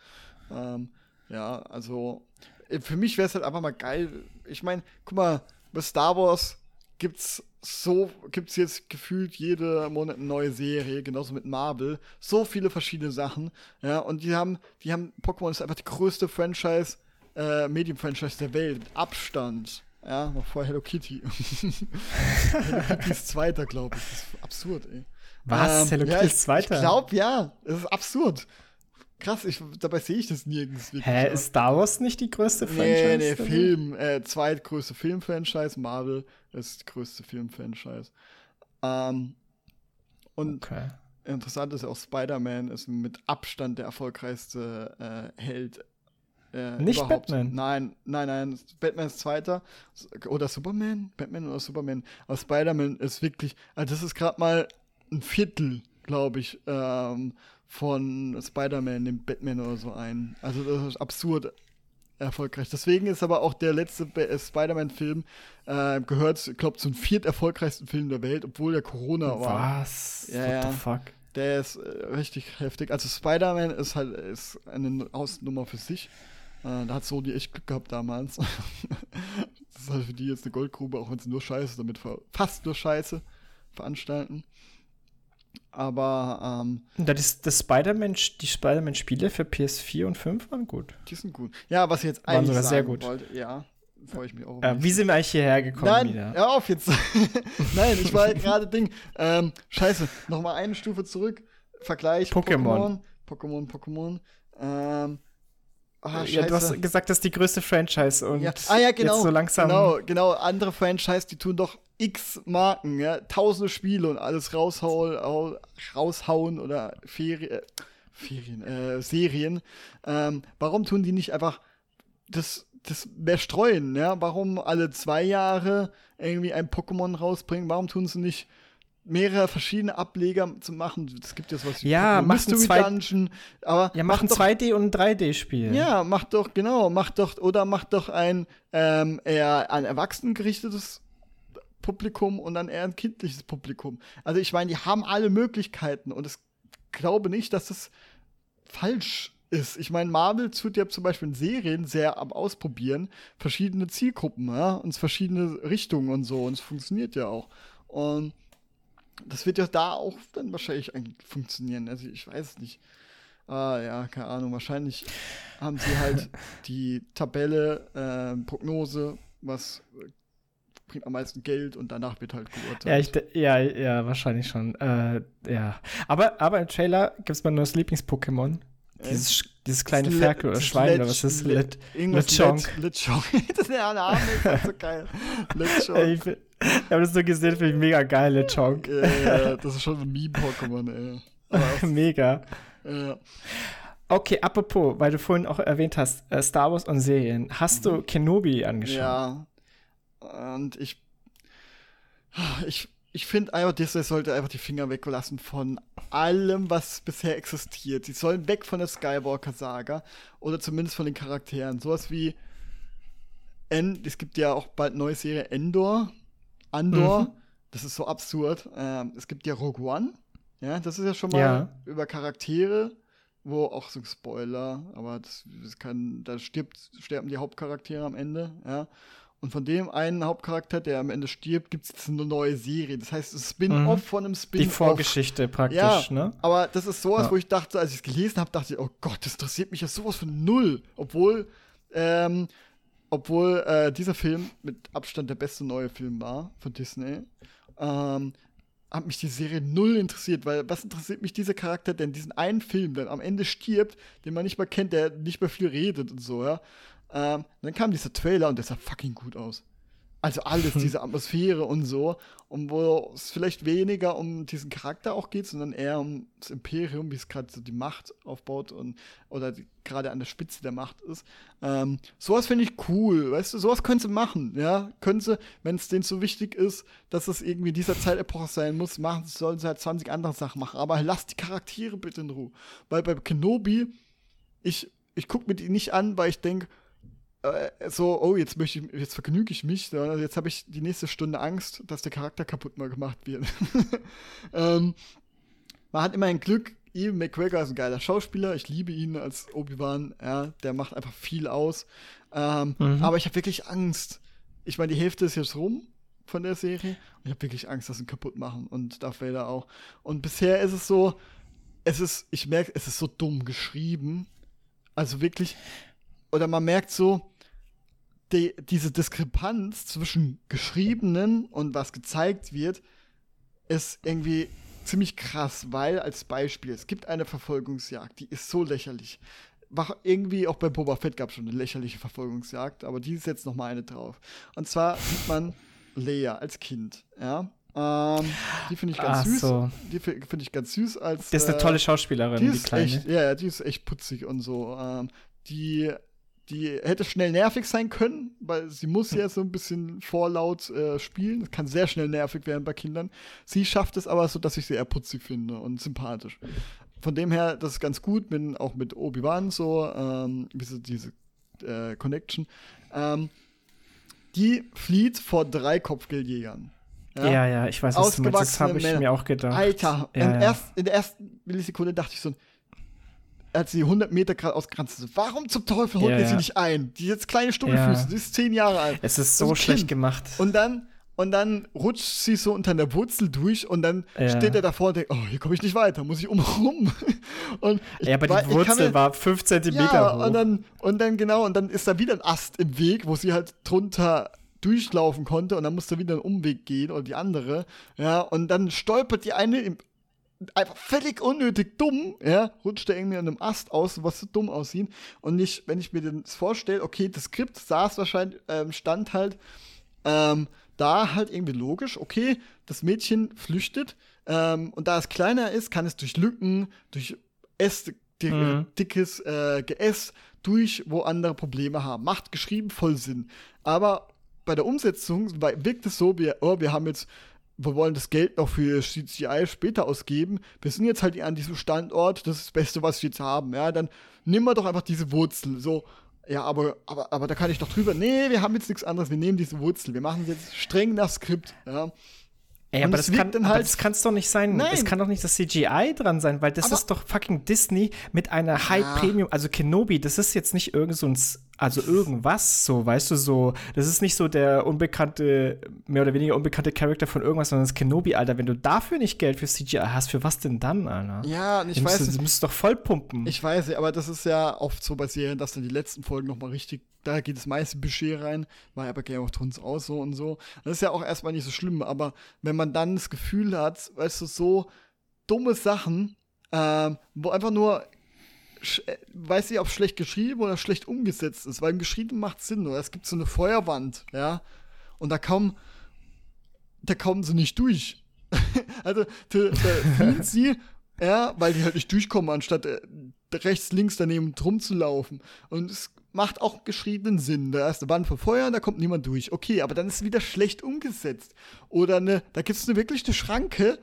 Ähm, ja, also äh, für mich wäre es halt einfach mal geil. Ich meine, guck mal, bei Star Wars gibt's so, gibt's jetzt gefühlt jede Monat eine neue Serie, genauso mit Marvel. So viele verschiedene Sachen. Ja, und die haben, die haben, Pokémon ist einfach die größte Franchise, äh, Medium-Franchise der Welt, Abstand. Ja, noch vor Hello Kitty. Hello Kitty ist Zweiter, glaube ich. Das ist absurd, ey. Was? Ähm, Hello Kitty ja, ist Zweiter? Ich glaube, ja. Das ist absurd. Krass, ich, dabei sehe ich das nirgends wirklich. Hä, ist Star Wars nicht die größte Franchise? Nee, nee, Film, äh, zweitgrößte Filmfranchise. Marvel ist die größte Filmfranchise. Ähm, und okay. interessant ist ja auch, Spider-Man ist mit Abstand der erfolgreichste äh, Held äh, Nicht überhaupt. Batman. Nein, nein, nein. Batman ist Zweiter. Oder Superman? Batman oder Superman. Aber Spider-Man ist wirklich. Also das ist gerade mal ein Viertel, glaube ich, ähm, von Spider-Man, dem Batman oder so ein. Also das ist absurd erfolgreich. Deswegen ist aber auch der letzte äh, Spider-Man-Film äh, gehört, ich glaube, zum viert erfolgreichsten Film der Welt, obwohl der Corona war. Was? Ja, What the fuck? Der ist äh, richtig heftig. Also Spider-Man ist halt ist eine Hausnummer für sich. Äh, da hat Sony echt Glück gehabt damals. das ist halt für die jetzt eine Goldgrube, auch wenn sie nur Scheiße damit fast nur Scheiße veranstalten. Aber ähm, das, das Spider-Man, die Spider-Man-Spiele für PS4 und 5 waren gut. Die sind gut. Ja, was ich jetzt eigentlich sogar sehr gut. wollte, ja, freue ich mich auch. Äh, wie sind wir eigentlich hierher gekommen Nein, wieder? Hör auf jetzt. Nein, ich war gerade Ding. Ähm, scheiße, nochmal eine Stufe zurück. Vergleich Pokémon. Pokémon, Pokémon. Ähm, Ah, ja, du hast gesagt, das ist die größte Franchise und ja. Ah, ja, genau, jetzt so langsam. Genau, genau. Andere Franchise, die tun doch x Marken, ja, tausende Spiele und alles raushauen, raushauen oder Ferien, äh, Ferien, äh, Serien. Ähm, warum tun die nicht einfach das, das mehr streuen, ja? Warum alle zwei Jahre irgendwie ein Pokémon rausbringen? Warum tun sie nicht mehrere verschiedene Ableger zu machen. Es gibt jetzt was wie ja, Mystery zwei, Dungeon, aber ja, mach ein 2D und ein 3D-Spiel. Ja, mach doch genau, mach doch oder mach doch ein ähm, eher an Erwachsenen gerichtetes Publikum und dann eher ein kindliches Publikum. Also ich meine, die haben alle Möglichkeiten und ich glaube nicht, dass das falsch ist. Ich meine, Marvel tut ja zum Beispiel in Serien sehr am Ausprobieren, verschiedene Zielgruppen, ja, und verschiedene Richtungen und so, und es funktioniert ja auch. Und das wird ja da auch dann wahrscheinlich funktionieren. Also ich weiß es nicht. Ah ja, keine Ahnung. Wahrscheinlich haben sie halt die Tabelle, äh, Prognose, was bringt am meisten Geld und danach wird halt geurteilt. Ja, ich, ja, ja, wahrscheinlich schon. Äh, ja. Aber, aber im Trailer gibt es mal nur das Lieblings-Pokémon. Dieses, dieses kleine Ferkel oder Schwein oder was ist das? Lechonk. Lechonk. das ist ja Name, ist halt so geil. Lechonk. Ich habe das so gesehen, finde ich mega geil, Lechonk. Ja, ja, das ist schon ein Meme-Pokémon, ey. mega. Ja. Okay, apropos, weil du vorhin auch erwähnt hast, äh, Star Wars und Serien. Hast mhm. du Kenobi angeschaut? Ja. Und ich. Ich ich finde einfach, Disney sollte einfach die Finger weglassen von allem, was bisher existiert. Sie sollen weg von der Skywalker-Saga oder zumindest von den Charakteren. Sowas wie en es gibt ja auch bald eine neue Serie Endor. Andor. Mhm. Das ist so absurd. Ähm, es gibt ja Rogue One. Ja, das ist ja schon mal ja. über Charaktere, wo auch so ein Spoiler, aber das, das kann, da stirbt, sterben die Hauptcharaktere am Ende, ja. Und von dem einen Hauptcharakter, der am Ende stirbt, gibt es jetzt eine neue Serie. Das heißt, es Spin-off mhm. von einem Spin-off. Die Vorgeschichte praktisch, ja, ne? Aber das ist sowas, ja. wo ich dachte, als ich es gelesen habe, dachte ich, oh Gott, das interessiert mich ja sowas von null. Obwohl, ähm, obwohl äh, dieser Film mit Abstand der beste neue Film war von Disney, ähm, hat mich die Serie null interessiert, weil was interessiert mich dieser Charakter denn? Diesen einen Film, der am Ende stirbt, den man nicht mal kennt, der nicht mehr viel redet und so, ja. Ähm, dann kam dieser Trailer und der sah fucking gut aus. Also alles, diese Atmosphäre und so. Und wo es vielleicht weniger um diesen Charakter auch geht, sondern eher um das Imperium, wie es gerade so die Macht aufbaut und oder gerade an der Spitze der Macht ist. Ähm, sowas finde ich cool, weißt du, sowas können sie machen, ja. Können sie, wenn es denen so wichtig ist, dass es irgendwie dieser Zeitepoche sein muss, machen sollen sie halt 20 andere Sachen machen. Aber lass die Charaktere bitte in Ruhe. Weil bei Kenobi, ich, ich gucke mir die nicht an, weil ich denke, äh, so, oh, jetzt möchte ich, jetzt vergnüge ich mich, sondern jetzt habe ich die nächste Stunde Angst, dass der Charakter kaputt mal gemacht wird. ähm, man hat immer ein Glück, Ian McGregor ist ein geiler Schauspieler, ich liebe ihn als Obi-Wan, ja, der macht einfach viel aus. Ähm, mhm. Aber ich habe wirklich Angst. Ich meine, die Hälfte ist jetzt rum von der Serie und ich habe wirklich Angst, dass sie ihn kaputt machen und Darth Vader auch. Und bisher ist es so, es ist, ich merke, es ist so dumm geschrieben. Also wirklich, oder man merkt so, die, diese Diskrepanz zwischen Geschriebenen und was gezeigt wird, ist irgendwie ziemlich krass, weil als Beispiel, es gibt eine Verfolgungsjagd, die ist so lächerlich. War irgendwie auch bei Boba Fett gab es schon eine lächerliche Verfolgungsjagd, aber die ist jetzt noch mal eine drauf. Und zwar sieht man Leia als Kind, ja. Ähm, die finde ich ganz Ach süß. So. Die finde ich ganz süß als. Die ist eine äh, tolle Schauspielerin, die, die kleine. Echt, ja, die ist echt putzig und so. Ähm, die die hätte schnell nervig sein können, weil sie muss ja so ein bisschen vorlaut äh, spielen. Das kann sehr schnell nervig werden bei Kindern. Sie schafft es aber so, dass ich sie eher putzig finde und sympathisch. von dem her, das ist ganz gut, mit, auch mit Obi-Wan so, ähm, diese, diese äh, Connection. Ähm, die flieht vor drei Kopfgeldjägern. Ja, ja, ja ich weiß, was du meinst. Das habe ich Männer. mir auch gedacht. Alter, ja, ja. Erst, in der ersten Millisekunde dachte ich so, als sie 100 Meter gerade ausgrenzt ist, warum zum Teufel holt ja, ihr sie nicht ein? Die jetzt kleine Stummelfüße, die ist zehn Jahre alt. Es ist so schlecht kind. gemacht. Und dann, und dann rutscht sie so unter der Wurzel durch und dann ja. steht er davor und denkt, oh, hier komme ich nicht weiter, muss ich umrum. und ja, aber die Wurzel mir, war fünf Zentimeter ja, hoch. Und dann, und dann, genau, und dann ist da wieder ein Ast im Weg, wo sie halt drunter durchlaufen konnte und dann musste wieder einen Umweg gehen oder die andere. Ja, und dann stolpert die eine im, einfach völlig unnötig dumm, ja, rutscht er irgendwie an einem Ast aus, was so dumm aussieht. Und nicht, wenn ich mir das vorstelle, okay, das Skript saß wahrscheinlich, ähm, stand halt ähm, da halt irgendwie logisch, okay, das Mädchen flüchtet ähm, und da es kleiner ist, kann es durch Lücken, durch Äste, dick, mhm. dickes äh, Geäst, durch, wo andere Probleme haben. Macht geschrieben voll Sinn. Aber bei der Umsetzung wirkt es so, wie, oh, wir haben jetzt, wir wollen das Geld noch für CGI später ausgeben. Wir sind jetzt halt an diesem Standort, das ist das Beste, was wir jetzt haben. Ja, dann nehmen wir doch einfach diese Wurzel. So, ja, aber, aber, aber da kann ich doch drüber. Nee, wir haben jetzt nichts anderes. Wir nehmen diese Wurzel. Wir machen jetzt streng nach Skript. Ja. Ey, aber das, kann, halt das kann's doch nicht sein. Nein. Es kann doch nicht das CGI dran sein, weil das aber ist doch fucking Disney mit einer High Premium, also Kenobi, das ist jetzt nicht irgend so ein also irgendwas, so, weißt du, so, das ist nicht so der unbekannte, mehr oder weniger unbekannte Charakter von irgendwas, sondern das Kenobi, Alter. Wenn du dafür nicht Geld für CGI hast, für was denn dann, Alter? Ja, ich weiß nicht. Du müsstest doch voll pumpen. Ich weiß, aber das ist ja oft so bei Serien, dass dann die letzten Folgen nochmal richtig, da geht das meiste Budget rein, war ja bei Game of Thrones auch so und so. Das ist ja auch erstmal nicht so schlimm, aber wenn man dann das Gefühl hat, weißt du, so dumme Sachen, ähm, wo einfach nur weiß nicht, ob schlecht geschrieben oder schlecht umgesetzt ist, weil im Geschrieben macht Sinn, oder es gibt so eine Feuerwand, ja, und da kommen, da kommen sie nicht durch. also, da, da sie, ja, weil die halt nicht durchkommen, anstatt äh, rechts, links daneben drum zu laufen. Und es macht auch geschriebenen Sinn. Da ist eine Wand von Feuer, da kommt niemand durch. Okay, aber dann ist es wieder schlecht umgesetzt. Oder eine, da gibt es eine, wirklich eine Schranke,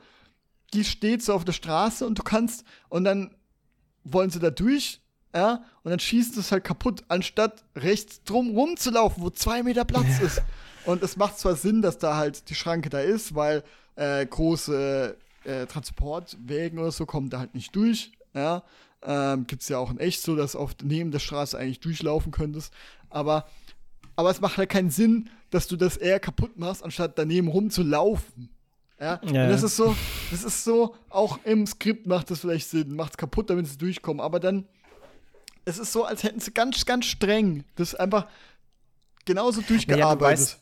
die steht so auf der Straße und du kannst, und dann wollen sie da durch, ja, und dann schießen sie es halt kaputt, anstatt rechts drum rumzulaufen, wo zwei Meter Platz ja. ist. Und es macht zwar Sinn, dass da halt die Schranke da ist, weil äh, große äh, Transportwägen oder so kommen da halt nicht durch, ja. Ähm, Gibt es ja auch in echt so, dass auf neben der Straße eigentlich durchlaufen könntest. Aber, aber es macht halt keinen Sinn, dass du das eher kaputt machst, anstatt daneben rumzulaufen. Ja, ja. Und das ist so, das ist so, auch im Skript macht das vielleicht Sinn, macht es kaputt, damit sie durchkommen, aber dann, es ist so, als hätten sie ganz, ganz streng das einfach genauso durchgearbeitet. Ja, du weißt,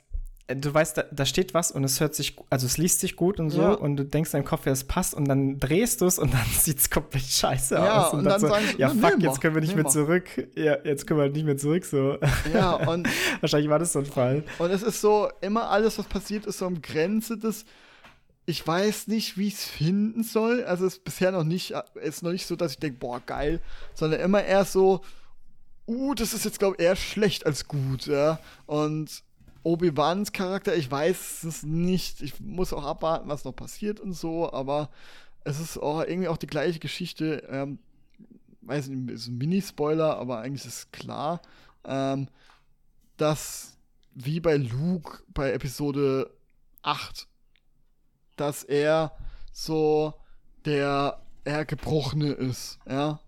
äh, du weißt da, da, steht was und es hört sich, also es liest sich gut und so ja. und du denkst in deinem Kopf, ja, es passt und dann drehst du es und dann sieht es komplett scheiße aus. Und, und dann, dann so, sie, ja fuck, jetzt können wir nicht mehr zurück. Ja, jetzt können wir nicht mehr zurück, so. Ja, und wahrscheinlich war das so ein Fall. Und es ist so, immer alles, was passiert, ist so um Grenze des ich weiß nicht, wie ich es finden soll. Also es ist bisher noch nicht, ist noch nicht so, dass ich denke, boah, geil, sondern immer eher so, uh, das ist jetzt, glaube ich, eher schlecht als gut, ja. Und Obi-Wans Charakter, ich weiß es nicht. Ich muss auch abwarten, was noch passiert und so, aber es ist auch irgendwie auch die gleiche Geschichte. Ähm, weiß nicht, ist ein Mini-Spoiler, aber eigentlich ist klar, ähm, dass wie bei Luke bei Episode 8 dass er so der eher Gebrochene ist, ja.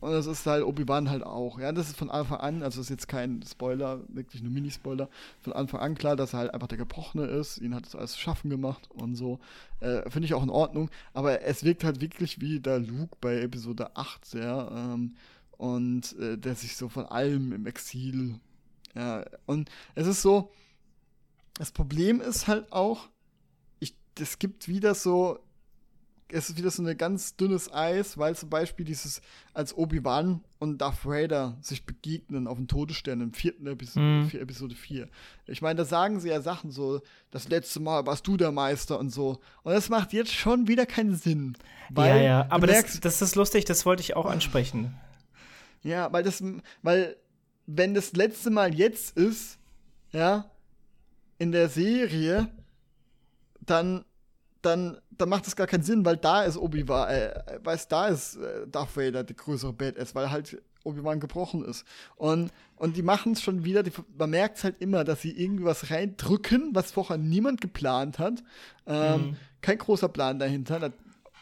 Und das ist halt Obi-Wan halt auch. Ja, das ist von Anfang an, also ist jetzt kein Spoiler, wirklich nur Mini-Spoiler, von Anfang an klar, dass er halt einfach der Gebrochene ist. Ihn hat es alles schaffen gemacht und so. Äh, Finde ich auch in Ordnung. Aber es wirkt halt wirklich wie der Luke bei Episode 8 sehr. Ähm, und äh, der sich so von allem im Exil. Ja, und es ist so, das Problem ist halt auch, es gibt wieder so, es ist wieder so ein ganz dünnes Eis, weil zum Beispiel dieses, als Obi-Wan und Darth Vader sich begegnen auf dem Todesstern im vierten Episode, mm. Episode 4. Ich meine, da sagen sie ja Sachen so, das letzte Mal warst du der Meister und so. Und das macht jetzt schon wieder keinen Sinn. ja, ja, aber merkst, das, das ist lustig, das wollte ich auch ansprechen. Ja, weil das, weil, wenn das letzte Mal jetzt ist, ja, in der Serie, dann dann, dann macht das gar keinen Sinn, weil da ist Obi-Wan, äh, weiß, da ist äh, Darth Vader der größere Badass, weil halt Obi-Wan gebrochen ist. Und, und die machen es schon wieder, die, man merkt es halt immer, dass sie irgendwie was reindrücken, was vorher niemand geplant hat. Ähm, mhm. Kein großer Plan dahinter.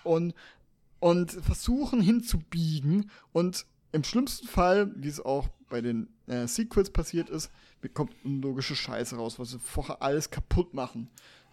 Und, und versuchen hinzubiegen und im schlimmsten Fall, wie es auch bei den äh, Sequels passiert ist, bekommt unlogische Scheiße raus, was sie vorher alles kaputt machen.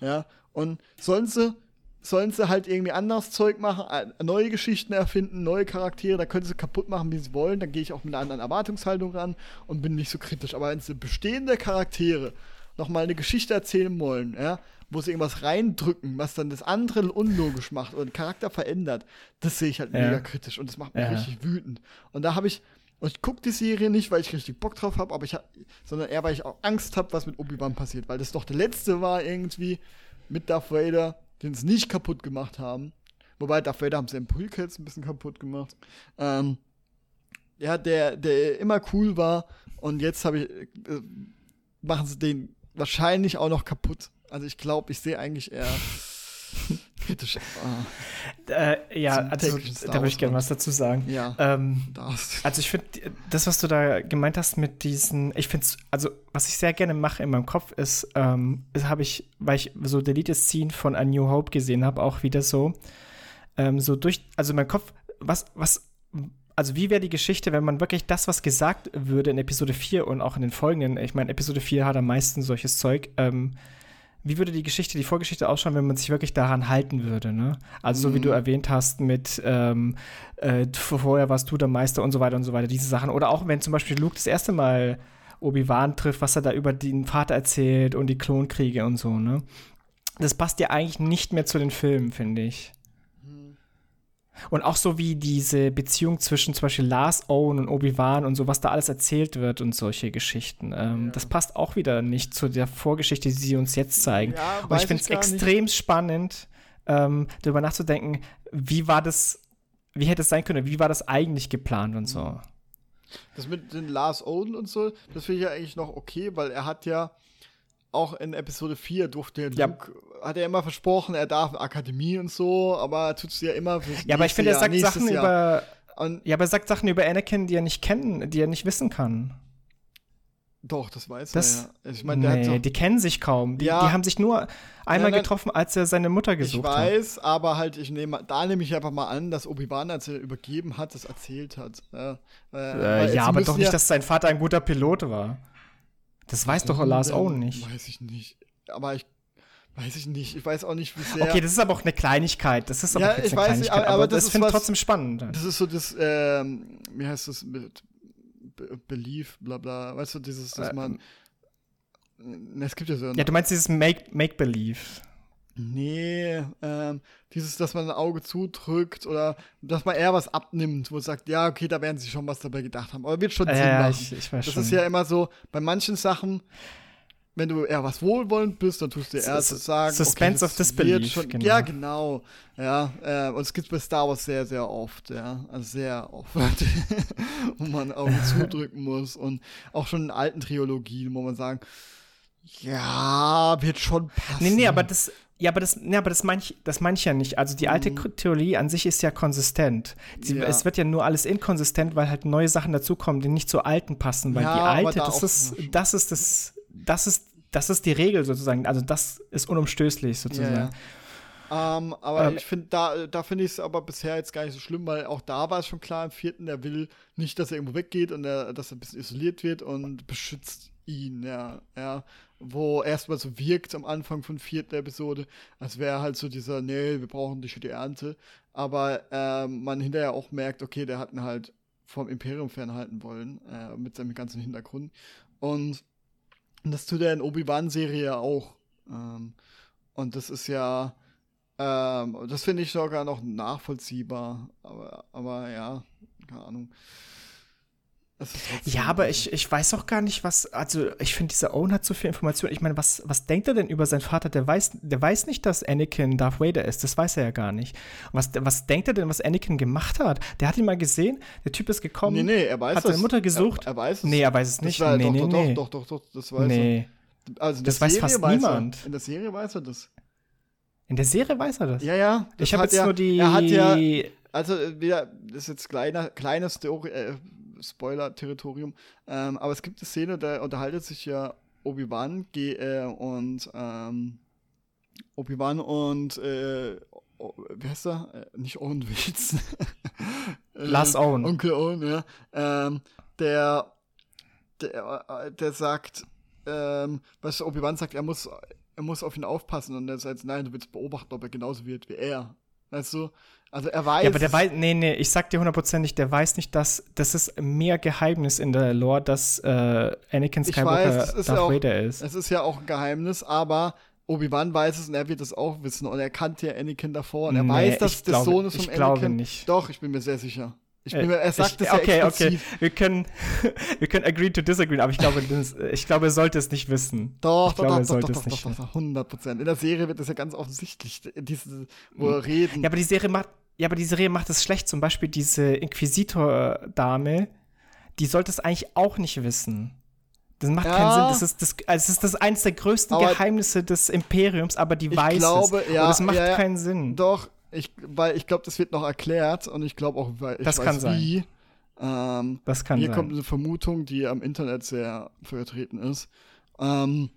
Ja, und sollen sie, sollen sie halt irgendwie anderes Zeug machen, neue Geschichten erfinden, neue Charaktere, da können sie kaputt machen, wie sie wollen, dann gehe ich auch mit einer anderen Erwartungshaltung ran und bin nicht so kritisch. Aber wenn sie bestehende Charaktere nochmal eine Geschichte erzählen wollen, ja, wo sie irgendwas reindrücken, was dann das andere unlogisch macht oder den Charakter verändert, das sehe ich halt ja. mega kritisch und das macht mich ja. richtig wütend. Und da habe ich, und ich gucke die Serie nicht, weil ich richtig Bock drauf habe, aber ich hab, sondern eher, weil ich auch Angst habe, was mit Obi-Wan passiert, weil das doch der letzte war irgendwie mit Darth Vader, den es nicht kaputt gemacht haben. Wobei Darth Vader haben sie im Prequels ein bisschen kaputt gemacht. Ähm, ja, der, der immer cool war und jetzt habe ich, äh, machen sie den wahrscheinlich auch noch kaputt. Also ich glaube, ich sehe eigentlich eher kritisch. Äh, ja, also da würde ich gerne was dazu sagen. Ja. Ähm, also ich finde, das, was du da gemeint hast mit diesen, ich finde also was ich sehr gerne mache in meinem Kopf ist, ähm, habe ich, weil ich so Deleted Scene von A New Hope gesehen habe, auch wieder so, ähm, so durch, also mein Kopf, was, was also wie wäre die Geschichte, wenn man wirklich das, was gesagt würde in Episode 4 und auch in den folgenden, ich meine, Episode 4 hat am meisten solches Zeug, ähm, wie würde die Geschichte, die Vorgeschichte ausschauen, wenn man sich wirklich daran halten würde, ne? Also so wie du mhm. erwähnt hast mit ähm, äh, vorher warst du der Meister und so weiter und so weiter, diese Sachen. Oder auch wenn zum Beispiel Luke das erste Mal Obi-Wan trifft, was er da über den Vater erzählt und die Klonkriege und so, ne? Das passt ja eigentlich nicht mehr zu den Filmen, finde ich. Und auch so wie diese Beziehung zwischen zum Beispiel Lars Owen und Obi-Wan und so, was da alles erzählt wird und solche Geschichten. Ähm, ja. Das passt auch wieder nicht zu der Vorgeschichte, die sie uns jetzt zeigen. Ja, und ich finde es extrem nicht. spannend, ähm, darüber nachzudenken, wie war das, wie hätte es sein können, wie war das eigentlich geplant und so. Das mit den Lars Owen und so, das finde ich ja eigentlich noch okay, weil er hat ja auch in Episode 4 durfte Luke ja hat er immer versprochen, er darf Akademie und so, aber tut es ja immer. Ja, aber ich finde, er sagt Jahr, Sachen über. Und ja, aber er sagt Sachen über Anakin, die er nicht kennen, die er nicht wissen kann. Doch, das weiß das, er ja. Ich mein, nee, die kennen sich kaum. Die, ja, die haben sich nur einmal ja, getroffen, als er seine Mutter gesucht hat. Ich weiß, hat. aber halt, ich nehme, da nehme ich einfach mal an, dass Obi-Wan, als er übergeben hat, das erzählt hat. Ja, äh, ja aber doch nicht, dass sein Vater ein guter Pilot war. Das weiß doch Lars Owen nicht. Weiß ich nicht. Aber ich Weiß ich nicht. Ich weiß auch nicht, wie sehr. Okay, das ist aber auch eine Kleinigkeit. Das ist aber ja, jetzt ich weiß nicht, aber, aber, das, das finde ich trotzdem spannend. Das ist so das, ähm, wie heißt das mit Belief, bla bla. Weißt du, dieses, dass man. Ne, es gibt ja so. Ja, du meinst dieses Make-Believe. Make Nee, ähm, dieses, dass man ein Auge zudrückt oder dass man eher was abnimmt, wo es sagt, ja, okay, da werden sie schon was dabei gedacht haben. Aber wird schon Sinn ja, machen. Ich, ich weiß das schon. ist ja immer so, bei manchen Sachen, wenn du eher was wohlwollend bist, dann tust du eher zu sagen. Suspense okay, of Disbelief. Schon, genau. Ja, genau. Ja, äh, und es gibt bei Star Wars sehr, sehr oft, ja. Also sehr oft, wo man Augen zudrücken muss. Und auch schon in alten Trilogien, wo man sagen, ja, wird schon passen. Nee, nee, aber das, ja, aber das, aber das meine ich, das mein ich ja nicht. Also die alte mhm. Theorie an sich ist ja konsistent. Die, ja. Es wird ja nur alles inkonsistent, weil halt neue Sachen dazukommen, die nicht zur alten passen. Weil ja, die alte, da das ist, das ist das das ist, das ist die Regel sozusagen. Also das ist unumstößlich sozusagen. Ja, ja. Ähm, aber ähm, ich finde, da, da finde ich es aber bisher jetzt gar nicht so schlimm, weil auch da war es schon klar im vierten, der will nicht, dass er irgendwo weggeht und er, dass er ein bisschen isoliert wird und beschützt ihn, ja, ja. Wo erstmal so wirkt am Anfang von vierten Episode, als wäre halt so dieser, nee, wir brauchen dich für die Ernte. Aber ähm, man hinterher auch merkt, okay, der hat ihn halt vom Imperium fernhalten wollen, äh, mit seinem ganzen Hintergrund. Und das tut er in Obi-Wan-Serie auch. Ähm, und das ist ja, ähm, das finde ich sogar noch nachvollziehbar. Aber, aber ja, keine Ahnung. Ja, aber ich, ich weiß auch gar nicht, was, also ich finde, dieser Owen hat so viel Information. Ich meine, was, was denkt er denn über seinen Vater? Der weiß, der weiß nicht, dass Anakin Darth Vader ist. Das weiß er ja gar nicht. Was, was denkt er denn, was Anakin gemacht hat? Der hat ihn mal gesehen, der Typ ist gekommen, nee, nee, er weiß hat seine Mutter gesucht. Er, er, weiß es. Nee, er weiß es nicht. War, nee, doch, nee, doch, nee. Doch, doch, doch, doch, das weiß nee. er. Also das weiß fast weiß niemand. Er. In der Serie weiß er das. In der Serie weiß er das. Ja, ja. Ich habe jetzt ja, nur die. Er hat ja. Also, wieder, das ist jetzt kleiner, kleines äh, Spoiler-Territorium. Ähm, aber es gibt eine Szene, da unterhaltet sich ja Obi-Wan äh, und ähm, Obi-Wan und äh, oh, wie heißt er? Äh, nicht Owen Wilson. Lars Owen. Onkel Owen, ja. Ähm, der, der, äh, der sagt, ähm, was Obi-Wan sagt, er muss, er muss auf ihn aufpassen und er sagt, nein, du willst beobachten, ob er genauso wird wie er. Weißt du? Also er weiß. Ja, aber der weiß, nee, nee, ich sag dir hundertprozentig, der weiß nicht, dass das ist mehr Geheimnis in der Lore, dass äh, Anakin Skywalker weiß, Darth auch, Vader ist. Es ist ja auch ein Geheimnis, aber Obi-Wan weiß es und er wird es auch wissen und er kannte ja Anakin davor und er nee, weiß, dass der Sohn ist von ich Anakin. glaube nicht. Doch, ich bin mir sehr sicher. Ich bin mir, er sagt ich, es okay, ja explizit. Okay, wir können, wir können agree to disagree, aber ich glaube, das, ich glaube, er sollte es nicht wissen. Doch, ich doch, glaube, doch, doch, doch, doch, doch, doch, 100 Prozent. In der Serie wird das ja ganz offensichtlich, diese, wo er reden. Ja, aber die Serie macht, ja, aber die Serie macht es schlecht. Zum Beispiel diese Inquisitor-Dame, die sollte es eigentlich auch nicht wissen. Das macht ja, keinen Sinn. Das ist das, also ist das eines der größten Geheimnisse des Imperiums, aber die weiß glaube, es. Ja, und das macht ja, keinen Sinn. Doch, ich, weil ich glaube, das wird noch erklärt und ich glaube auch, weil ich das weiß kann sein. wie. Ähm, das kann hier sein. kommt eine Vermutung, die am Internet sehr vertreten ist. Ähm,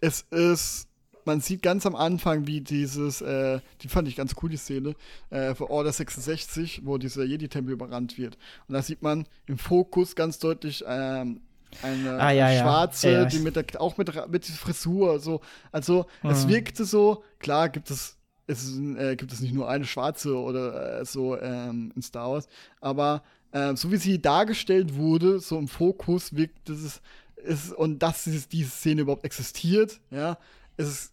es ist, man sieht ganz am Anfang, wie dieses, äh, die fand ich ganz cool, die Szene, äh, für Order 66, wo dieser Jedi-Tempel überrannt wird. Und da sieht man im Fokus ganz deutlich ähm, eine ah, ja, schwarze, ja. Ja, die mit der, auch mit, mit Frisur, so. Also, mhm. es wirkte so, klar gibt es es äh, gibt es nicht nur eine schwarze oder äh, so ähm, in Star Wars, aber äh, so wie sie dargestellt wurde, so im Fokus wirkt es ist, und dass diese Szene überhaupt existiert, ja, ist es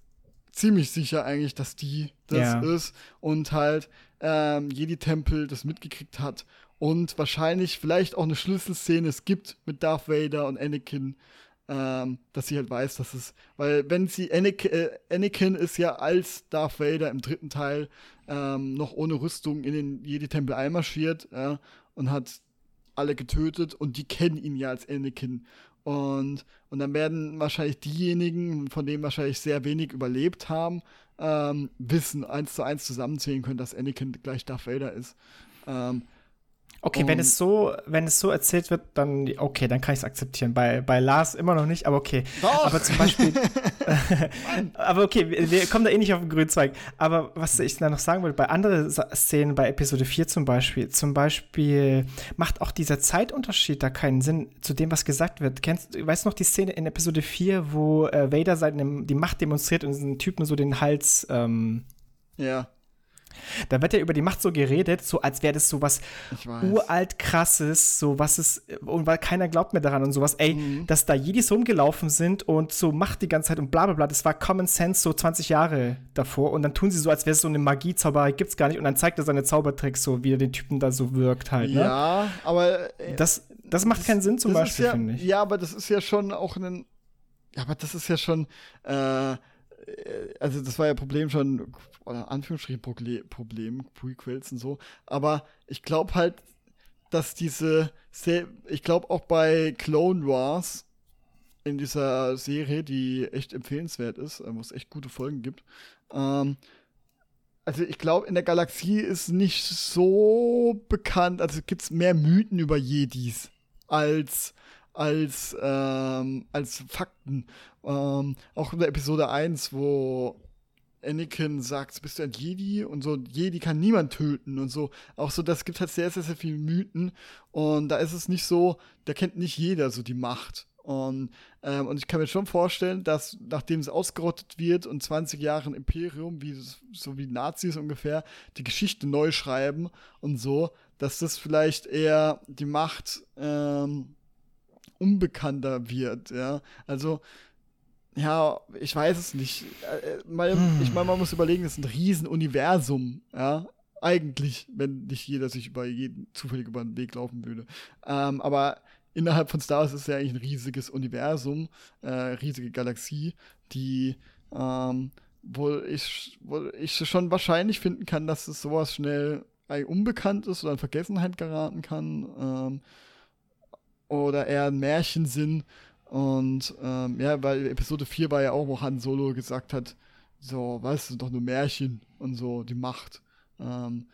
ziemlich sicher eigentlich, dass die das ja. ist und halt ähm, Jedi-Tempel das mitgekriegt hat und wahrscheinlich vielleicht auch eine Schlüsselszene es gibt mit Darth Vader und Anakin ähm, dass sie halt weiß, dass es, weil wenn sie Anakin, äh, Anakin ist ja als Darth Vader im dritten Teil ähm, noch ohne Rüstung in den Jedi-Tempel einmarschiert ja, und hat alle getötet und die kennen ihn ja als Anakin. Und, und dann werden wahrscheinlich diejenigen, von denen wahrscheinlich sehr wenig überlebt haben, ähm, wissen, eins zu eins zusammenzählen können, dass Anakin gleich Darth Vader ist. Ähm, Okay, und wenn es so, wenn es so erzählt wird, dann okay, dann kann ich es akzeptieren. Bei, bei Lars immer noch nicht, aber okay. Doch. Aber zum Beispiel. aber okay, wir, wir, kommen da eh nicht auf den grünen Zweig. Aber was ich da noch sagen wollte, bei anderen Szenen, bei Episode 4 zum Beispiel, zum Beispiel macht auch dieser Zeitunterschied da keinen Sinn zu dem, was gesagt wird. Kennst du, weißt du noch die Szene in Episode 4, wo äh, Vader seine, die Macht demonstriert und diesen Typen so den Hals ähm, ja. Da wird ja über die Macht so geredet, so als wäre das so was uralt krasses, so was ist, und weil keiner glaubt mehr daran und sowas, ey, mhm. dass da Jedis rumgelaufen sind und so Macht die ganze Zeit und bla bla bla, das war Common Sense so 20 Jahre davor und dann tun sie so, als wäre es so eine Magie-Zauberei, gibt's gar nicht und dann zeigt er seine Zaubertricks so, wie er den Typen da so wirkt halt, ne? Ja, aber äh, das, das macht das, keinen Sinn zum Beispiel, ja, finde ich. Ja, aber das ist ja schon auch ein, ja, aber das ist ja schon, äh, also das war ja Problem schon, oder Anführungsstrichen Problem, Prequels und so, aber ich glaube halt, dass diese, ich glaube auch bei Clone Wars in dieser Serie, die echt empfehlenswert ist, äh, wo es echt gute Folgen gibt, ähm, also ich glaube, in der Galaxie ist nicht so bekannt, also gibt es mehr Mythen über Jedis als als, ähm, als Fakten. Ähm, auch in der Episode 1, wo Anakin sagt, bist du ein Jedi? Und so, Jedi kann niemand töten und so. Auch so, das gibt halt sehr, sehr, sehr viele Mythen. Und da ist es nicht so, da kennt nicht jeder so die Macht. Und, ähm, und ich kann mir schon vorstellen, dass nachdem es ausgerottet wird und 20 Jahre Imperium, wie, so wie Nazis ungefähr, die Geschichte neu schreiben und so, dass das vielleicht eher die Macht ähm, unbekannter wird, ja. Also, ja, ich weiß es nicht. Äh, mal, hm. Ich meine, man muss überlegen, das ist ein Riesenuniversum, ja. Eigentlich, wenn nicht jeder sich über jeden zufällig über den Weg laufen würde. Ähm, aber innerhalb von Star Wars ist es ja eigentlich ein riesiges Universum, äh, riesige Galaxie, die ähm, wo ich, wo ich schon wahrscheinlich finden kann, dass es sowas schnell unbekannt ist oder in Vergessenheit geraten kann. Ähm, oder eher ein Märchensinn. Und ähm, ja, weil Episode 4 war ja auch, wo Han Solo gesagt hat, so, weißt du, doch nur Märchen und so, die Macht. Ähm,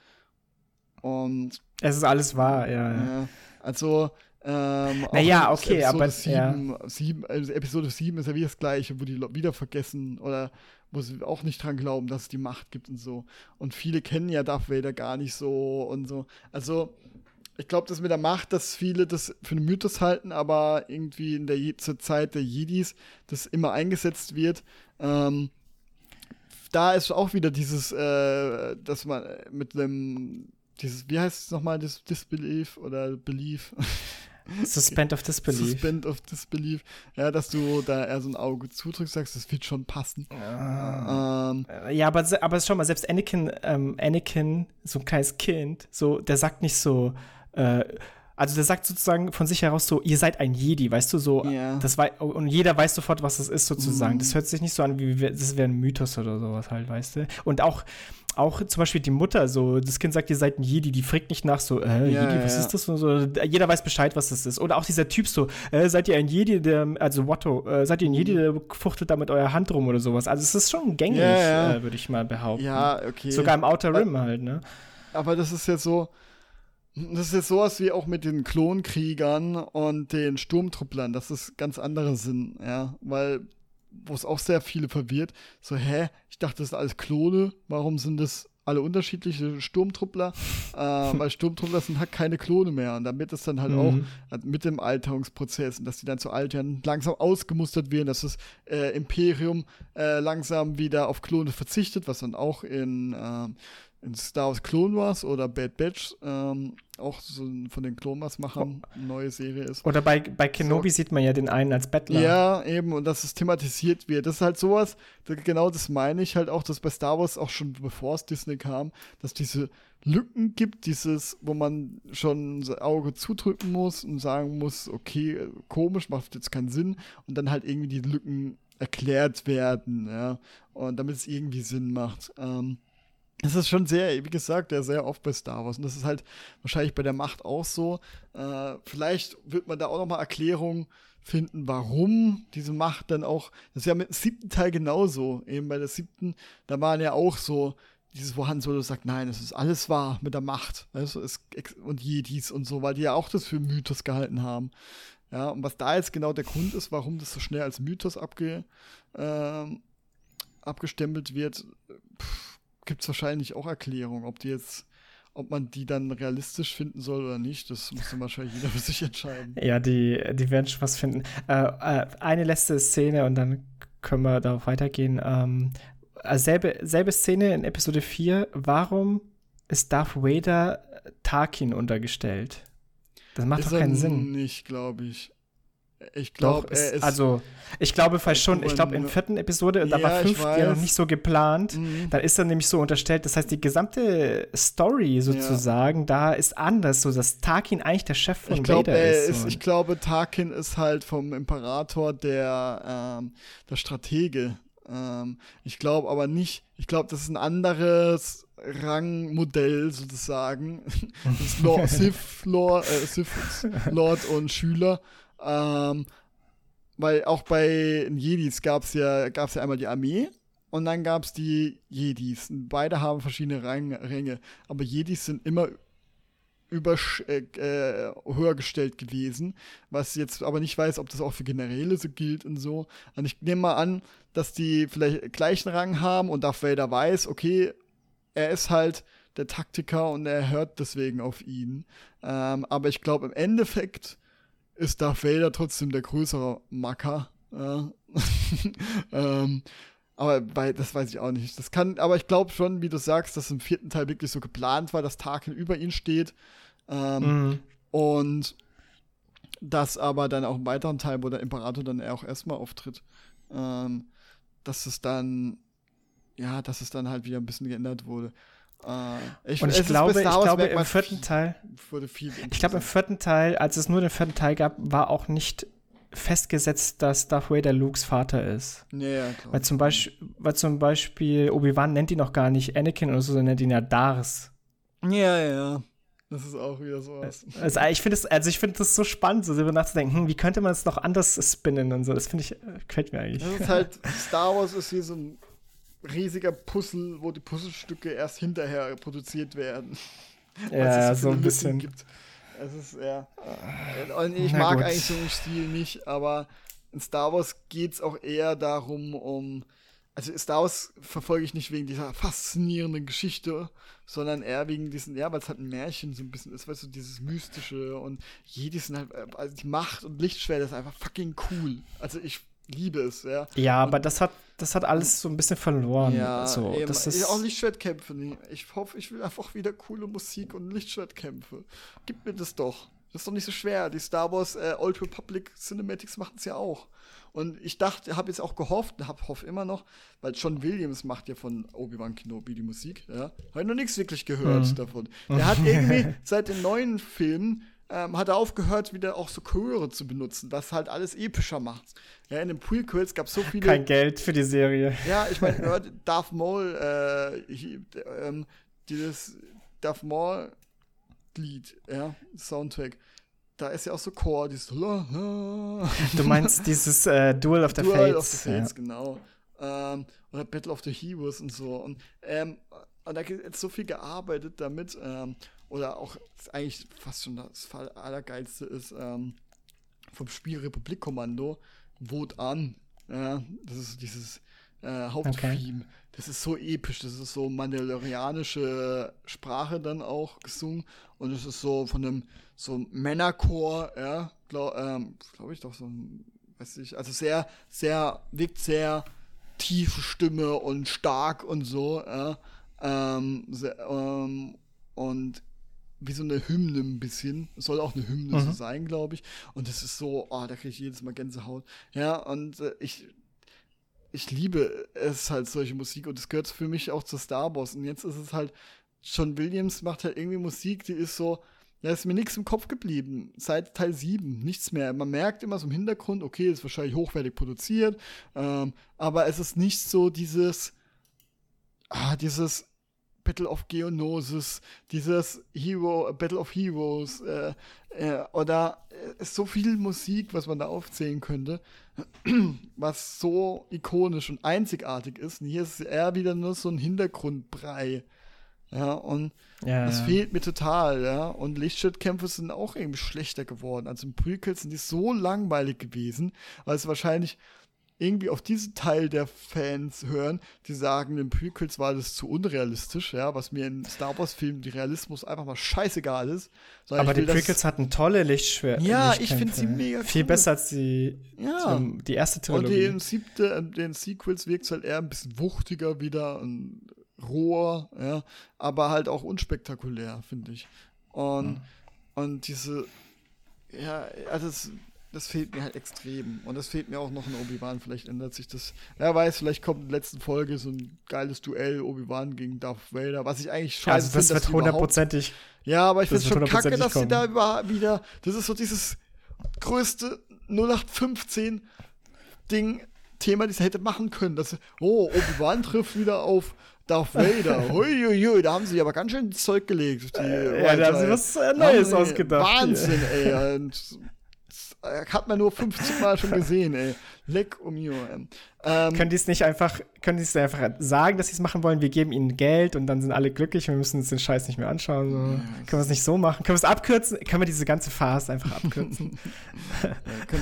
und es ist alles wahr, ja. ja. Also, ähm, naja, okay, Episode aber 7, ja. 7, also Episode 7 ist ja wie das gleiche, wo die wieder vergessen oder wo sie auch nicht dran glauben, dass es die Macht gibt und so. Und viele kennen ja Darth Vader gar nicht so und so. Also, ich glaube, das mit der Macht, dass viele das für einen Mythos halten, aber irgendwie in der zur Zeit der Jedis das immer eingesetzt wird. Ähm, da ist auch wieder dieses, äh, dass man mit einem, dieses, wie heißt es nochmal, das Disbelief oder Belief? Suspend of Disbelief. Suspend of Disbelief. Ja, dass du da eher so ein Auge zudrückst, sagst, das wird schon passen. Ah. Ähm, ja, aber, aber schau mal, selbst Anakin, ähm, Anakin, so ein kleines Kind, so, der sagt nicht so, äh, also der sagt sozusagen von sich heraus so, ihr seid ein Jedi, weißt du, so, yeah. das wei und jeder weiß sofort, was das ist sozusagen. Mm. Das hört sich nicht so an, wie das wäre ein Mythos oder sowas halt, weißt du. Und auch, auch zum Beispiel die Mutter, so, das Kind sagt, ihr seid ein Jedi, die fragt nicht nach so, äh, ja, Jedi, was ja. ist das? Und so, jeder weiß Bescheid, was das ist. Oder auch dieser Typ so, äh, seid ihr ein Jedi, der, also Watto, äh, seid ihr ein Jedi, der fuchtelt da mit eurer Hand rum oder sowas. Also es ist schon gängig, ja, äh, würde ich mal behaupten. Ja, okay. Sogar im Outer Rim halt, ne? Aber das ist jetzt so, das ist jetzt sowas wie auch mit den Klonkriegern und den Sturmtrupplern, dass es ganz andere sind, ja, weil wo es auch sehr viele verwirrt, so, hä, ich dachte, das sind alles Klone, warum sind das alle unterschiedliche Sturmtruppler? äh, weil Sturmtruppler sind halt keine Klone mehr und damit ist dann halt mhm. auch also mit dem Alterungsprozess und dass die dann zu altern langsam ausgemustert werden, dass das äh, Imperium äh, langsam wieder auf Klone verzichtet, was dann auch in äh, in Star Wars Clone Wars oder Bad Batch ähm, auch so von den Clone Wars Machern eine neue Serie ist. Oder bei, bei Kenobi so. sieht man ja den einen als Bettler. Ja, eben, und dass es thematisiert wird. Das ist halt sowas, genau das meine ich halt auch, dass bei Star Wars auch schon bevor es Disney kam, dass diese Lücken gibt, dieses, wo man schon das Auge zudrücken muss und sagen muss, okay, komisch, macht jetzt keinen Sinn und dann halt irgendwie die Lücken erklärt werden, ja, und damit es irgendwie Sinn macht. Ähm, es ist schon sehr, wie gesagt, ja, sehr oft bei Star Wars. Und das ist halt wahrscheinlich bei der Macht auch so. Äh, vielleicht wird man da auch nochmal Erklärungen finden, warum diese Macht dann auch. Das ist ja mit dem siebten Teil genauso. Eben bei der siebten, da waren ja auch so dieses, wo Han Solo sagt, nein, es ist alles wahr mit der Macht. Du, es, und Jedis und so, weil die ja auch das für Mythos gehalten haben. Ja, und was da jetzt genau der Grund ist, warum das so schnell als Mythos abge, äh, abgestempelt wird, pff, gibt es wahrscheinlich auch Erklärungen, ob die jetzt, ob man die dann realistisch finden soll oder nicht. Das muss dann wahrscheinlich jeder für sich entscheiden. Ja, die, die werden schon was finden. Äh, äh, eine letzte Szene und dann können wir darauf weitergehen. Ähm, äh, selbe, selbe Szene in Episode 4. Warum ist Darth Vader Tarkin untergestellt? Das macht ist doch keinen Sinn. Nicht, glaube ich. Ich glaube. Also, ich glaube fast schon, ich glaube, in der vierten Episode, da war fünf ja noch nicht so geplant, mhm. da ist er nämlich so unterstellt. Das heißt, die gesamte Story sozusagen, ja. da ist anders, so dass Tarkin eigentlich der Chef von ich glaub, Vader ist. ist ich glaube, Tarkin ist halt vom Imperator der, ähm, der Stratege. Ähm, ich glaube aber nicht, ich glaube, das ist ein anderes Rangmodell sozusagen. das ist Lord, Sith, Lord, äh, Sith Lord und Schüler. Ähm, weil auch bei Jedis gab es ja, gab's ja einmal die Armee und dann gab es die Jedis. Beide haben verschiedene Rang, Ränge. Aber Jedis sind immer über, äh, äh, höher gestellt gewesen, was jetzt aber nicht weiß, ob das auch für Generäle so gilt und so. Und ich nehme mal an, dass die vielleicht gleichen Rang haben und Darth Vader weiß, okay, er ist halt der Taktiker und er hört deswegen auf ihn. Ähm, aber ich glaube, im Endeffekt ist Darth Vader trotzdem der größere Macker. Ja. ähm, aber bei, das weiß ich auch nicht. Das kann, aber ich glaube schon, wie du sagst, dass im vierten Teil wirklich so geplant war, dass Tarkin über ihn steht. Ähm, mhm. Und dass aber dann auch im weiteren Teil, wo der Imperator dann auch erstmal auftritt, ähm, dass es dann, ja, dass es dann halt wieder ein bisschen geändert wurde. Uh, ich, und ich glaube, ich glaube im vierten Teil, ich glaube im vierten Teil, als es nur den vierten Teil gab, war auch nicht festgesetzt, dass Darth Vader Lukes Vater ist. Ja, ja, weil zum Beispiel, weil zum Beispiel Obi-Wan nennt ihn noch gar nicht Anakin oder so, sondern nennt ihn ja Dars. Ja, ja. Das ist auch wieder sowas. Also ich finde es, also ich finde das so spannend, so darüber nachzudenken, hm, wie könnte man es noch anders spinnen und so. Das finde ich, äh, gefällt mir eigentlich. Das ist halt, Star Wars ist wie so ein riesiger Puzzle, wo die Puzzlestücke erst hinterher produziert werden. Ja, so, so ein bisschen. Gibt. Es ist, ja. Und ich Na mag gut. eigentlich so einen Stil nicht, aber in Star Wars geht es auch eher darum, um. Also Star Wars verfolge ich nicht wegen dieser faszinierenden Geschichte, sondern eher wegen diesen, ja, weil es halt ein Märchen so ein bisschen ist, weißt du, dieses Mystische und jedes sind halt, also die Macht und Lichtschwert ist einfach fucking cool. Also ich liebe es, ja. Ja, aber das hat, das hat alles so ein bisschen verloren. Ja, so, eben, das ist auch Lichtschwertkämpfe. Ich hoffe, ich will einfach wieder coole Musik und Lichtschwertkämpfe. Gib mir das doch. Das ist doch nicht so schwer. Die Star Wars äh, Old Republic Cinematics machen es ja auch. Und ich dachte, habe jetzt auch gehofft, hab, hoffe immer noch, weil John Williams macht ja von Obi-Wan Kenobi die Musik, ja. Habe noch nichts wirklich gehört mhm. davon. Der hat irgendwie seit den neuen Filmen ähm, hat er aufgehört, wieder auch so Chöre zu benutzen, was halt alles epischer macht. Ja, in den Prequels gab es so viele. Kein Geld für die Serie. Ja, ich meine, Darth Maul, äh, ich, ähm, dieses Darth Maul Lied, ja, Soundtrack. Da ist ja auch so Chor, dieses la, la. Du meinst dieses äh, Duel of the Duel Fates. Duel of the Fates, ja. genau. Ähm, oder Battle of the Heroes und so. Und, ähm, und da gibt so viel gearbeitet damit. Oder auch eigentlich fast schon das Allergeilste ist ähm, vom Spiel Republik Kommando, Vote an. Ja, das ist dieses äh, Haupttheme. Okay. Das ist so episch, das ist so mandalorianische Sprache dann auch gesungen und es ist so von einem so Männerchor, ja, glaube ähm, glaub ich doch so ein, weiß ich, also sehr, sehr, wirkt sehr tiefe Stimme und stark und so, ja, ähm, sehr, ähm, und wie so eine Hymne ein bisschen. Es soll auch eine Hymne mhm. so sein, glaube ich. Und das ist so, oh, da kriege ich jedes Mal Gänsehaut. Ja, und äh, ich, ich liebe es halt, solche Musik. Und es gehört für mich auch zu Star Wars. Und jetzt ist es halt, John Williams macht halt irgendwie Musik, die ist so, ja, ist mir nichts im Kopf geblieben. Seit Teil 7, nichts mehr. Man merkt immer so im Hintergrund, okay, ist wahrscheinlich hochwertig produziert, ähm, aber es ist nicht so dieses, ah, dieses, Battle of Geonosis, dieses Hero, Battle of Heroes, äh, äh, oder äh, so viel Musik, was man da aufzählen könnte, was so ikonisch und einzigartig ist. Und hier ist eher wieder nur so ein Hintergrundbrei. Ja, und ja, das ja. fehlt mir total, ja. Und Lichtschwertkämpfe sind auch irgendwie schlechter geworden. Also im Prequel sind die so langweilig gewesen, weil es wahrscheinlich irgendwie auf diesen Teil der Fans hören, die sagen, in Prequels war das zu unrealistisch, ja, was mir in Star Wars-Filmen die Realismus einfach mal scheißegal ist. Aber die Prequels hatten tolle Lichtschwert. Ja, ich finde sie mega cool. Viel besser als die, ja. zum, die erste Trilogie. Und den, siebte, äh, den Sequels wirkt es halt eher ein bisschen wuchtiger wieder und roher, ja, aber halt auch unspektakulär, finde ich. Und, mhm. und diese, ja, also es das fehlt mir halt extrem. Und das fehlt mir auch noch in Obi-Wan. Vielleicht ändert sich das. Wer weiß, vielleicht kommt in der letzten Folge so ein geiles Duell Obi-Wan gegen Darth Vader, was ich eigentlich scheiße also das finde. wird hundertprozentig. Ja, aber ich finde es schon kacke, dass sie da über, wieder. Das ist so dieses größte 0815 Ding, Thema, das hätte machen können. Dass, oh, Obi-Wan trifft wieder auf Darth Vader. Huiuiui, da haben sie aber ganz schön Zeug gelegt. Die äh, ja, da haben sie was Neues ausgedacht. Wahnsinn, ey. Und äh, hat man nur 50 Mal schon gesehen, ey. Leck um you, ähm, Können die es nicht einfach, können die es einfach sagen, dass sie es machen wollen? Wir geben ihnen Geld und dann sind alle glücklich und wir müssen uns den Scheiß nicht mehr anschauen. So. Ja, können wir es nicht so machen? Können wir es abkürzen? Können wir diese ganze Phase einfach abkürzen?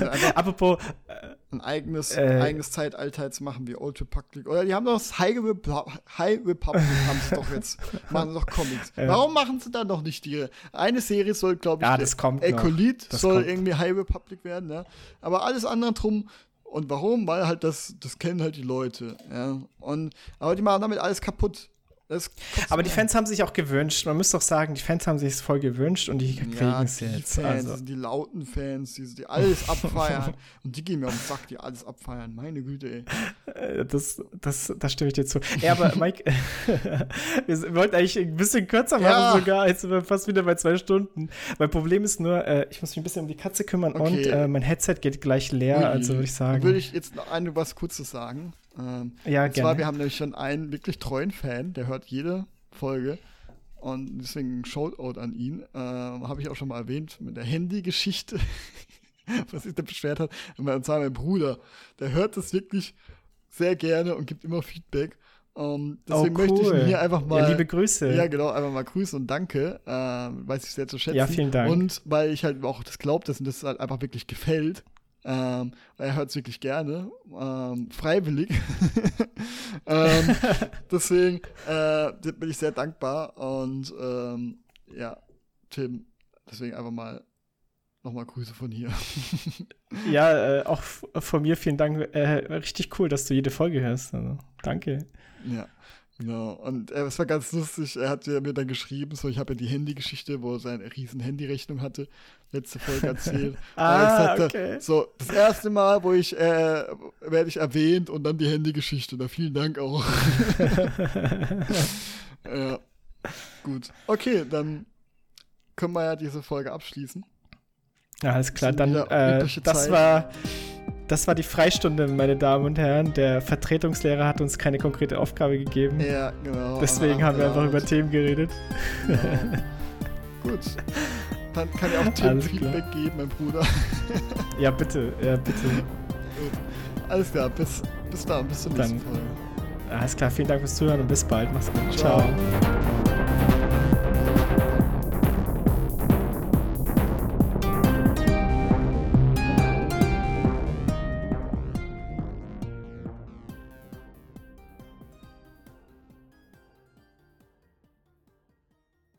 ja, Apropos, äh, ein eigenes, äh, eigenes Zeitalter jetzt machen wie Old Republic. Oder die haben doch das High, Repu High Republic, haben sie doch jetzt. Machen sie doch Comics. Äh, Warum machen sie dann noch nicht die? Eine Serie soll, glaube ich, ja, das kommt Ecolit soll kommt. irgendwie High Republic werden, ja. Aber alles andere drum. Und warum? Weil halt das, das kennen halt die Leute, ja. Und, aber die machen damit alles kaputt. Aber die Fans haben sich auch gewünscht. Man muss doch sagen, die Fans haben sich es voll gewünscht und die kriegen ja, es jetzt. Fans, also. die lauten Fans, die, die alles abfeiern. und die gehen mir auf den Sack, die alles abfeiern. Meine Güte, ey. Äh, das, das, das stimme ich dir zu. Ja, aber Mike, wir wollten eigentlich ein bisschen kürzer machen ja. sogar. Jetzt sind wir fast wieder bei zwei Stunden. Mein Problem ist nur, äh, ich muss mich ein bisschen um die Katze kümmern okay. und äh, mein Headset geht gleich leer, Ui. also würde ich sagen. Dann würde ich jetzt noch eine was Kurzes sagen. Ähm, ja, und gerne. zwar, wir haben nämlich schon einen wirklich treuen Fan, der hört jede Folge. Und deswegen ein Shoutout an ihn. Ähm, Habe ich auch schon mal erwähnt mit der Handy-Geschichte, was sich da beschwert hat. Und zwar mein Bruder, der hört das wirklich sehr gerne und gibt immer Feedback. Um, deswegen oh, cool. möchte ich ihn hier einfach mal. Ja, liebe Grüße. Ja, genau, einfach mal grüßen und danke. Ähm, weiß ich sehr zu schätzen. Ja, vielen Dank. Und weil ich halt auch das glaubt, dass ihm das halt einfach wirklich gefällt. Ähm, er hört es wirklich gerne, ähm, freiwillig. ähm, deswegen äh, bin ich sehr dankbar und ähm, ja, Tim, deswegen einfach mal nochmal Grüße von hier. ja, äh, auch von mir vielen Dank. Äh, richtig cool, dass du jede Folge hörst. Also, danke. Ja. Genau, und äh, es war ganz lustig, er hat mir dann geschrieben, so ich habe ja die Handygeschichte, wo er seine riesen Handyrechnung hatte, letzte Folge erzählt. ah, sagte, okay. So, das erste Mal, wo ich, äh, werde ich erwähnt und dann die Handygeschichte, da vielen Dank auch. ja, gut. Okay, dann können wir ja diese Folge abschließen. Ja, alles klar, dann, äh, das war das war die Freistunde, meine Damen und Herren. Der Vertretungslehrer hat uns keine konkrete Aufgabe gegeben. Ja, genau. Deswegen haben wir einfach über Themen geredet. Genau. Gut. Dann kann ich auch Tim Feedback geben, mein Bruder. ja, bitte. Ja, bitte. Gut. Alles klar, bis, bis dann, bis zur nächsten Folge. Alles klar, vielen Dank fürs Zuhören und bis bald. Mach's gut. Ciao. Ciao.